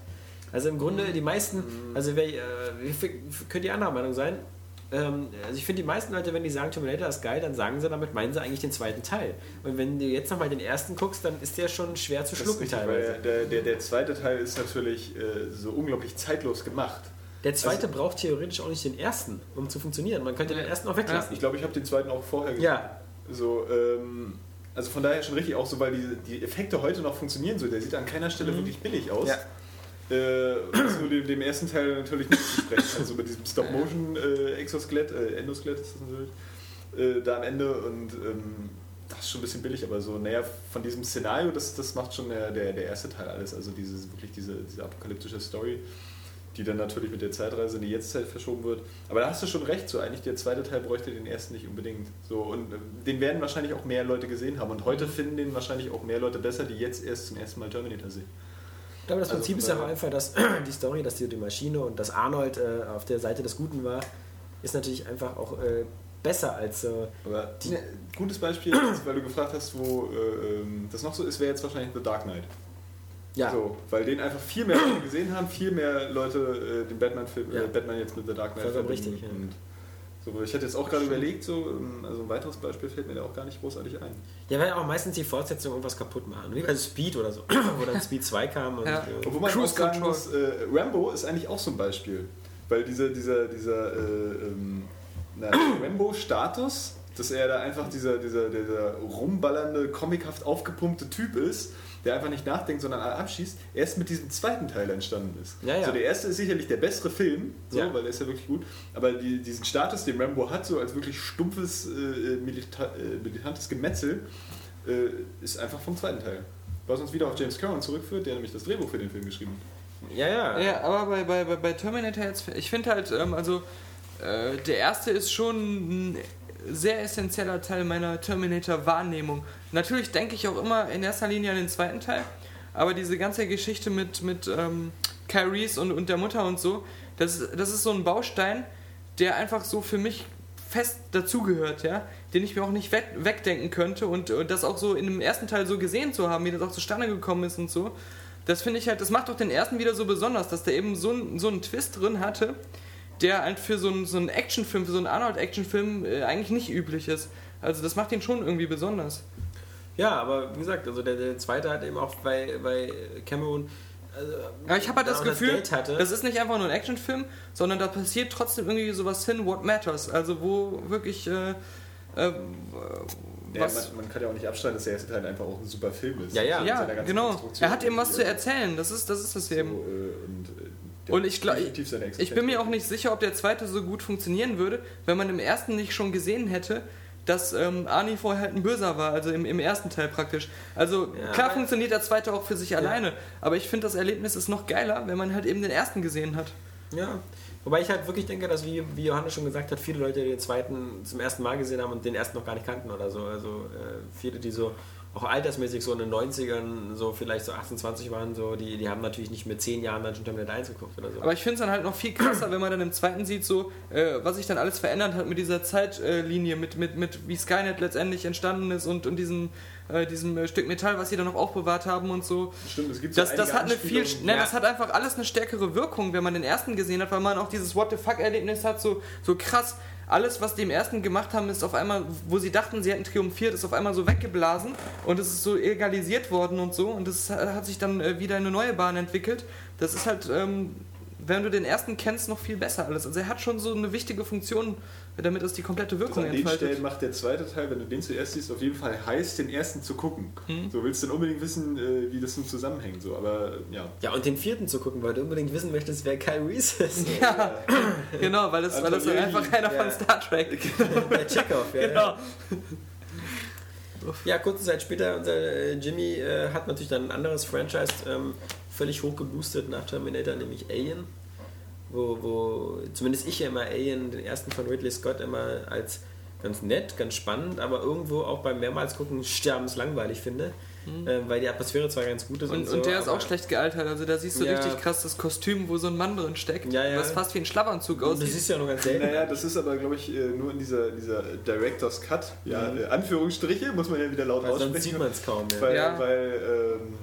Also im Grunde die meisten, also wer, äh, könnt ihr anderer Meinung sein, ähm, also ich finde, die meisten Leute, wenn die sagen, Terminator ist geil, dann sagen sie damit, meinen sie eigentlich den zweiten Teil. Und wenn du jetzt nochmal den ersten guckst, dann ist der schon schwer zu schlucken richtig, teilweise. weil der, der, der zweite Teil ist natürlich äh, so unglaublich zeitlos gemacht. Der zweite Also- braucht theoretisch auch nicht den ersten, um zu funktionieren. Man könnte den ersten auch weglassen. Ich glaube, ich habe den zweiten auch vorher gesehen. Ja. So, ähm, also von daher schon richtig auch so, weil die, die Effekte heute noch funktionieren so. Der sieht an keiner Stelle wirklich billig aus. Ja. Äh, nur dem, dem ersten Teil natürlich nicht zu sprechen. Also mit diesem Stop-Motion-Exoskelett, äh, Endoskelett ist das natürlich, äh, da am Ende und ähm, das ist schon ein bisschen billig, aber so, naja, von diesem Szenario, das, das macht schon der, der, der erste Teil alles. Also dieses, wirklich diese, diese apokalyptische Story, die dann natürlich mit der Zeitreise in die Jetztzeit verschoben wird. Aber da hast du schon recht, so eigentlich der zweite Teil bräuchte den ersten nicht unbedingt. So, und äh, den werden wahrscheinlich auch mehr Leute gesehen haben. Und heute finden den wahrscheinlich auch mehr Leute besser, die jetzt erst zum ersten Mal Terminator sehen. Ich glaube, das Also Prinzip ist ja auch einfach, dass [clears throat] die Story, dass die, die Maschine und dass Arnold äh, auf der Seite des Guten war, ist natürlich einfach auch äh, besser als äh, Aber ein gutes Beispiel, ist, [clears throat] weil du gefragt hast, wo äh, ähm, das noch so ist, wäre jetzt wahrscheinlich The Dark Knight. ja. So, weil den einfach viel mehr Leute gesehen haben, viel mehr Leute äh, den Batman-Film, Ja. äh, Batman jetzt mit The Dark Knight Vollkommen richtig, ja. So, ich hätte jetzt auch gerade überlegt, so, ähm, also ein weiteres Beispiel fällt mir da auch gar nicht großartig ein. Ja, weil auch meistens die Fortsetzung irgendwas kaputt machen. Wie bei Speed oder so, [clears throat] wo dann Speed 2 kam. Und, Ja. äh, Obwohl man Cruise auch sagen Control. muss, äh, Rambo ist eigentlich auch so ein Beispiel. Weil dieser, dieser, dieser äh, ähm, Rambo-Status, dass er da einfach dieser, dieser, dieser rumballernde, comichaft aufgepumpte Typ ist, der einfach nicht nachdenkt, sondern abschießt, erst mit diesem zweiten Teil entstanden ist. Ja, ja. So, der erste ist sicherlich der bessere Film, so, Ja. weil der ist ja wirklich gut, aber die, diesen Status, den Rambo hat, so als wirklich stumpfes, äh, milita äh, militantes Gemetzel, äh, ist einfach vom zweiten Teil. Was uns wieder auf James Cameron zurückführt, der nämlich das Drehbuch für den Film geschrieben hat. Ja, ja. Ja, aber bei, bei, bei- bei Terminator jetzt, ich finde halt, ähm, also äh, der erste ist schon ein sehr essentieller Teil meiner Terminator-Wahrnehmung. Natürlich denke ich auch immer in erster Linie an den zweiten Teil, aber diese ganze Geschichte mit, mit ähm, Kyle Reese und, und der Mutter und so, das, das ist so ein Baustein, der einfach so für mich fest dazugehört, ja, den ich mir auch nicht weg, wegdenken könnte und, und das auch so in dem ersten Teil so gesehen zu haben, wie das auch zustande gekommen ist und so. Das finde ich halt, das macht doch den ersten wieder so besonders, dass der eben so, so einen Twist drin hatte, der halt für so einen, so einen Actionfilm, für so einen Arnold-Actionfilm äh, eigentlich nicht üblich ist. Also das macht ihn schon irgendwie besonders. Ja, aber wie gesagt, also der, der zweite hat eben auch bei, bei Cameron. Also, Aber ich habe halt da das Gefühl, hatte. das ist nicht einfach nur ein Actionfilm, sondern da passiert trotzdem irgendwie sowas hin, what matters. Also wo wirklich äh, äh, Ja, was... man, man kann ja auch nicht abstreiten, dass der erste Teil einfach auch ein super Film ist. Ja, ja. Seiner Ja, genau. Er hat eben was zu erzählen. Das ist das, ist das So, eben. äh, und, äh, Und ich glaub- definitiv seine Ich bin mir auch nicht sicher, ob der zweite so gut funktionieren würde, wenn man im ersten nicht schon gesehen hätte, dass ähm, Arnie vorher halt ein Böser war, also im, im ersten Teil praktisch. Also Ja, klar funktioniert der zweite auch für sich alleine, aber ich finde das Erlebnis ist noch geiler, wenn man halt eben den ersten gesehen hat. Ja. Wobei ich halt wirklich denke, dass, wie, wie Johannes schon gesagt hat, viele Leute den zweiten zum ersten Mal gesehen haben und den ersten noch gar nicht kannten oder so. Also äh, viele, die so auch altersmäßig so in den 90ern so vielleicht so 28 waren, so, die, die haben natürlich nicht mit 10 Jahren dann schon Terminator 1 geguckt oder so. Aber ich finde es dann halt noch viel krasser, wenn man dann im zweiten sieht, so äh, was sich dann alles verändert hat mit dieser Zeitlinie, mit, mit, mit wie Skynet letztendlich entstanden ist und, und diesem, äh, diesem äh, Stück Metall, was sie dann noch aufbewahrt haben und so. Stimmt, es gibt so Das, das, hat eine viel, ne, Ja. das hat einfach alles eine stärkere Wirkung, wenn man den ersten gesehen hat, weil man auch dieses What the fuck-Erlebnis hat, so, so krass. Alles, was die im ersten gemacht haben, ist auf einmal, wo sie dachten, sie hätten triumphiert, ist auf einmal so weggeblasen und es ist so egalisiert worden und so und das hat sich dann äh, wieder in eine neue Bahn entwickelt. Das ist halt, ähm, wenn du den ersten kennst, noch viel besser alles. Also er hat schon so eine wichtige Funktion, damit es die komplette Also Wirkung an den entfaltet. Stellen macht der zweite Teil, wenn du den zuerst siehst, auf jeden Fall heiß, den ersten zu gucken. Hm. So willst du dann unbedingt wissen, äh, wie das nun zusammenhängt. So. Aber äh, ja, ja, und den vierten zu gucken, weil du unbedingt wissen möchtest, wer Kyle Reese ist. [laughs] Ja, genau, weil das, weil das Anton einfach einer ja. von Star Trek. [laughs] [laughs] Der Chekhov, ja. Genau. Ja, kurze Zeit später, unser äh, Jimmy äh, hat natürlich dann ein anderes Franchise ähm, völlig hochgeboostet nach Terminator, nämlich Alien. Wo, wo zumindest ich ja immer Alien, den ersten von Ridley Scott, immer als ganz nett, ganz spannend, aber irgendwo auch beim mehrmals gucken sterbenslangweilig finde. Äh, weil die Atmosphäre zwar ganz gut ist und, Und, so. und der ist auch schlecht gealtert. Also da siehst du Ja. richtig krass das Kostüm, wo so ein Mann drin steckt. Ja, ja. Was fast wie ein Schlafanzug Das aussieht. ist ja nur ganz selten. naja, das ist aber, glaube ich, äh, nur in dieser, dieser Director's Cut. Ja, äh, Anführungsstriche, muss man ja wieder laut Weil sonst aussprechen. sieht man es kaum. Ja. Weil, Ja. weil ähm,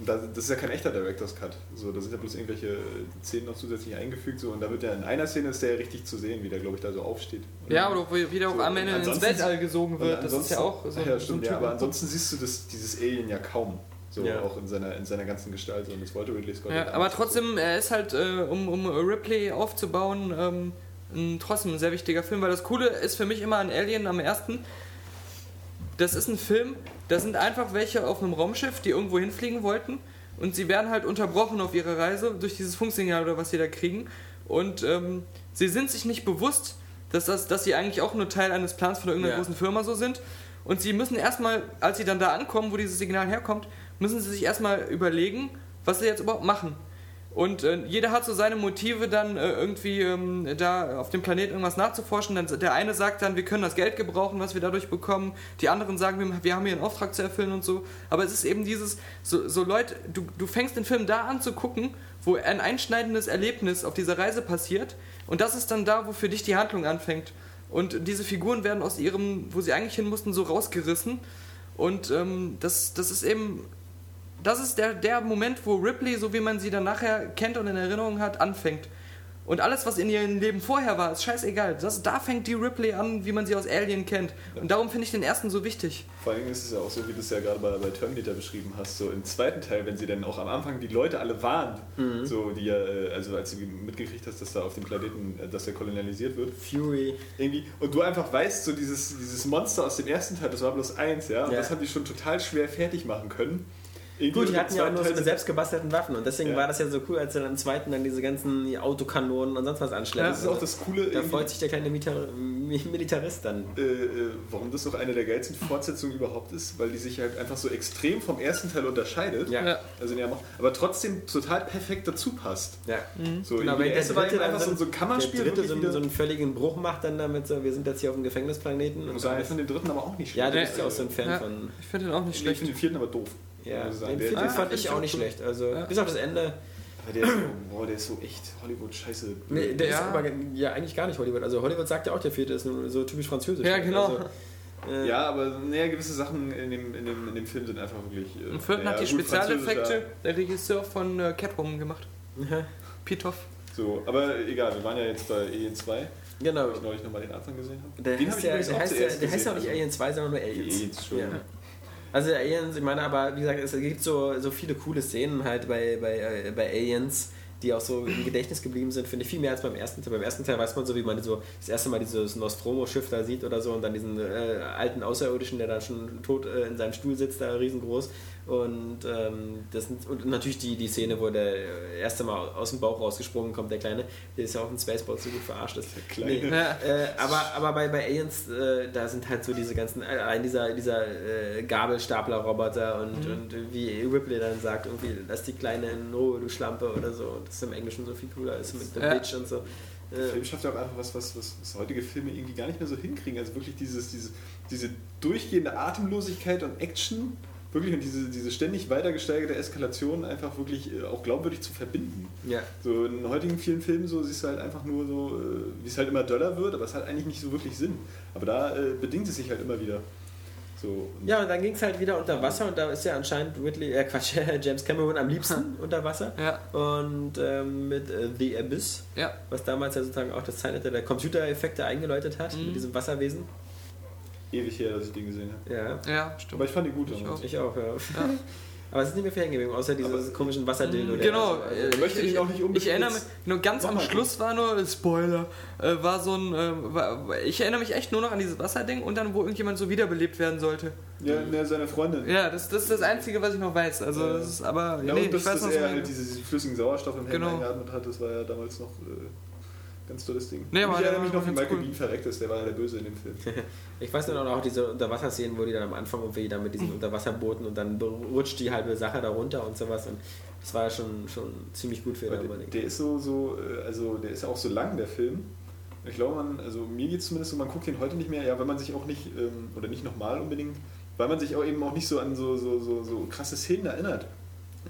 und da, das ist ja kein echter Director's Cut. So, da sind ja bloß irgendwelche Szenen noch zusätzlich eingefügt. So, und da wird ja in einer Szene ist der ja richtig zu sehen, wie der, glaube ich, da so aufsteht. Und Ja, oder wie der auch So, am Ende ins Weltall gesogen wird. Das ist ja auch so, Ach ja, so stimmt, ein ja, aber ansonsten siehst du das, dieses Alien ja kaum. So Ja. auch in seiner, in seiner ganzen Gestalt. So, und das wollte Ridley Scott. Ja, aber so. trotzdem, er ist halt, äh, um, um Ripley aufzubauen, ähm, ein, trotzdem ein sehr wichtiger Film, weil das Coole ist für mich immer an Alien am ersten. Das ist ein Film, da sind einfach welche auf einem Raumschiff, die irgendwo hinfliegen wollten und sie werden halt unterbrochen auf ihrer Reise durch dieses Funksignal oder was sie da kriegen und ähm, sie sind sich nicht bewusst, dass, das, dass sie eigentlich auch nur Teil eines Plans von irgendeiner Ja. großen Firma so sind und sie müssen erstmal, als sie dann da ankommen, wo dieses Signal herkommt, müssen sie sich erstmal überlegen, was sie jetzt überhaupt machen. Und äh, jeder hat so seine Motive, dann äh, irgendwie ähm, da auf dem Planeten irgendwas nachzuforschen. Dann, der eine sagt dann, wir können das Geld gebrauchen, was wir dadurch bekommen. Die anderen sagen, wir, wir haben hier einen Auftrag zu erfüllen und so. Aber es ist eben dieses, so, so Leute, du, du fängst den Film da an zu gucken, wo ein einschneidendes Erlebnis auf dieser Reise passiert. Und das ist dann da, wo für dich die Handlung anfängt. Und diese Figuren werden aus ihrem, wo sie eigentlich hin mussten, so rausgerissen. Und ähm, das, das ist eben das ist der, der Moment, wo Ripley, so wie man sie dann nachher kennt und in Erinnerung hat, anfängt. Und alles, was in ihrem Leben vorher war, ist scheißegal. Das, da fängt die Ripley an, wie man sie aus Alien kennt. Und darum finde ich den ersten so wichtig. Vor allem ist es ja auch so, wie du es ja gerade bei, bei Terminator beschrieben hast, so im zweiten Teil, wenn sie dann auch am Anfang die Leute alle warnt, Mhm. so die ja, äh, also als du mitgekriegt hast, dass da auf dem Planeten, äh, dass der kolonialisiert wird, Fury. irgendwie, und du einfach weißt, so dieses, dieses Monster aus dem ersten Teil, das war bloß eins, ja, und Ja. das haben die schon total schwer fertig machen können. Gut, die hatten ja auch nur so eine selbstgebastelten Waffen und deswegen Ja. war das ja so cool, als er dann im zweiten dann diese ganzen Autokanonen und sonst was anschleppt. Das ist auch das Coole. da freut sich der kleine Militar Militarist dann. äh, äh, warum das auch eine der geilsten Fortsetzungen überhaupt ist, weil die sich halt einfach so extrem vom ersten Teil unterscheidet. Ja. Ja. Also der macht, aber trotzdem total perfekt dazu passt. Ja. So, Genau, wenn der erste war einfach so, so ein Kammerspiel. der dritte so, einen- so einen völligen Bruch macht dann damit, so, wir sind jetzt hier auf dem Gefängnisplaneten. ich Und muss sagen, ich fand den dritten aber auch nicht schlecht. ja, du bist ja auch so ein Fan Ja. von. Ich finde den auch nicht Ich schlecht. finde den vierten aber doof. Ja, ich den Der- vierten der- fand ich ich auch nicht cool. schlecht. Also Ja. bis auf das Ende. Aber der ist so, boah, der ist so echt Hollywood-Scheiße. Nee, der ist Ja. aber ja eigentlich gar nicht Hollywood. Also Hollywood sagt ja auch, der vierte ist nur so typisch französisch. Ja, genau. Also, äh, Ja, aber naja, gewisse Sachen in dem, in, dem, in dem Film sind einfach wirklich. Äh, Im vierten naja, hat die Spezialeffekte der Regisseur von äh, Capcom gemacht. ja. Pitoff. So, aber egal, wir waren ja jetzt bei Alien 2, Genau. ich neulich nochmal den Anfang gesehen habe. Der den heißt, hab ja, übrigens der, auch heißt, ja, der heißt ja auch nicht Alien 2, sondern nur Aliens. Aliens, Entschuldigung. Ja. Also Aliens, ich meine, aber wie gesagt, es gibt so, so viele coole Szenen halt bei, bei, äh, bei Aliens, die auch so im Gedächtnis geblieben sind, finde ich viel mehr als beim ersten Teil. Beim ersten Teil weiß man so, wie man so das erste Mal dieses Nostromo-Schiff da sieht oder so und dann diesen äh, alten Außerirdischen, der da schon tot äh, in seinem Stuhl sitzt, da riesengroß. Und, ähm, das sind, und natürlich die, die Szene, wo der äh, erste Mal aus dem Bauch rausgesprungen kommt, der Kleine, der ist ja auf dem Spaceball so gut verarscht ist. Der Kleine. Ja. äh, aber aber bei, bei Aliens, äh, da sind halt so diese ganzen, äh, ein dieser, dieser äh, Gabelstapler-Roboter und, Mhm. und wie Ripley dann sagt, irgendwie, lass die Kleine in Ruhe, du Schlampe oder so. Und das im Englischen so viel cooler ist mit The Ja. Bitch und so. Der Äh, Film schafft ja auch einfach was, was, was, was heutige Filme irgendwie gar nicht mehr so hinkriegen. Also wirklich dieses, diese, diese durchgehende Atemlosigkeit und Action, wirklich und diese, diese ständig weiter gesteigerte Eskalation einfach wirklich äh, auch glaubwürdig zu verbinden. ja. So in heutigen vielen Filmen so siehst du halt einfach nur so, äh, wie es halt immer döller wird, aber es hat eigentlich nicht so wirklich Sinn. Aber da äh, bedingt es sich halt immer wieder. So, ja, und dann ging es halt wieder unter Wasser und da ist ja anscheinend Ridley, äh Quatsch, [laughs] James Cameron am liebsten [laughs] unter Wasser. Ja, Und ähm, mit äh, The Abyss, ja. was damals ja sozusagen auch das Zeitalter der Computereffekte eingeläutet hat, Mhm. mit diesem Wasserwesen. ewig her, dass ich den gesehen habe. Ja. Ja, stimmt. Aber ich fand ihn gut. Ich auch. Ich auch, ja. [laughs] Aber es ist nicht mehr geblieben, außer dieses komischen Wasserdildo. der Genau, da so- äh, Ich möchte ihn auch nicht unbedingt ich erinnere mich, nur ganz am Schluss war nur, Spoiler, äh, war so ein, äh, war, ich erinnere mich echt nur noch an dieses Wasserding und dann, wo irgendjemand so wiederbelebt werden sollte. Ja, ne, seine Freundin. Ja, das, das ist das Einzige, was ich noch weiß. Also, Ja. das ist aber, Ja, nee, und das, ich weiß dass noch er halt diese, diesen flüssigen Sauerstoff im Helm Genau. eingeatmet hat, das war ja damals noch äh, ganz tolles Ding. Nee, aber ich erinnere der mich noch, wie Michael cool. Bean verreckt ist, der war ja der Böse in dem Film. [laughs] Ich weiß nur noch auch diese Unterwasserszenen, wo die dann am Anfang irgendwie dann mit diesen [clears throat] Unterwasserbooten und dann rutscht die halbe Sache da runter und sowas. Und das war schon, schon ziemlich gut für damalige. der, der ist so, so, äh, also der ist ja auch so lang, der Film. Ich glaube, man, also mir geht es zumindest so, man guckt ihn heute nicht mehr, ja, weil man sich auch nicht, ähm, oder nicht nochmal unbedingt, weil man sich auch eben auch nicht so an so, so, so, so krasse Szenen erinnert.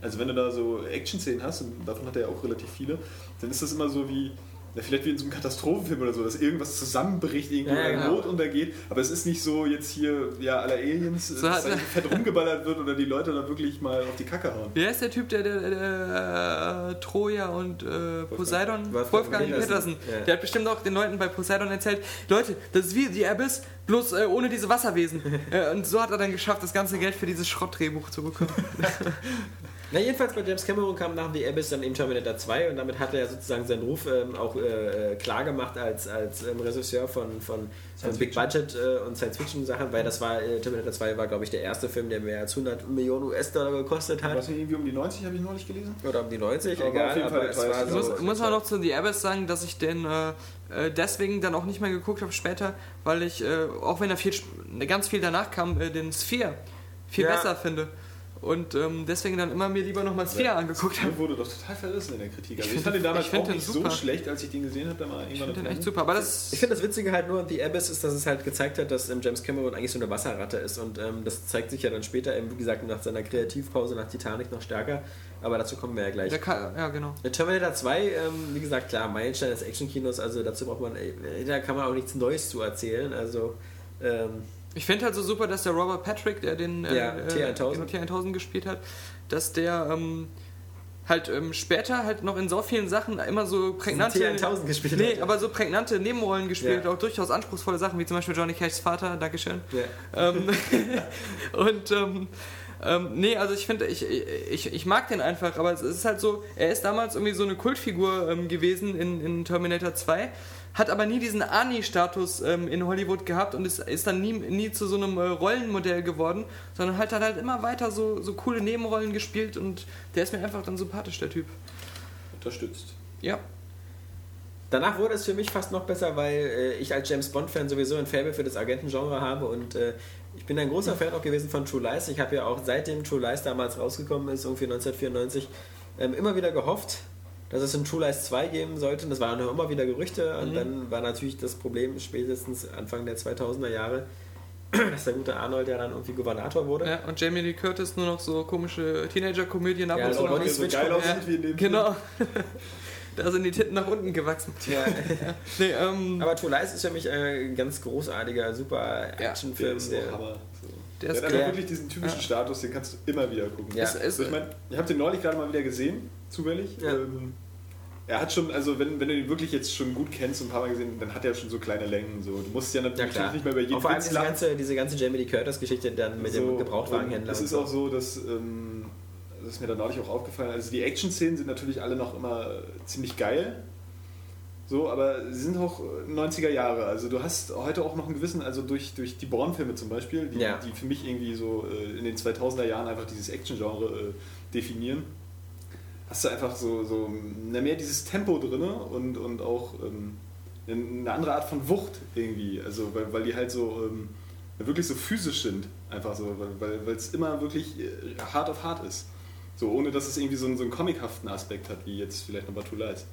Also wenn du da so Action-Szenen hast, und davon hat er ja auch relativ viele, dann ist das immer so wie, ja, vielleicht wie in so einem Katastrophenfilm oder so, dass irgendwas zusammenbricht, irgendwo Ja, ja, ein genau. Boot untergeht, aber es ist nicht so jetzt hier, ja, aller Aliens, So dass da fett rumgeballert wird oder die Leute da wirklich mal auf die Kacke hauen. Wer ist der Typ, der, der, der äh, Troja und äh, Poseidon? Wolfgang Wolfgang Petersen. Petersen. Ja. Der hat bestimmt auch den Leuten bei Poseidon erzählt, Leute, das ist wie die Abyss, bloß äh, ohne diese Wasserwesen. [laughs] äh, und so hat er dann geschafft, das ganze Geld für dieses Schrottdrehbuch zu bekommen. [laughs] Na, jedenfalls bei James Cameron kam nach The Abyss dann eben Terminator 2 und damit hat er sozusagen seinen Ruf ähm, auch äh, klar gemacht als, als ähm, Regisseur von, von, von Big Budget äh, und Science-Fiction-Sachen, weil das war, äh, Terminator 2 war, glaube ich, der erste Film, der mehr als 100 Millionen US-Dollar gekostet hat. Was irgendwie um die 90 habe ich neulich gelesen? Oder um die 90, Aber egal, auf jeden Fall aber es war Ich so. muss, muss man noch zu The Abyss sagen, dass ich den äh, äh, deswegen dann auch nicht mehr geguckt habe später, weil ich, äh, auch wenn er viel, sp- ganz viel danach kam, äh, den Sphere viel Ja. besser finde. Und ähm, deswegen dann immer mir lieber nochmal Sphere angeguckt habe. Der wurde doch total verrissen in der Kritik. Also Ich fand den damals auch nicht super. so schlecht, als ich den gesehen habe. Mal Ich irgendwann finde den echt super, aber das Ich finde das Witzige halt nur an The Abyss ist, dass es halt gezeigt hat, dass ähm, James Cameron eigentlich so eine Wasserratte ist und ähm, das zeigt sich ja dann später, eben, wie gesagt, nach seiner Kreativpause nach Titanic noch stärker, aber dazu kommen wir ja gleich. der kann, ja genau. Der Terminator 2, ähm, wie gesagt, klar, Meilenstein des Actionkinos, also dazu braucht man, ey, da kann man auch nichts Neues zu erzählen, also ähm, Ich finde halt so super, dass der Robert Patrick, der den äh, Ja, T1000. genau, T1000 gespielt hat, dass der ähm, halt ähm, später halt noch in so vielen Sachen immer so prägnante T1000 gespielt nee, hat, aber so prägnante Nebenrollen gespielt, Ja. auch durchaus anspruchsvolle Sachen, wie zum Beispiel Johnny Cashs Vater, Dankeschön. ja. ähm, [laughs] und ähm, nee, also ich finde, ich, ich, ich mag den einfach, aber es ist halt so, er ist damals irgendwie so eine Kultfigur ähm, gewesen in, in Terminator 2 hat aber nie diesen Arnie-Status ähm, in Hollywood gehabt und ist, ist dann nie, nie zu so einem äh, Rollenmodell geworden, sondern halt hat halt immer weiter so, so coole Nebenrollen gespielt und der ist mir einfach dann sympathisch, der Typ. Unterstützt. Ja. Danach wurde es für mich fast noch besser, weil äh, ich als James Bond-Fan sowieso ein Faible für das Agentengenre habe und äh, ich bin ein großer Fan auch gewesen von True Lies. Ich habe ja auch seitdem True Lies damals rausgekommen ist, irgendwie 1994, ähm, immer wieder gehofft, dass es ein True Lies 2 geben sollte. Und das waren immer wieder Gerüchte. Und Mhm. dann war natürlich das Problem spätestens Anfang der 2000er Jahre, [clears throat] dass der gute Arnold ja dann irgendwie Gouvernator wurde. ja. Und Jamie Lee Curtis nur noch so komische Teenager-Komödien ab Ja, und so zu. Auch noch Body so geil aussieht ja. wie in dem Genau. [laughs] da sind die Titten nach unten gewachsen. Ja. [laughs] Nee, ähm, Aber True Lies ist für mich ein ganz großartiger, super Ja, Actionfilm. Der ist der- Hammer. So. Der Der, ist hat einfach geil. wirklich diesen typischen Ja. Status, den kannst du immer wieder gucken. Ja. Es ist- Also ich meine, ich habe den neulich gerade mal wieder gesehen, zufällig. Ja. Ähm, er hat schon, also wenn, wenn du ihn wirklich jetzt schon gut kennst und ein paar Mal gesehen, dann hat er schon so kleine Längen. So. Du musst ja Ja, natürlich klar. nicht mehr bei jedem Auch vor allem Witz diese ganze, diese ganze Jamie Lee Curtis-Geschichte dann mit dem So, Gebrauchtwagenhändler. und Es ist so. auch so, dass ähm, das ist mir dann neulich auch aufgefallen. Also die Action-Szenen sind natürlich alle noch immer äh, ziemlich geil. So, aber sie sind auch äh, 90er Jahre. Also du hast heute auch noch einen gewissen, also durch, durch die Bourne-Filme zum Beispiel, die, Ja. die für mich irgendwie so äh, in den 2000er Jahren einfach dieses Action-Genre äh, definieren, hast du einfach so, so na, mehr dieses Tempo drin und, und auch ähm, eine andere Art von Wucht irgendwie. Also weil, weil die halt so ähm, wirklich so physisch sind. Einfach so, weil weil es immer wirklich äh, hart auf hart ist. So, ohne dass es irgendwie so einen, so einen comichaften Aspekt hat, wie jetzt vielleicht noch bei Two Lights.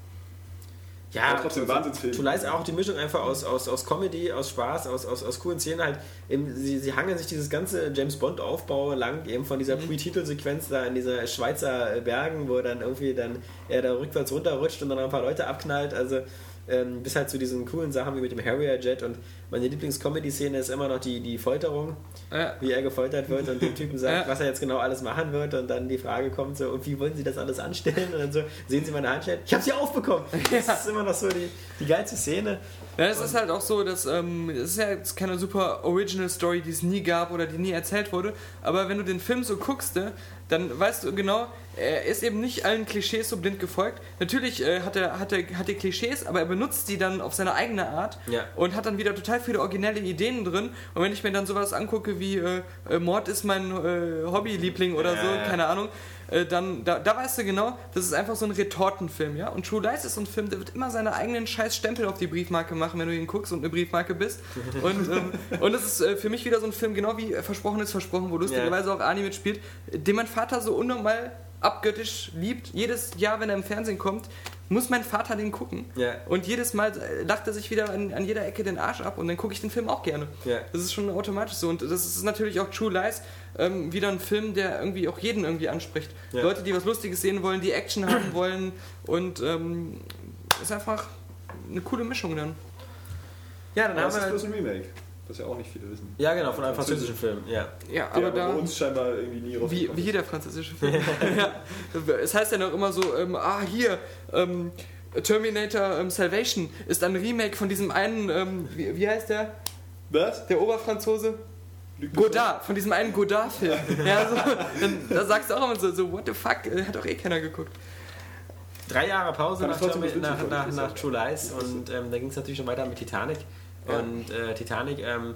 Ja, Aber trotzdem also, Wahnsinnsfilm. True Lies auch die Mischung einfach aus, aus, aus Comedy, aus Spaß, aus, aus, aus coolen Szenen halt. Eben, sie, sie hangeln sich dieses ganze James Bond Aufbau lang eben von dieser Pre-Titelsequenz da in dieser Schweizer Bergen, wo dann irgendwie dann er da rückwärts runterrutscht und dann ein paar Leute abknallt. Also ähm, bis halt zu diesen coolen Sachen wie mit dem Harrier Jet und meine Lieblings-Comedy-Szene ist immer noch die, die Folterung, ja. wie er gefoltert wird und dem Typen sagt, Ja. was er jetzt genau alles machen wird und dann die Frage kommt so, und wie wollen Sie das alles anstellen? Und dann so, sehen Sie meine Handschellen? Ich habe sie aufbekommen. [laughs] Das ist immer noch so die, die geilste Szene. Ja, es ist halt auch so, dass ähm, es ist ja jetzt keine super Original Story, die es nie gab oder die nie erzählt wurde. Aber wenn du den Film so guckst, ne, dann weißt du genau, er ist eben nicht allen Klischees so blind gefolgt. Natürlich äh, hat er hat er hat er Klischees, aber er benutzt die dann auf seine eigene Art Ja. und hat dann wieder total viele originelle Ideen drin. Und wenn ich mir dann sowas angucke wie äh, äh, Mord ist mein äh, Hobbyliebling oder Ja, so, ja. keine Ahnung, äh, dann da, da weißt du genau, das ist einfach so ein Retortenfilm, ja. Und True Lies ist so ein Film, der wird immer seine eigenen scheiß Stempel auf die Briefmarke machen, wenn du ihn guckst und eine Briefmarke bist. [laughs] Und ähm, und es ist äh, für mich wieder so ein Film, genau wie Versprochen ist Versprochen, wo lustigerweise auch Ani mitspielt, den mein Vater so unnormal abgöttisch liebt. Jedes Jahr, wenn er im Fernsehen kommt, muss mein Vater den gucken. Ja. Und jedes Mal äh, lacht er sich wieder an, an jeder Ecke den Arsch ab und dann gucke ich den Film auch gerne. Ja. Das ist schon automatisch so. Und das ist natürlich auch True Lies, ähm, wieder ein Film, der irgendwie auch jeden irgendwie anspricht. Ja. Leute, die was Lustiges sehen wollen, die Action haben [clears throat] wollen und ähm, ist einfach eine coole Mischung dann. Ja, dann haben wir ist halt, bloß ein Remake, was ja auch nicht viele wissen. Ja, genau, von einem französischen Film. Ja. Ja, aber da. bei uns scheinbar irgendwie nie Wie, wie jeder französische Film. [laughs] ja. Es heißt ja noch immer so, ähm, ah, hier, ähm, Terminator ähm, Salvation ist ein Remake von diesem einen, ähm, wie, wie heißt der? Was? Der Oberfranzose? Godard, von diesem einen Godard-Film. [laughs] ja, so, dann, da sagst du auch immer so, so, what the fuck, äh, hat doch eh keiner geguckt. Drei Jahre Pause nach, nach, nach, nach. True Lies und ähm, da ging es natürlich schon weiter mit Titanic. Und äh, Titanic, ähm,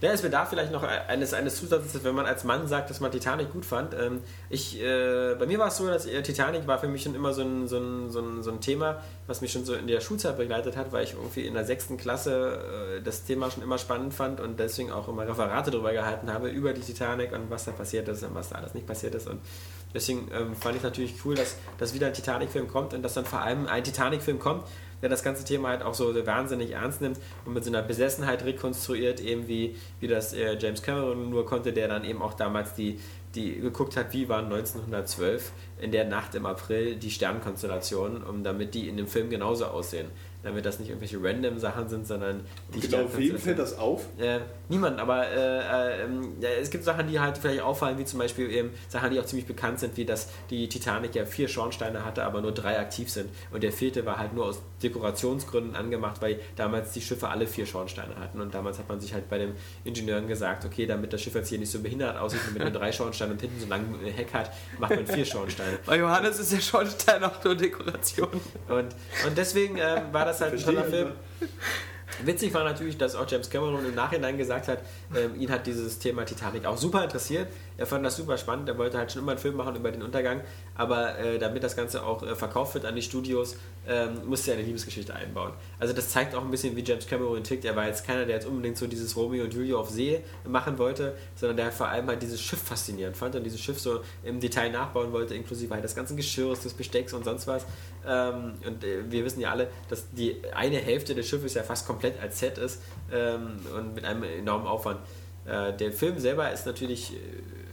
ja, es bedarf vielleicht noch eines, eines Zusatzes, wenn man als Mann sagt, dass man Titanic gut fand. Ähm, ich, äh, bei mir war es so, dass äh, Titanic war für mich schon immer so ein, so, ein, so, ein, so ein Thema, was mich schon so in der Schulzeit begleitet hat, weil ich irgendwie in der sechsten Klasse äh, das Thema schon immer spannend fand und deswegen auch immer Referate darüber gehalten habe, über die Titanic und was da passiert ist und was da alles nicht passiert ist. Und deswegen ähm, fand ich natürlich cool, dass, dass wieder ein Titanic-Film kommt und dass dann vor allem ein Titanic-Film kommt, der das ganze Thema halt auch so wahnsinnig ernst nimmt und mit so einer Besessenheit rekonstruiert, eben wie, wie das äh, James Cameron nur konnte, der dann eben auch damals die, die geguckt hat, wie waren 1912 in der Nacht im April die Sternkonstellationen, um damit die in dem Film genauso aussehen. Damit das nicht irgendwelche random Sachen sind, sondern die Genau, Sterne- wem fällt das auf? äh, niemand, aber äh, äh, ja, es gibt Sachen, die halt vielleicht auffallen, wie zum Beispiel eben Sachen, die auch ziemlich bekannt sind, wie dass die Titanic ja vier Schornsteine hatte, aber nur drei aktiv sind. Und der vierte war halt nur aus Dekorationsgründen angemacht, weil damals die Schiffe alle vier Schornsteine hatten. Und damals hat man sich halt bei den Ingenieuren gesagt, okay, damit das Schiff jetzt hier nicht so behindert aussieht und mit nur drei Schornsteinen und hinten so lang Heck hat, macht man vier Schornsteine. Bei Johannes ist der Schornstein auch nur Dekoration. Und, und deswegen ähm, war das halt ein toller Film. ne? Witzig war natürlich, dass auch James Cameron im Nachhinein gesagt hat, ähm, ihn hat dieses Thema Titanic auch super interessiert. Er fand das super spannend. Er wollte halt schon immer einen Film machen über den Untergang. Aber äh, damit das Ganze auch äh, verkauft wird an die Studios, ähm, musste er eine Liebesgeschichte einbauen. Also das zeigt auch ein bisschen, wie James Cameron tickt. Er war jetzt keiner, der jetzt unbedingt so dieses Romeo und Julia auf See machen wollte, sondern der vor allem halt dieses Schiff faszinierend fand und dieses Schiff so im Detail nachbauen wollte, inklusive halt des ganzen Geschirrs, des Bestecks und sonst was. Ähm, und äh, wir wissen ja alle, dass die eine Hälfte des Schiffes ja fast komplett als Set ist ähm, und mit einem enormen Aufwand. Äh, der Film selber ist natürlich äh,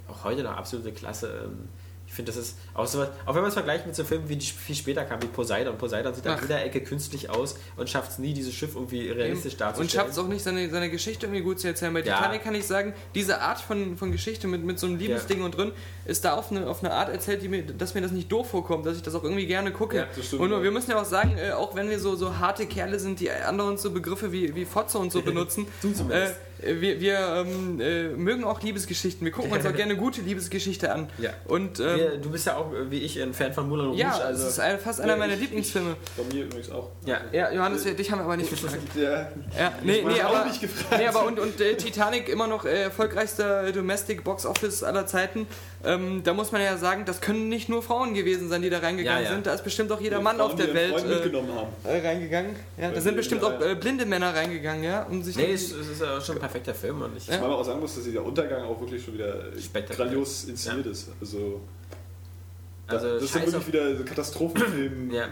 auch heute noch absolute Klasse. Ähm, ich finde, das ist auch so was, auch wenn man es vergleicht mit so Filmen, wie die viel später kam, wie Poseidon. Poseidon sieht an Ach. jeder Ecke künstlich aus und schafft es nie, dieses Schiff irgendwie realistisch darzustellen. Und schafft es auch nicht, seine, seine Geschichte irgendwie gut zu erzählen. Bei Ja. Titanic kann ich sagen, diese Art von, von Geschichte mit, mit so einem Liebesding und drin, ist da auf eine, auf eine Art erzählt, die mir, dass mir das nicht doof vorkommt, dass ich das auch irgendwie gerne gucke. Ja, stimmt, und ja. wir müssen ja auch sagen, äh, auch wenn wir so, so harte Kerle sind, die anderen so Begriffe wie, wie Fotze und so [laughs] benutzen, Du äh. Wir, wir ähm, äh, mögen auch Liebesgeschichten. Wir gucken uns auch [laughs] gerne gute Liebesgeschichte an. Ja. Und ähm, Wir- du bist ja auch, äh, wie ich, ein Fan von Moulin Rouge. ja, also, das ist ein, fast einer Ja, meiner ich- Lieblingsfilme. Bei mir übrigens auch. ja. Ja, Johannes, dich haben wir aber nicht gefragt. [laughs] Ja, Ja, nee, nee, auch aber, nicht gefragt. nee, aber und, und äh, Titanic immer noch äh, erfolgreichster Domestic Box Office aller Zeiten. Ähm, da muss man ja sagen, das können nicht nur Frauen gewesen sein, die da reingegangen Ja, ja. sind. Da ist bestimmt auch jeder Die Mann Frauen, auf der Welt äh, mitgenommen haben. äh, reingegangen. Ja, da sind bestimmt ja, auch ja. äh, blinde Männer reingegangen, ja, um sich Nee, es, ist ja schon ein perfekter Film und ich, Ja. Weil man auch sagen muss, dass dieser Untergang auch wirklich schon wieder Spektakulär. grandios inszeniert ist. Also, Also, das ist dann scheiß wirklich wieder so Katastrophenfilm ja.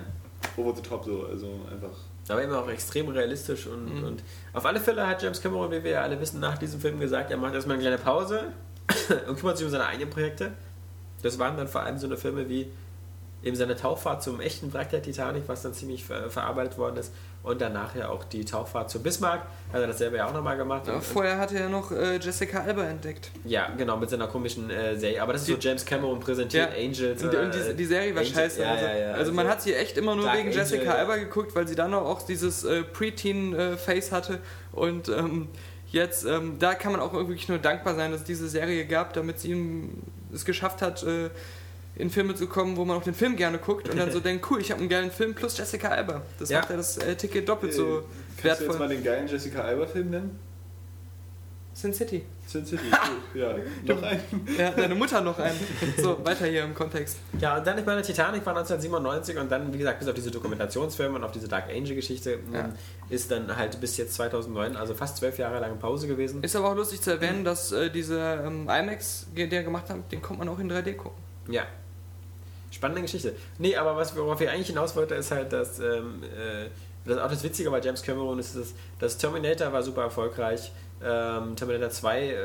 over the top so. Also einfach. Aber immer auch extrem realistisch und, Mhm. und auf alle Fälle hat James Cameron, wie wir ja alle wissen, nach diesem Film gesagt, er macht erstmal eine kleine Pause [coughs] und kümmert sich um seine eigenen Projekte. Das waren dann vor allem so eine Filme wie eben seine Tauchfahrt zum echten Wrack der Titanic, was dann ziemlich ver verarbeitet worden ist. Und danach ja auch die Tauchfahrt zur Bismarck. Hat er das selber ja auch nochmal gemacht. Ja, vorher hatte er noch äh, Jessica Alba entdeckt. ja, genau, mit seiner komischen äh, Serie. Aber das ist so James Cameron präsentiert, Ja. Angels. Und, oder, und die, äh, die Serie war Angel- scheiße. Ja, also, ja, ja, also man hat sie echt immer nur Dark wegen Angel, Jessica ja. Alba geguckt, weil sie dann auch dieses äh, Preteen-Face hatte. Und ähm, jetzt, ähm, da kann man auch wirklich nur dankbar sein, dass es diese Serie gab, damit sie ihm es geschafft hat, äh, in Filme zu kommen, wo man auch den Film gerne guckt und dann so [laughs] denkt, cool, ich habe einen geilen Film plus Jessica Alba. Das Ja. macht ja das äh, Ticket doppelt so Äh, Kannst du jetzt wertvoll. mal den geilen Jessica Alba-Film nennen? Sin City. Sin City. [laughs] Gut, ja, noch einen. Ja, deine Mutter noch ein. [laughs] So, weiter hier im Kontext. Ja, und dann, ich meine, Titanic war 1997 und dann, wie gesagt, bis auf diese Dokumentationsfilme und auf diese Dark Angel-Geschichte Ja. ähm, ist dann halt bis jetzt 2009, also fast zwölf Jahre lange Pause gewesen. Ist aber auch lustig zu erwähnen, dass äh, dieser ähm, IMAX, den er gemacht hat, den kommt man auch in 3D gucken. Ja. Spannende Geschichte. Nee, aber was, worauf ich eigentlich hinaus wollte, ist halt, dass ähm, äh, das auch das Witzige bei James Cameron ist, dass das Terminator war super erfolgreich, ähm, Terminator 2, äh,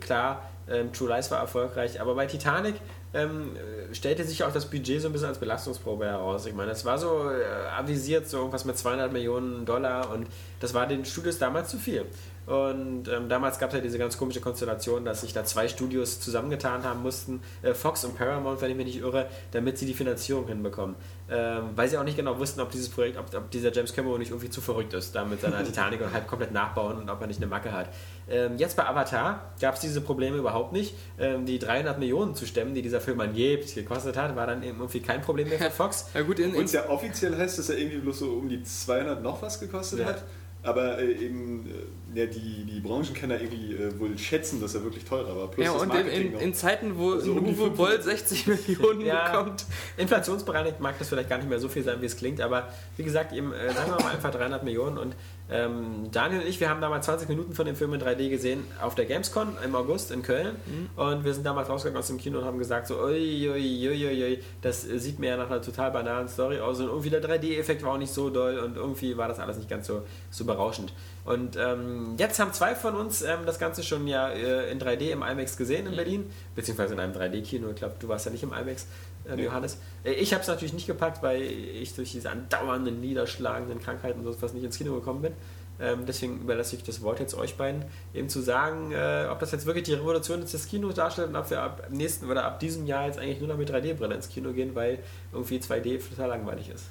klar, ähm, True Lies war erfolgreich, aber bei Titanic ähm, äh, stellte sich auch das Budget so ein bisschen als Belastungsprobe heraus. Ich meine, es war so äh, avisiert, so irgendwas mit 200 Millionen Dollar und das war den Studios damals zu viel. Und ähm, damals gab es ja diese ganz komische Konstellation, dass sich da zwei Studios zusammengetan haben mussten, äh, Fox und Paramount, wenn ich mich nicht irre, damit sie die Finanzierung hinbekommen. Ähm, weil sie auch nicht genau wussten, ob dieses Projekt, ob, ob dieser James Cameron nicht irgendwie zu verrückt ist, da mit seiner [laughs] Titanic und halt komplett nachbauen und ob er nicht eine Macke hat. Ähm, jetzt bei Avatar gab es diese Probleme überhaupt nicht. Ähm, die 300 Millionen zu stemmen, die dieser Film angeblich gekostet hat, war dann eben irgendwie kein Problem mehr für [laughs] Fox. Ja gut, in, Und in, ja offiziell heißt, dass er irgendwie bloß so um die 200 noch was gekostet Ja. hat. Aber äh, eben äh, ja, die, die Branchenkenner irgendwie äh, wohl schätzen, dass er wirklich teurer war. Plus ja, das und in, Marketing in, in Zeiten, wo Also um Uwe 500. Boll 60 Millionen [laughs] Ja. bekommt. Inflationsbereinigt mag das vielleicht gar nicht mehr so viel sein, wie es klingt, aber wie gesagt, eben, äh, sagen wir mal einfach 300 Millionen und ähm, Daniel und ich, wir haben damals 20 Minuten von dem Film in 3D gesehen auf der Gamescom im August in Köln und wir sind damals rausgegangen aus dem Kino und haben gesagt so, ui, ui, ui, ui, das sieht mir ja nach einer total banalen Story aus und irgendwie der 3D-Effekt war auch nicht so doll und irgendwie war das alles nicht ganz so, so berauschend. Und ähm, jetzt haben zwei von uns ähm, das Ganze schon ja äh, in 3D im IMAX gesehen in Berlin, beziehungsweise in einem 3D-Kino. Ich glaube, du warst ja nicht im IMAX. äh, Nee. Johannes. Äh, Ich habe es natürlich nicht gepackt, weil ich durch diese andauernden, niederschlagenden Krankheiten und sowas nicht ins Kino gekommen bin. Ähm, deswegen überlasse ich das Wort jetzt euch beiden, eben zu sagen, äh, ob das jetzt wirklich die Revolution des Kinos darstellt und ob wir ab nächsten oder ab diesem Jahr jetzt eigentlich nur noch mit 3D-Brille ins Kino gehen, weil irgendwie 2D total langweilig ist.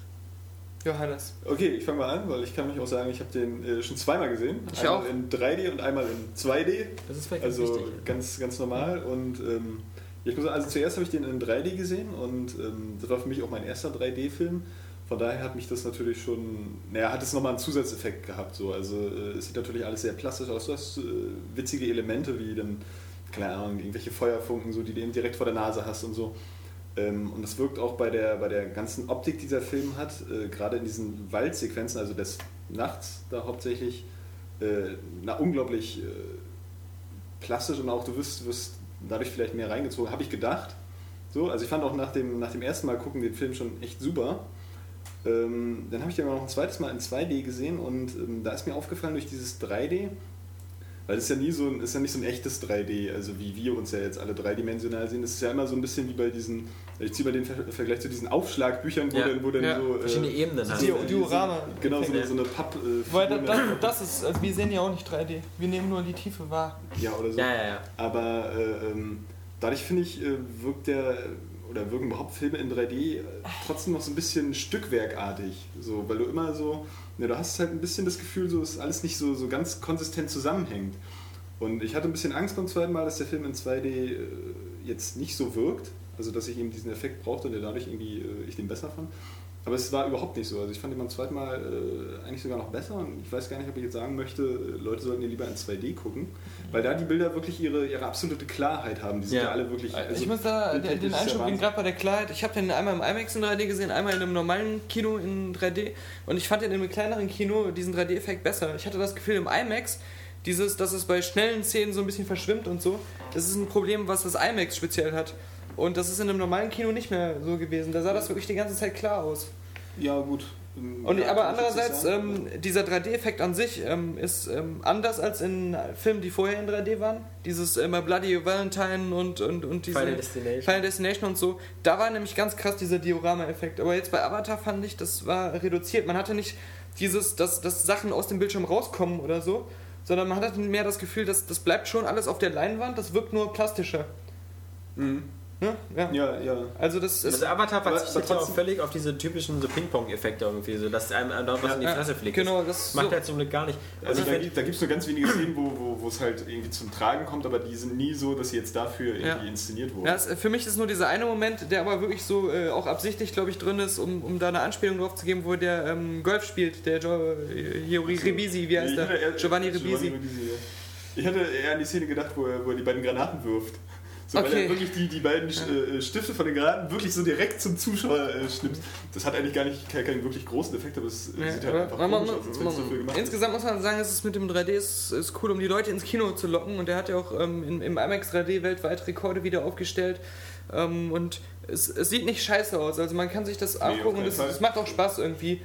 Johannes. Okay, ich fange mal an, weil ich kann mich auch sagen, ich habe den äh, schon zweimal gesehen. Ich einmal auch. in 3D und einmal in 2D. Das ist vielleicht ganz Also wichtig. ganz, ganz normal. Und ähm, ich muss sagen, also zuerst habe ich den in 3D gesehen und ähm, das war für mich auch mein erster 3D-Film. Von daher hat mich das natürlich schon, naja, hat es nochmal einen Zusatzeffekt gehabt. So. Also äh, es sieht natürlich alles sehr plastisch aus. Du hast äh, witzige Elemente wie dann, keine Ahnung, irgendwelche Feuerfunken, so, die du eben direkt vor der Nase hast und so. Ähm, und das wirkt auch bei der, bei der ganzen Optik, die dieser Film hat, äh, gerade in diesen Waldsequenzen, also des Nachts da hauptsächlich, äh, na, unglaublich äh, plastisch und auch du wirst, wirst dadurch vielleicht mehr reingezogen, habe ich gedacht. So, also ich fand auch nach dem, nach dem ersten Mal gucken den Film schon echt super. Ähm, dann habe ich den aber noch ein zweites Mal in 2D gesehen und ähm, da ist mir aufgefallen durch dieses 3D, weil es ist ja nie so ein, ist ja nicht so ein echtes 3D, also wie wir uns ja jetzt alle dreidimensional sehen. Das ist ja immer so ein bisschen wie bei diesen, ich ziehe mal den Ver Vergleich zu diesen Aufschlagbüchern, wo Ja. dann, wo dann Ja. so. Verschiedene Ebenen so eine- Diorama. Genau, so so eine Papp. Äh, Weil das, das ist, also wir sehen ja auch nicht 3D. Wir nehmen nur die Tiefe wahr. ja, oder so. Ja, ja, ja. Aber äh, ähm, dadurch finde ich, äh, wirkt der oder wirken überhaupt Filme in 3D äh, trotzdem noch so ein bisschen stückwerkartig. So, weil du immer so, ne, du hast halt ein bisschen das Gefühl, so dass alles nicht so, so ganz konsistent zusammenhängt. Und ich hatte ein bisschen Angst beim zweiten Mal, dass der Film in 2D äh, jetzt nicht so wirkt. Also dass ich eben diesen Effekt brauchte und der dadurch irgendwie äh, ich den besser fand. Aber es war überhaupt nicht so. Also ich fand ihn beim zweiten Mal äh, eigentlich sogar noch besser und ich weiß gar nicht, ob ich jetzt sagen möchte, äh, Leute sollten ihn lieber in 2D gucken, weil da die Bilder wirklich ihre, ihre absolute Klarheit haben. Die sind ja, Ja. alle wirklich. also ich muss da den, bildtechnisch den ja Einschub geben, gerade bei der Klarheit. Ich habe den einmal im IMAX in 3D gesehen, einmal in einem normalen Kino in 3D. Und ich fand in einem kleineren Kino diesen 3D-Effekt besser. Ich hatte das Gefühl, im IMAX, dieses, dass es bei schnellen Szenen so ein bisschen verschwimmt und so, das ist ein Problem, was das IMAX speziell hat. Und das ist in einem normalen Kino nicht mehr so gewesen. Da sah das wirklich die ganze Zeit klar aus. Ja, gut. Und, ja, aber andererseits, ähm, dieser 3D-Effekt an sich ähm, ist ähm, anders als in Filmen, die vorher in 3D waren. Dieses immer Bloody Valentine und, und, und diese Final Destination. Final Destination und so. Da war nämlich ganz krass dieser Diorama-Effekt. Aber jetzt bei Avatar fand ich, das war reduziert. Man hatte nicht dieses, dass, dass Sachen aus dem Bildschirm rauskommen oder so, sondern man hatte mehr das Gefühl, dass das bleibt schon alles auf der Leinwand, das wirkt nur plastischer. Mhm. Ne? Ja. Ja, ja. Also das ist... Also Avatar Aber- verzichtet ja auch trotzdem- völlig auf diese typischen so Ping-Pong-Effekte irgendwie, so dass einem dort was in die Ja, Fresse fliegt. genau, das das macht so. er zum Glück gar nicht. Also ich da, gibt- da gibt es nur ganz wenige Szenen, wo, wo, wo es halt irgendwie zum Tragen kommt, aber die sind nie so, dass sie jetzt dafür irgendwie Ja. inszeniert wurden. Ja, es, für mich ist nur dieser eine Moment, der aber wirklich so äh, auch absichtlich, glaube ich, drin ist, um, um da eine Anspielung drauf zu geben, wo der ähm, Golf spielt, der jo äh, hier, Ribisi, wie heißt Ich der? hatte eher- Giovanni Ribisi. ja. Ich hatte eher an die Szene gedacht, wo er, wo er die beiden Granaten wirft. So, Weil Okay. er wirklich die, die beiden äh, Stifte von den Granaten wirklich so direkt zum Zuschauer äh, schnipst. Das hat eigentlich gar nicht keinen, keinen wirklich großen Effekt, aber es äh, Ja, sieht halt einfach man- komisch aus, als man- dafür gemacht ist. insgesamt muss man sagen, es ist mit dem 3D ist, ist cool, um die Leute ins Kino zu locken und der hat ja auch ähm, in, im IMAX 3D weltweit Rekorde wieder aufgestellt ähm, und es, es sieht nicht scheiße aus, also man kann sich das auf angucken und es, es macht auch Spaß irgendwie.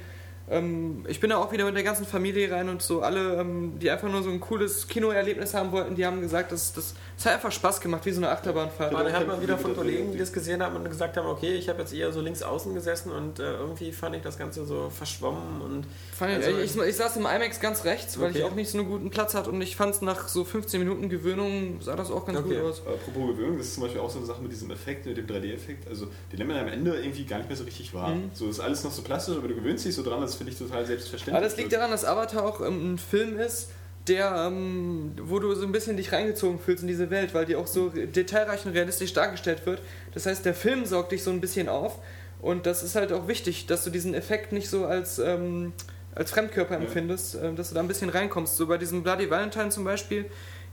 Ähm, ich bin da auch wieder mit der ganzen Familie rein und so alle, ähm, die einfach nur so ein cooles Kinoerlebnis haben wollten, die haben gesagt, das, das, das hat einfach Spaß gemacht, wie so eine Achterbahnfahrt. Aber dann hat kein man wieder von Kollegen, die 3D. das gesehen haben und gesagt haben, okay, ich habe jetzt eher so links außen gesessen und äh, irgendwie fand ich das Ganze so verschwommen und Fand ich, Also- ich, ich saß im IMAX ganz rechts, weil Okay. ich auch nicht so einen guten Platz hatte und ich fand es nach so 15 Minuten Gewöhnung sah das auch ganz Okay. gut aus. Apropos Gewöhnung, das ist zum Beispiel auch so eine Sache mit diesem Effekt, mit dem 3D-Effekt. Also, den nimmt man am Ende irgendwie gar nicht mehr so richtig wahr. Mhm. So ist alles noch so plastisch, aber du gewöhnst dich so dran, das finde ich total selbstverständlich. Aber das liegt daran, dass Avatar auch ähm, ein Film ist, der, ähm, wo du so ein bisschen dich reingezogen fühlst in diese Welt, weil die auch so detailreich und realistisch dargestellt wird. Das heißt, der Film saugt dich so ein bisschen auf und das ist halt auch wichtig, dass du diesen Effekt nicht so als, ähm, als Fremdkörper Ja. empfindest, ähm, dass du da ein bisschen reinkommst. So bei diesem Bloody Valentine zum Beispiel,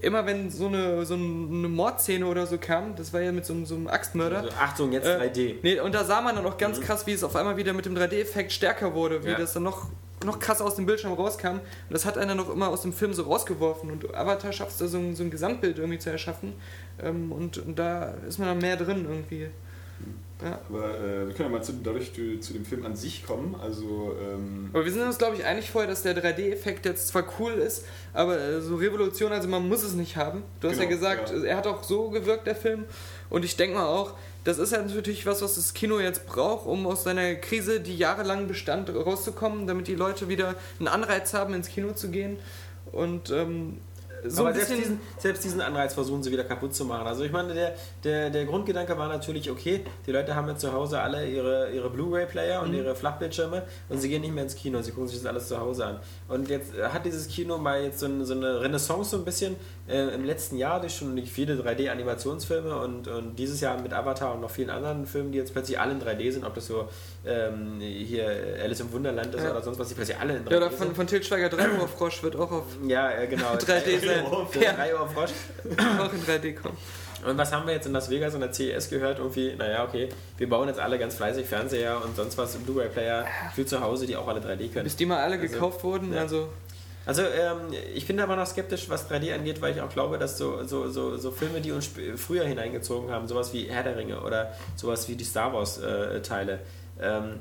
immer wenn so eine, so eine Mordszene oder so kam, das war ja mit so, einem- so einem Axtmörder, also, Achtung, jetzt Äh, 3D. Nee, und da sah man dann auch ganz krass, wie es auf einmal wieder mit dem 3D-Effekt stärker wurde, wie Ja. das dann noch, noch krasser aus dem Bildschirm rauskam. Und das hat dann noch immer aus dem Film so rausgeworfen. Und Avatar schafft es da so ein, so ein Gesamtbild irgendwie zu erschaffen. Ähm, und, und da ist man dann mehr drin irgendwie. Ja. Aber äh, wir können ja mal zu, dadurch zu, zu, dem Film an sich kommen. Also, ähm aber wir sind uns, glaube ich, einig vorher, dass der 3D-Effekt jetzt zwar cool ist, aber äh, so Revolution, also man muss es nicht haben. Du hast genau, ja gesagt, ja. er hat auch so gewirkt, der Film. Und ich denke mal auch, das ist ja natürlich was, was das Kino jetzt braucht, um aus seiner Krise, die jahrelang bestand, rauszukommen, damit die Leute wieder einen Anreiz haben, ins Kino zu gehen. Und ähm, so Aber selbst diesen, selbst diesen Anreiz versuchen sie wieder kaputt zu machen. Also ich meine, der, der, der Grundgedanke war natürlich, okay, die Leute haben jetzt zu Hause alle ihre, ihre Blu-ray-Player und mhm. ihre Flachbildschirme und sie gehen nicht mehr ins Kino, sie gucken sich das alles zu Hause an. Und jetzt hat dieses Kino mal jetzt so, eine, so eine Renaissance so ein bisschen äh, im letzten Jahr durch schon viele 3D-Animationsfilme und, und dieses Jahr mit Avatar und noch vielen anderen Filmen, die jetzt plötzlich alle in 3D sind, ob das so ähm, hier Alice im Wunderland ist ja. oder sonst was, die plötzlich alle in 3D Ja, oder von, von Til Schweiger 3 Uhr Frosch wird auch auf ja, genau. [laughs] 3D sein. Ja. 3 Uhr Frosch. auch in 3D kommen. Und was haben wir jetzt in Las Vegas und der CES gehört? Irgendwie, naja, okay, wir bauen jetzt alle ganz fleißig Fernseher und sonst was im Blu-ray-Player für zu Hause, die auch alle 3D können. Bis die mal alle also, gekauft wurden, ja. also also ähm, ich bin aber noch skeptisch, was 3D angeht, weil ich auch glaube, dass so, so, so, so Filme, die uns früher hineingezogen haben, sowas wie Herr der Ringe oder sowas wie die Star Wars-Teile, äh, ähm,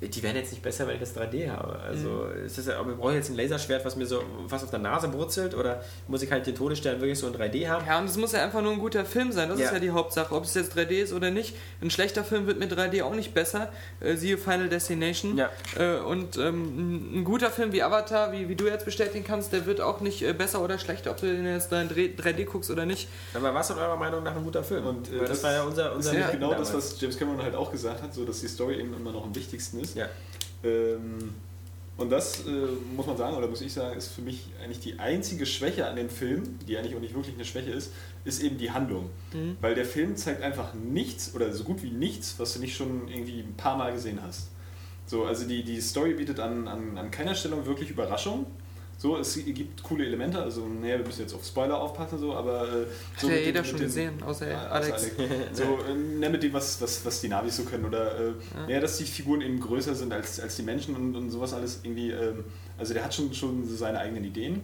die werden jetzt nicht besser, wenn ich das 3D habe. Also mhm. ist das, aber brauche ich jetzt ein Laserschwert, was mir so fast auf der Nase brutzelt oder muss ich halt den Todesstern wirklich so in 3D haben? Ja, und es muss ja einfach nur ein guter Film sein. Das ja. ist ja die Hauptsache, ob es jetzt 3D ist oder nicht. Ein schlechter Film wird mit 3D auch nicht besser. Äh, siehe Final Destination. Ja. Äh, und ähm, ein guter Film wie Avatar, wie, wie du jetzt bestätigen kannst, der wird auch nicht äh, besser oder schlechter, ob du den jetzt in 3D guckst oder nicht. Aber was ist eurer Meinung nach ein guter Film? Und äh, das, das, war ja unser, unser ist ja genau damals. das, was James Cameron halt auch gesagt hat, so dass die Story eben immer noch am wichtigsten ist. Ja. Ähm, und das äh, muss man sagen, oder muss ich sagen, ist für mich eigentlich die einzige Schwäche an dem Film, die eigentlich auch nicht wirklich eine Schwäche ist, ist eben die Handlung. Mhm. Weil der Film zeigt einfach nichts oder so gut wie nichts, was du nicht schon irgendwie ein paar Mal gesehen hast. So, also die, die Story bietet an, an, an keiner Stelle wirklich Überraschung. So, es gibt coole Elemente, also naja, wir müssen jetzt auf Spoiler aufpassen, so, aber äh, so Hat ja jeder den, schon den, gesehen, außer ja, Alex. Alex. [laughs] so, äh, ne, mit dem, was, was, was die Navis so können, oder äh, ja. naja, dass die Figuren eben größer sind als, als die Menschen und, und sowas alles irgendwie, ähm, also der hat schon, schon so seine eigenen Ideen.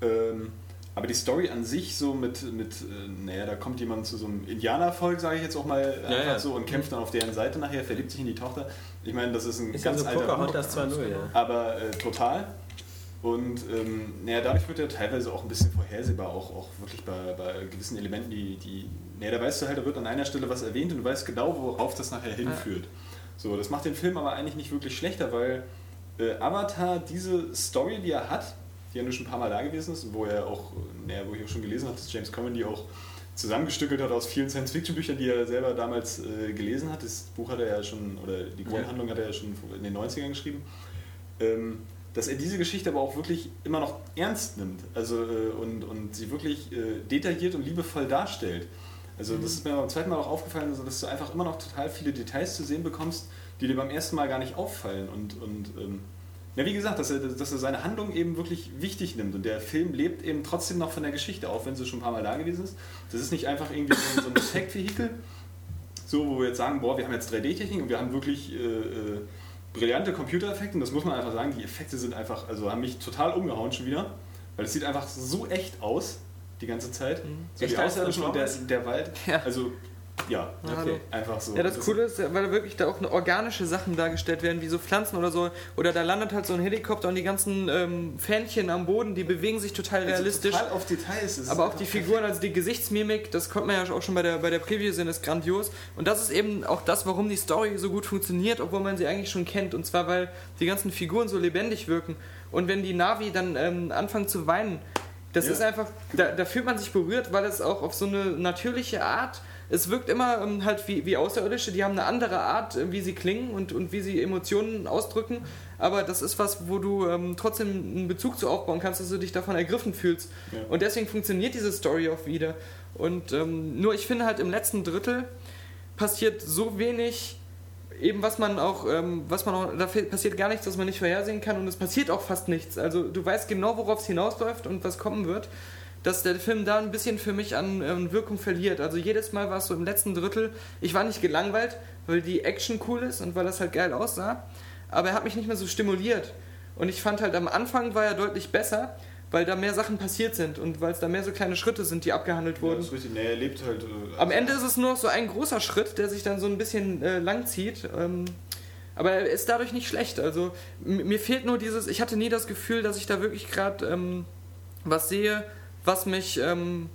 Ähm, aber die Story an sich, so mit, mit äh, naja, da kommt jemand zu so einem Indianervolk, sage ich jetzt auch mal einfach ja, ja. so, und kämpft dann auf deren Seite nachher, verliebt sich in die Tochter. Ich meine, das ist ein ist ganz ja so alter Pocahontas 2.0, ja. Aber äh, total. Und ähm, naja, dadurch wird er teilweise auch ein bisschen vorhersehbar, auch, auch wirklich bei, bei gewissen Elementen, die, die, naja, da weißt du halt, da wird an einer Stelle was erwähnt und du weißt genau, worauf das nachher hinführt. So, das macht den Film aber eigentlich nicht wirklich schlechter, weil äh, Avatar diese Story, die er hat, die ja nur schon ein paar Mal da gewesen ist, wo er auch, naja, wo ich auch schon gelesen habe, dass James die auch zusammengestückelt hat aus vielen Science-Fiction-Büchern, die er selber damals äh, gelesen hat. Das Buch hat er ja schon, oder die Grundhandlung hat er ja schon in den 90ern geschrieben. Ähm, dass er diese Geschichte aber auch wirklich immer noch ernst nimmt also, äh, und, und sie wirklich äh, detailliert und liebevoll darstellt. Also mhm. das ist mir beim zweiten Mal auch aufgefallen, also, dass du einfach immer noch total viele Details zu sehen bekommst, die dir beim ersten Mal gar nicht auffallen. Und, und ähm, ja, wie gesagt, dass er, dass er seine Handlung eben wirklich wichtig nimmt. Und der Film lebt eben trotzdem noch von der Geschichte, auch wenn sie schon ein paar Mal da gewesen ist. Das ist nicht einfach irgendwie so, so ein Effektvehikel, so wo wir jetzt sagen, boah, wir haben jetzt 3D-Technik und wir haben wirklich... Äh, äh brillante Computereffekte und das muss man einfach sagen, die Effekte sind einfach, also haben mich total umgehauen schon wieder, weil es sieht einfach so echt aus die ganze Zeit. Mhm. So echt die Außerirdischen und der, der Wald. Ja. Also ja, okay. einfach so. Ja, das, das Coole ist, weil da wirklich da auch organische Sachen dargestellt werden, wie so Pflanzen oder so. Oder da landet halt so ein Helikopter und die ganzen ähm, Fähnchen am Boden, die bewegen sich total also realistisch. Total auf Details. Ist aber auch die Figuren, also die Gesichtsmimik, das konnte man ja auch schon bei der, bei der Preview sehen, ist grandios. Und das ist eben auch das, warum die Story so gut funktioniert, obwohl man sie eigentlich schon kennt. Und zwar, weil die ganzen Figuren so lebendig wirken. Und wenn die Navi dann ähm, anfangen zu weinen, das ja. ist einfach, da, da fühlt man sich berührt, weil es auch auf so eine natürliche Art es wirkt immer ähm, halt wie, wie Außerirdische, die haben eine andere Art, äh, wie sie klingen und, und wie sie Emotionen ausdrücken. Aber das ist was, wo du ähm, trotzdem einen Bezug zu aufbauen kannst, dass du dich davon ergriffen fühlst. Ja. Und deswegen funktioniert diese Story auch wieder. Und ähm, nur ich finde halt im letzten Drittel passiert so wenig, eben was man auch, ähm, was man auch, da passiert gar nichts, was man nicht vorhersehen kann und es passiert auch fast nichts. Also du weißt genau, worauf es hinausläuft und was kommen wird dass der Film da ein bisschen für mich an, an Wirkung verliert. Also jedes Mal war es so im letzten Drittel, ich war nicht gelangweilt, weil die Action cool ist und weil das halt geil aussah, aber er hat mich nicht mehr so stimuliert. Und ich fand halt am Anfang war er deutlich besser, weil da mehr Sachen passiert sind und weil es da mehr so kleine Schritte sind, die abgehandelt Ja, wurden. das ist richtig. Nee, er lebt halt. äh, Am Ende ist es nur noch so ein großer Schritt, der sich dann so ein bisschen äh, lang zieht. Ähm, aber er ist dadurch nicht schlecht. Also mir fehlt nur dieses, ich hatte nie das Gefühl, dass ich da wirklich gerade ähm, was sehe, was mich ähm,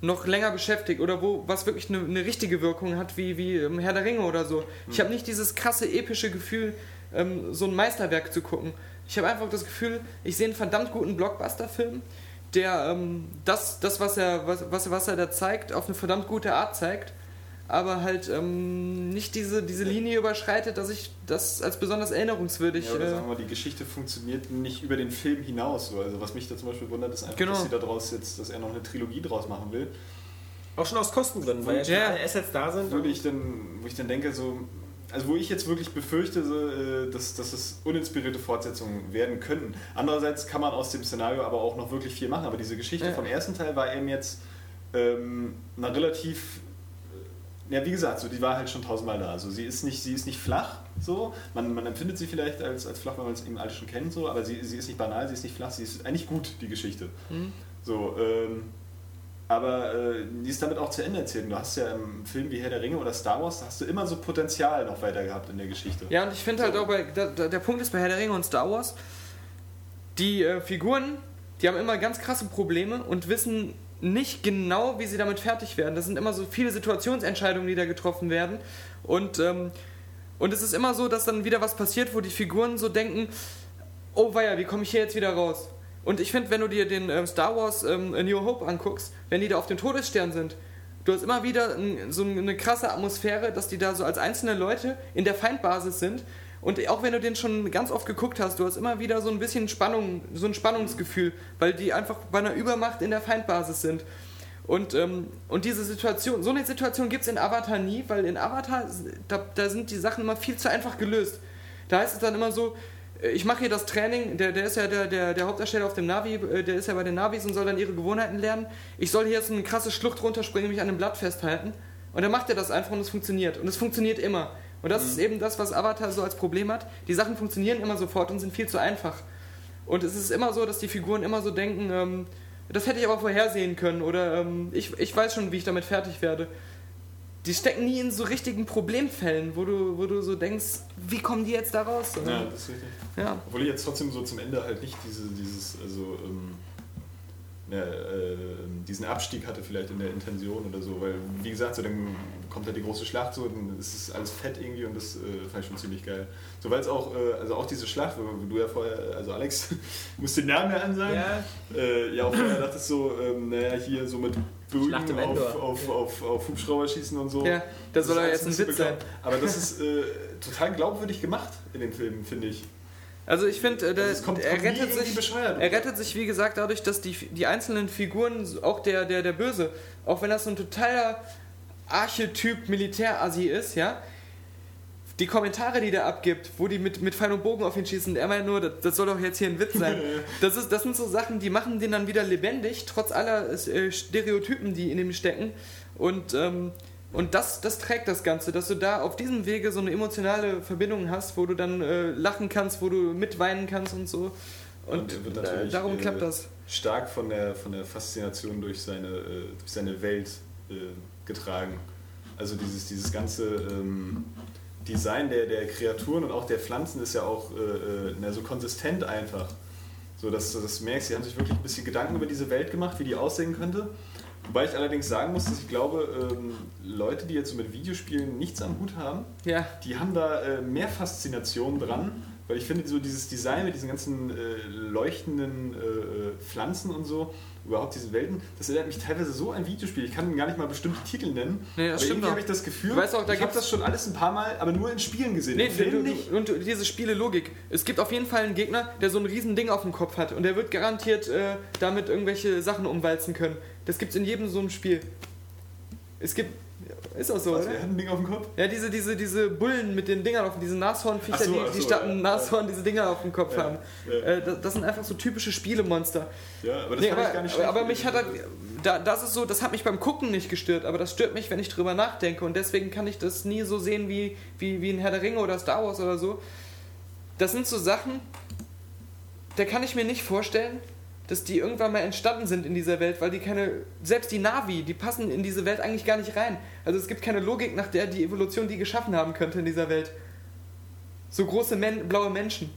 noch länger beschäftigt oder wo was wirklich eine, eine richtige Wirkung hat, wie, wie ähm, Herr der Ringe oder so. Ich habe nicht dieses krasse epische Gefühl, ähm, so ein Meisterwerk zu gucken. Ich habe einfach das Gefühl, ich sehe einen verdammt guten Blockbuster-Film, der ähm, das, das was, er, was, was, was er da zeigt, auf eine verdammt gute Art zeigt, aber halt ähm, nicht diese, diese Linie überschreitet, dass ich das als besonders erinnerungswürdig. Ja, oder äh, sagen wir, die Geschichte funktioniert nicht über den Film hinaus. So. Also was mich da zum Beispiel wundert, ist einfach, Genau. dass sie da draus jetzt, dass er noch eine Trilogie draus machen will. Auch schon aus Kostengründen, weil ja alle Assets da sind. Wo ich dann, wo ich dann denke, so, also wo ich jetzt wirklich befürchte, so, äh, dass, dass es uninspirierte Fortsetzungen werden könnten. Andererseits kann man aus dem Szenario aber auch noch wirklich viel machen. Aber diese Geschichte Ja. vom ersten Teil war eben jetzt ähm, na, relativ ja, wie gesagt, so, die war halt schon tausendmal da. Also sie ist nicht, sie ist nicht flach, so. Man, man empfindet sie vielleicht als, als flach, wenn man es eben alles schon kennt, so, aber sie, sie ist nicht banal, sie ist nicht flach, sie ist eigentlich gut, die Geschichte. Mhm. So, ähm, aber äh, die ist damit auch zu Ende erzählt. Du hast ja im Film wie Herr der Ringe oder Star Wars, da hast du immer so Potenzial noch weiter gehabt in der Geschichte. Ja, und ich finde halt auch bei, der, der der Punkt ist bei Herr der Ringe und Star Wars, die äh, Figuren, die haben immer ganz krasse Probleme und wissen nicht genau, wie sie damit fertig werden. Das sind immer so viele Situationsentscheidungen, die da getroffen werden. Und, ähm, und es ist immer so, dass dann wieder was passiert, wo die Figuren so denken, oh weia, wie komme ich hier jetzt wieder raus? Und ich finde, wenn du dir den ähm, Star Wars ähm, New Hope anguckst, wenn die da auf dem Todesstern sind, du hast immer wieder so eine krasse Atmosphäre, dass die da so als einzelne Leute in der Feindbasis sind. Und auch wenn du den schon ganz oft geguckt hast, du hast immer wieder so ein bisschen Spannung, so ein Spannungsgefühl, weil die einfach bei einer Übermacht in der Feindbasis sind. Und, ähm, und diese Situation, so eine Situation gibt es in Avatar nie, weil in Avatar, da, da sind die Sachen immer viel zu einfach gelöst. Da heißt es dann immer so, äh, ich mache hier das Training, der, der ist ja der, der, der Hauptdarsteller auf dem Navi, äh, der ist ja bei den Navis und soll dann ihre Gewohnheiten lernen. Ich soll hier jetzt eine krasse Schlucht runterspringen, mich an einem Blatt festhalten. Und dann macht er das einfach und es funktioniert. Und es funktioniert immer. Und das ist eben das, was Avatar so als Problem hat. Die Sachen funktionieren immer sofort und sind viel zu einfach. Und es ist immer so, dass die Figuren immer so denken, ähm, das hätte ich aber vorhersehen können oder ähm, ich, ich weiß schon, wie ich damit fertig werde. Die stecken nie in so richtigen Problemfällen, wo du, wo du so denkst, wie kommen die jetzt da raus? Ja, das ist richtig. ja. Obwohl ich jetzt trotzdem so zum Ende halt nicht diese, dieses, also, ähm, äh, diesen Abstieg hatte vielleicht in der Intention oder so, weil, wie gesagt, so dann kommt halt die große Schlacht so, dann ist es alles fett irgendwie und das äh, fand ich schon ziemlich geil. So, weil es auch, äh, also auch diese Schlacht, wo du ja vorher, also Alex, [laughs] musst den Namen ja ansagen, Ja. äh, ja auch vorher dachtest so, ähm, naja, hier so mit Bögen auf, auf, auf, auf Hubschrauber schießen und so. Ja, das soll ja jetzt ein Witz sein. Aber das [laughs] ist äh, total glaubwürdig gemacht in den Filmen, finde ich. Also ich finde, äh, Also er, rettet sich, er rettet sich, wie gesagt, dadurch, dass die, die einzelnen Figuren, auch der, der, der Böse, auch wenn das so ein totaler Archetyp Militärasi ist, ja, die Kommentare, die der abgibt, wo die mit, mit Pfeil und Bogen auf ihn schießen, er meint nur, das, das soll doch jetzt hier ein Witz sein. [laughs] Das, ist, das sind so Sachen, die machen den dann wieder lebendig, trotz aller äh, Stereotypen, die in ihm stecken. Und, ähm, und das, das trägt das Ganze, dass du da auf diesem Wege so eine emotionale Verbindung hast, wo du dann äh, lachen kannst, wo du mitweinen kannst und so. Und, äh, natürlich, darum äh, klappt das. Stark von der, von der Faszination durch seine, äh, durch seine Welt äh, getragen. Also dieses, dieses ganze ähm, Design der, der Kreaturen und auch der Pflanzen ist ja auch äh, äh, na, so konsistent einfach. So dass du das merkst, sie haben sich wirklich ein bisschen Gedanken über diese Welt gemacht, wie die aussehen könnte. Wobei ich allerdings sagen muss, dass ich glaube, ähm, Leute, die jetzt so mit Videospielen nichts am Hut haben, Ja, die haben da äh, mehr Faszination dran, weil ich finde so dieses Design mit diesen ganzen äh, leuchtenden äh, äh, Pflanzen und so, überhaupt diese Welten, das erinnert mich teilweise so an Videospiele. Ich kann gar nicht mal bestimmte Titel nennen. Nee, das aber stimmt irgendwie habe ich das Gefühl, weißt auch, da ich habe das schon alles ein paar Mal, aber nur in Spielen gesehen. Nee, du, du, nicht. und diese Spiele-Logik. Es gibt auf jeden Fall einen Gegner, der so ein riesen Ding auf dem Kopf hat und der wird garantiert äh, damit irgendwelche Sachen umwalzen können. Das gibt's in jedem so einem Spiel. Es gibt. Ist auch so, Was, oder? hat ein Ding auf dem Kopf? Ja, diese, diese, diese Bullen mit den Dingern auf diese Nashornviecher, so, die, die so, statt ja. Nashorn diese Dinger auf dem Kopf Ja, haben. ja. Äh, das, das sind einfach so typische Spielemonster. Ja, aber das Nee, aber, ich gar nicht aber, schlecht. aber mich hat halt, da, das ist so, das hat mich beim Gucken nicht gestört, aber das stört mich, wenn ich drüber nachdenke und deswegen kann ich das nie so sehen wie, wie, wie ein Herr der Ringe oder Star Wars oder so. Das sind so Sachen, da kann ich mir nicht vorstellen, dass die irgendwann mal entstanden sind in dieser Welt, weil die keine, selbst die Navi, die passen in diese Welt eigentlich gar nicht rein. Also es gibt keine Logik, nach der die Evolution die geschaffen haben könnte in dieser Welt. So große Men blaue Menschen.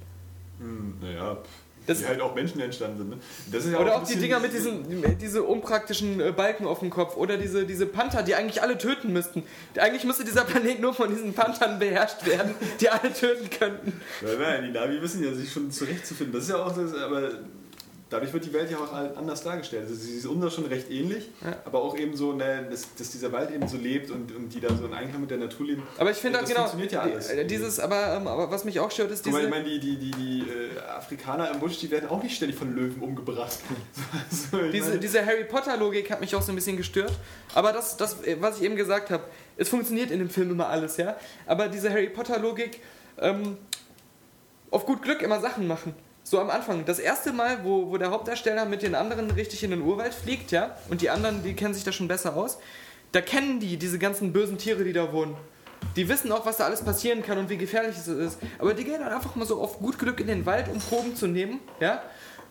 Hm, naja, Das- die halt auch Menschen entstanden sind. Ne? Das ist ja Oder ein auch die Dinger mit diesen diese unpraktischen äh, Balken auf dem Kopf. Oder diese, diese Panther, die eigentlich alle töten müssten. Eigentlich müsste dieser Planet nur von diesen Panthern beherrscht werden, die alle töten könnten. Nein, nein, die Navi wissen ja, sich schon zurechtzufinden. Das ist ja auch das, aber dadurch wird die Welt ja auch anders dargestellt. Also sie ist uns schon recht ähnlich, Ja. aber auch eben so, ne, dass, dass dieser Wald eben so lebt und, und die da so in Einklang mit der Natur leben. Aber ich finde das auch genau, funktioniert ja alles. äh, dieses, aber, ähm, aber was mich auch stört, ist diese... ich meine, die, die, die, die äh, Afrikaner im Busch, die werden auch nicht ständig von Löwen umgebracht. [laughs] so, Diese, meine, diese Harry Potter-Logik hat mich auch so ein bisschen gestört. Aber das, das was ich eben gesagt habe, es funktioniert in dem Film immer alles, ja. Aber diese Harry Potter-Logik, ähm, auf gut Glück immer Sachen machen. So am Anfang, das erste Mal, wo, wo der Hauptdarsteller mit den anderen richtig in den Urwald fliegt, ja, und die anderen, die kennen sich da schon besser aus, da kennen die diese ganzen bösen Tiere, die da wohnen. Die wissen auch, was da alles passieren kann und wie gefährlich es ist. Aber die gehen dann einfach mal so auf gut Glück in den Wald, um Proben zu nehmen, ja.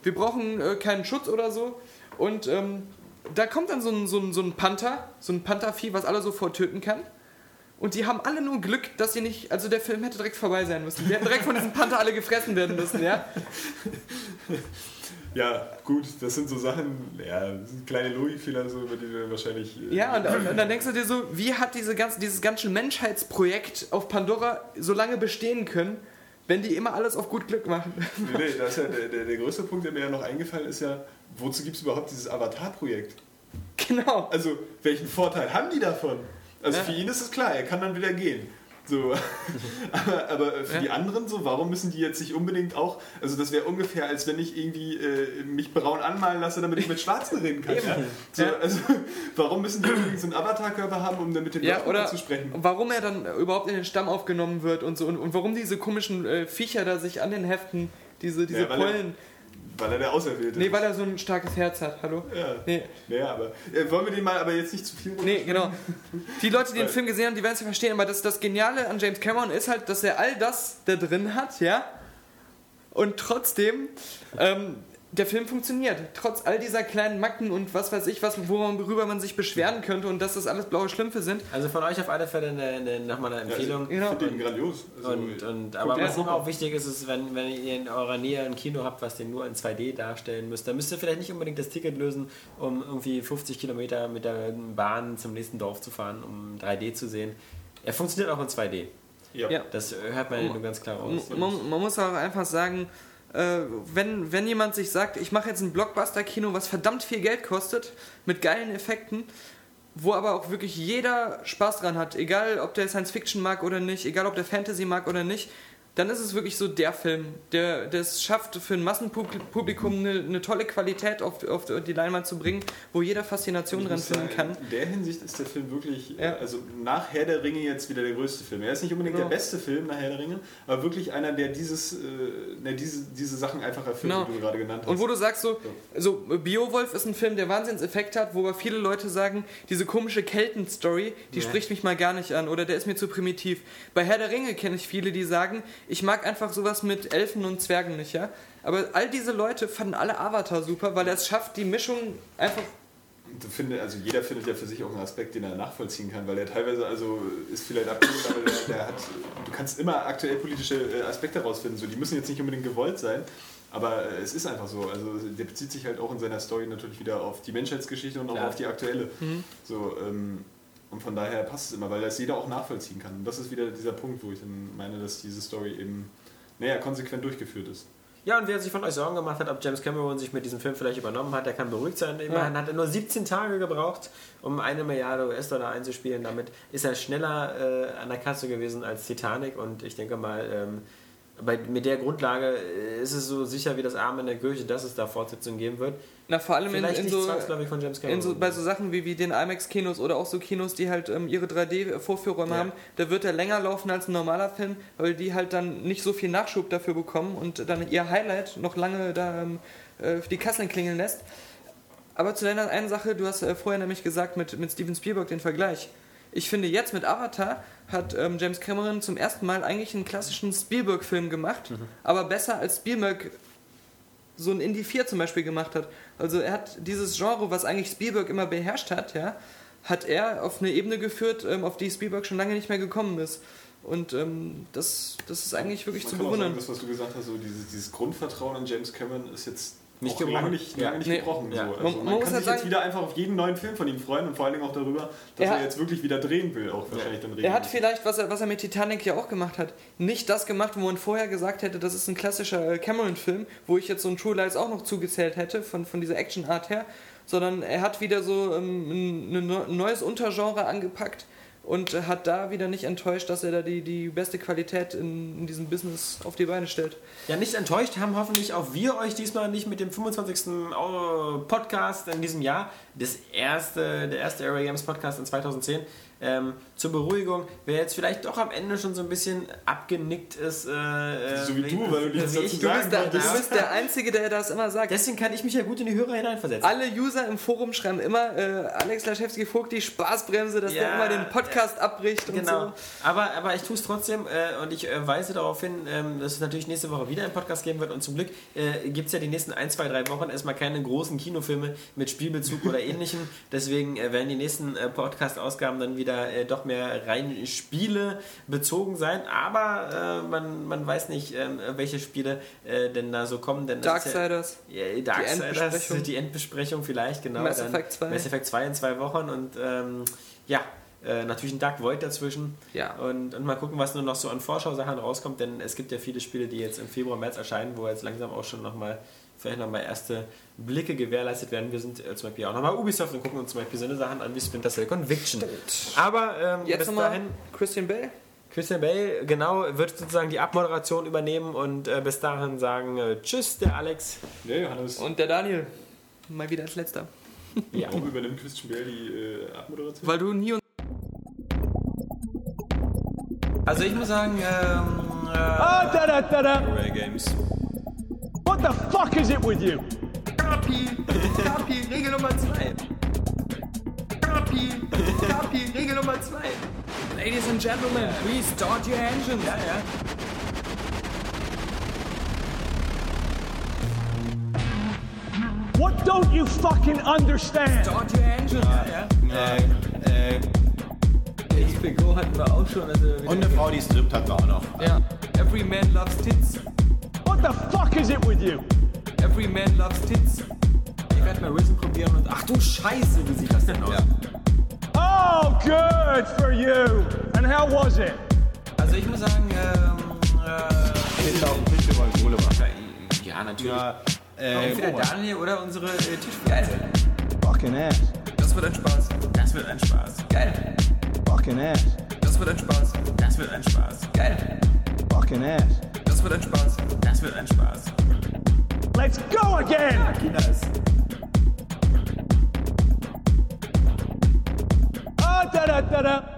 Wir brauchen äh, keinen Schutz oder so. Und ähm, da kommt dann so ein, so, ein, so ein Panther, so ein Panthervieh, was alle sofort töten kann. Und die haben alle nur Glück, dass sie nicht. Also der Film hätte direkt vorbei sein müssen. Die hätten direkt von diesem Panther alle gefressen werden müssen, ja? [laughs] ja, gut, das sind so Sachen, ja, kleine Logikfehler, so, über die wir wahrscheinlich. äh, Ja, und, und, und dann [laughs] denkst du dir so, wie hat diese ganze, dieses ganze Menschheitsprojekt auf Pandora so lange bestehen können, wenn die immer alles auf gut Glück machen? Nee, nee, das ist ja der, der, der größte Punkt, der mir ja noch eingefallen ist, ja, wozu gibt es überhaupt dieses Avatar-Projekt? genau. Also, welchen Vorteil haben die davon? Also Ja. für ihn ist es klar, er kann dann wieder gehen. So. [laughs] aber, aber für Ja. die anderen so, warum müssen die jetzt nicht unbedingt auch, also das wäre ungefähr, als wenn ich irgendwie äh, mich braun anmalen lasse, damit ich mit Schwarzen reden kann. Ja? So. Also warum müssen die unbedingt so einen Avatar-Körper haben, um dann mit dem Ja, oder zu sprechen? warum er dann überhaupt in den Stamm aufgenommen wird und so und, und warum diese komischen äh, Viecher da sich an den Heften, diese, diese Ja, weil er- Pollen. Weil er der Auserwählte Nee, ist. weil er so ein starkes Herz hat, hallo? Ja. Nee, Naja, aber äh, wollen wir den mal aber jetzt nicht zu viel nee, genau. Die Leute, die den Film gesehen haben, die werden es ja verstehen, aber das, das Geniale an James Cameron ist halt, dass er all das da drin hat, ja? Und trotzdem, ähm, der Film funktioniert. Trotz all dieser kleinen Macken und was weiß ich, was, worüber man sich beschweren könnte und dass das alles blaue Schlümpfe sind. Also von euch auf alle Fälle eine, eine, nochmal eine Ja, Empfehlung. ich Genau. finde den grandios. Also, Und, und, aber ja, was auch wichtig ist, ist, wenn, wenn ihr in eurer Nähe ein Kino habt, was den nur in 2D darstellen müsst, dann müsst ihr vielleicht nicht unbedingt das Ticket lösen, um irgendwie 50 Kilometer mit der Bahn zum nächsten Dorf zu fahren, um 3D zu sehen. Er funktioniert auch in 2D. ja. Ja. Das hört man ja nur ganz klar raus. Man, man muss auch einfach sagen, äh, wenn, wenn jemand sich sagt, ich mache jetzt ein Blockbuster-Kino, was verdammt viel Geld kostet, mit geilen Effekten, wo aber auch wirklich jeder Spaß dran hat, egal ob der Science Fiction mag oder nicht, egal ob der Fantasy mag oder nicht, dann ist es wirklich so der Film, der es schafft, für ein Massenpublikum eine, eine tolle Qualität auf, auf die Leinwand zu bringen, wo jeder Faszination Ich dran finden sagen, kann. In der Hinsicht ist der Film wirklich, Ja. also nach Herr der Ringe jetzt wieder der größte Film. Er ist nicht unbedingt Genau. der beste Film nach Herr der Ringe, aber wirklich einer, der dieses, äh, der diese, diese Sachen einfach erfüllt, Genau. die du gerade genannt hast. Und wo du sagst so, so Beowulf ist ein Film, der Wahnsinnseffekt hat, wo aber viele Leute sagen, diese komische Kelten-Story, die Ja. spricht mich mal gar nicht an oder der ist mir zu primitiv. Bei Herr der Ringe kenne ich viele, die sagen, ich mag einfach sowas mit Elfen und Zwergen nicht, ja. Aber all diese Leute fanden alle Avatar super, weil er es schafft, die Mischung einfach Du finde, also jeder findet ja für sich auch einen Aspekt, den er nachvollziehen kann, weil er teilweise, also ist vielleicht abgelehnt, aber der, der hat, du kannst immer aktuell politische äh, Aspekte herausfinden, so, die müssen jetzt nicht unbedingt gewollt sein, aber äh, es ist einfach so, also der bezieht sich halt auch in seiner Story natürlich wieder auf die Menschheitsgeschichte und auch Klar. auf die aktuelle. So, ähm, und von daher passt es immer, weil das jeder auch nachvollziehen kann. Und das ist wieder dieser Punkt, wo ich dann meine, dass diese Story eben, naja, konsequent durchgeführt ist. Ja, und wer sich von euch Sorgen gemacht hat, ob James Cameron sich mit diesem Film vielleicht übernommen hat, der kann beruhigt sein. Immerhin hat er nur 17 Tage gebraucht, um eine Milliarde US-Dollar einzuspielen. Damit ist er schneller äh, an der Kasse gewesen als Titanic. Und ich denke mal, ähm, bei, mit der Grundlage äh, ist es so sicher wie das Arm in der Kirche, dass es da Fortsetzungen geben wird. Na, vor allem in, Vielleicht in nicht so, von James Cameron. in so, bei so Sachen wie, wie den IMAX-Kinos oder auch so Kinos, die halt ähm, ihre 3D-Vorführräume Ja. haben, da wird er länger laufen als ein normaler Film, weil die halt dann nicht so viel Nachschub dafür bekommen und dann ihr Highlight noch lange da ähm, äh, die Kasseln klingeln lässt. Aber zu deiner einen Sache, du hast äh, vorher nämlich gesagt mit, mit Steven Spielberg den Vergleich. Ich finde, jetzt mit Avatar hat ähm, James Cameron zum ersten Mal eigentlich einen klassischen Spielberg-Film gemacht, aber besser als Spielberg so ein Indie 4 zum Beispiel gemacht hat. Also er hat dieses Genre, was eigentlich Spielberg immer beherrscht hat, ja, hat er auf eine Ebene geführt, ähm, auf die Spielberg schon lange nicht mehr gekommen ist. Und ähm, das, das ist eigentlich wirklich Man zu bewundern. Sagen, das, was du gesagt hast, so dieses, dieses Grundvertrauen in James Cameron ist jetzt Nicht gebrochen. lange nicht, Ja. lange nicht Nee. gebrochen. Ja. So. Also Man- man, kann halt sich jetzt sagen- wieder einfach auf jeden neuen Film von ihm freuen und vor allen Dingen auch darüber, dass Er er, jetzt wirklich wieder drehen will, auch wahrscheinlich dann Er hat vielleicht, was er, was er mit Titanic ja auch gemacht hat, nicht das gemacht, wo man vorher gesagt hätte, das ist ein klassischer äh, Cameron-Film, wo ich jetzt so ein True Lies auch noch zugezählt hätte, von, von dieser Action-Art her, sondern er hat wieder so ähm, ein, ein neu- neues Untergenre angepackt und hat da wieder nicht enttäuscht, dass er da die, die beste Qualität in, in diesem Business auf die Beine stellt. Ja, nicht enttäuscht haben hoffentlich auch wir euch diesmal nicht mit dem 25. Au- Podcast in diesem Jahr. Das erste, der erste Area Games Podcast in 2010. Ähm, zur Beruhigung, wer jetzt vielleicht doch am Ende schon so ein bisschen abgenickt ist. Äh, äh, So wie du, weil du nichts wie dazu ich. Du sagen bist, der, du bist der Einzige, der das immer sagt. Deswegen kann ich mich ja gut in die Hörer hineinversetzen. Alle User im Forum schreiben immer, äh, Alex Laschewski Vogt die Spaßbremse, dass der Ja, immer den Podcast abbricht und Genau. so. Aber, aber ich tue es trotzdem äh, und ich äh, weise darauf hin, ähm, dass es natürlich nächste Woche wieder einen Podcast geben wird und zum Glück äh, gibt es ja die nächsten ein, zwei, drei Wochen erstmal keine großen Kinofilme mit Spielbezug oder [laughs] ähnlichem. Deswegen äh, werden die nächsten äh, Podcast-Ausgaben dann wieder äh, doch mehr rein Spiele bezogen sein. Aber äh, man, man weiß nicht, ähm, welche Spiele äh, denn da so kommen. Denn ist ja- Darksiders. ja, Darksiders, Endbesprechung. die Endbesprechung vielleicht, genau. Mass Effect 2. Mass Effect 2 in zwei Wochen und ähm, ja, äh, natürlich ein Dark Void dazwischen. Ja. Und, und mal gucken, was nur noch so an Vorschausachen rauskommt, denn es gibt ja viele Spiele, die jetzt im Februar, März erscheinen, wo jetzt langsam auch schon nochmal vielleicht nochmal erste Blicke gewährleistet werden. Wir sind äh, zum Beispiel auch nochmal Ubisoft und gucken uns zum Beispiel so eine Sachen an wie Splinter Cell Conviction. Aber ähm, Jetzt bis nochmal dahin, Christian Bale. Christian Bale, genau, wird sozusagen die Abmoderation übernehmen und äh, bis dahin sagen äh, Tschüss, der Alex. Ja, Johannes. Und der Daniel. Mal wieder als letzter. [laughs] Ja. Warum übernimmt Christian Bale die äh, Abmoderation? Weil du nie und Also ich muss sagen, ähm, äh, Ah, da da da da. Games. What the fuck is it with you? Kapi, Kapi, Regel Nummer 2. Kapi, Kapi, Regel Nummer 2. Ladies and Gentlemen, please start your engines. ja, ja. What don't you fucking understand? Start your engines. XPGO hatten wir auch schon. Also Und eine Frau, die strippt, hatten wir auch noch. Ja. Every man loves tits. What the fuck is it with you? Every man loves tits. ich werde mal Risen probieren und ach du Scheiße, wie sieht das denn aus? Oh, good for you. And how was it? Also ich muss sagen, ähm, äh, auf dem Tisch über Kohle machen. ja natürlich. Ja, äh, Entweder Daniel oder unsere äh, Tischgeil. Fucking ass. Das wird ein Spaß. Das wird ein Spaß. Geil. Fucking ass. Das wird ein Spaß. Das wird ein Spaß. Geil. Fucking ass. Das wird ein Spaß. Das wird ein Spaß. Let's go again. Kinders. Ah, da da da da.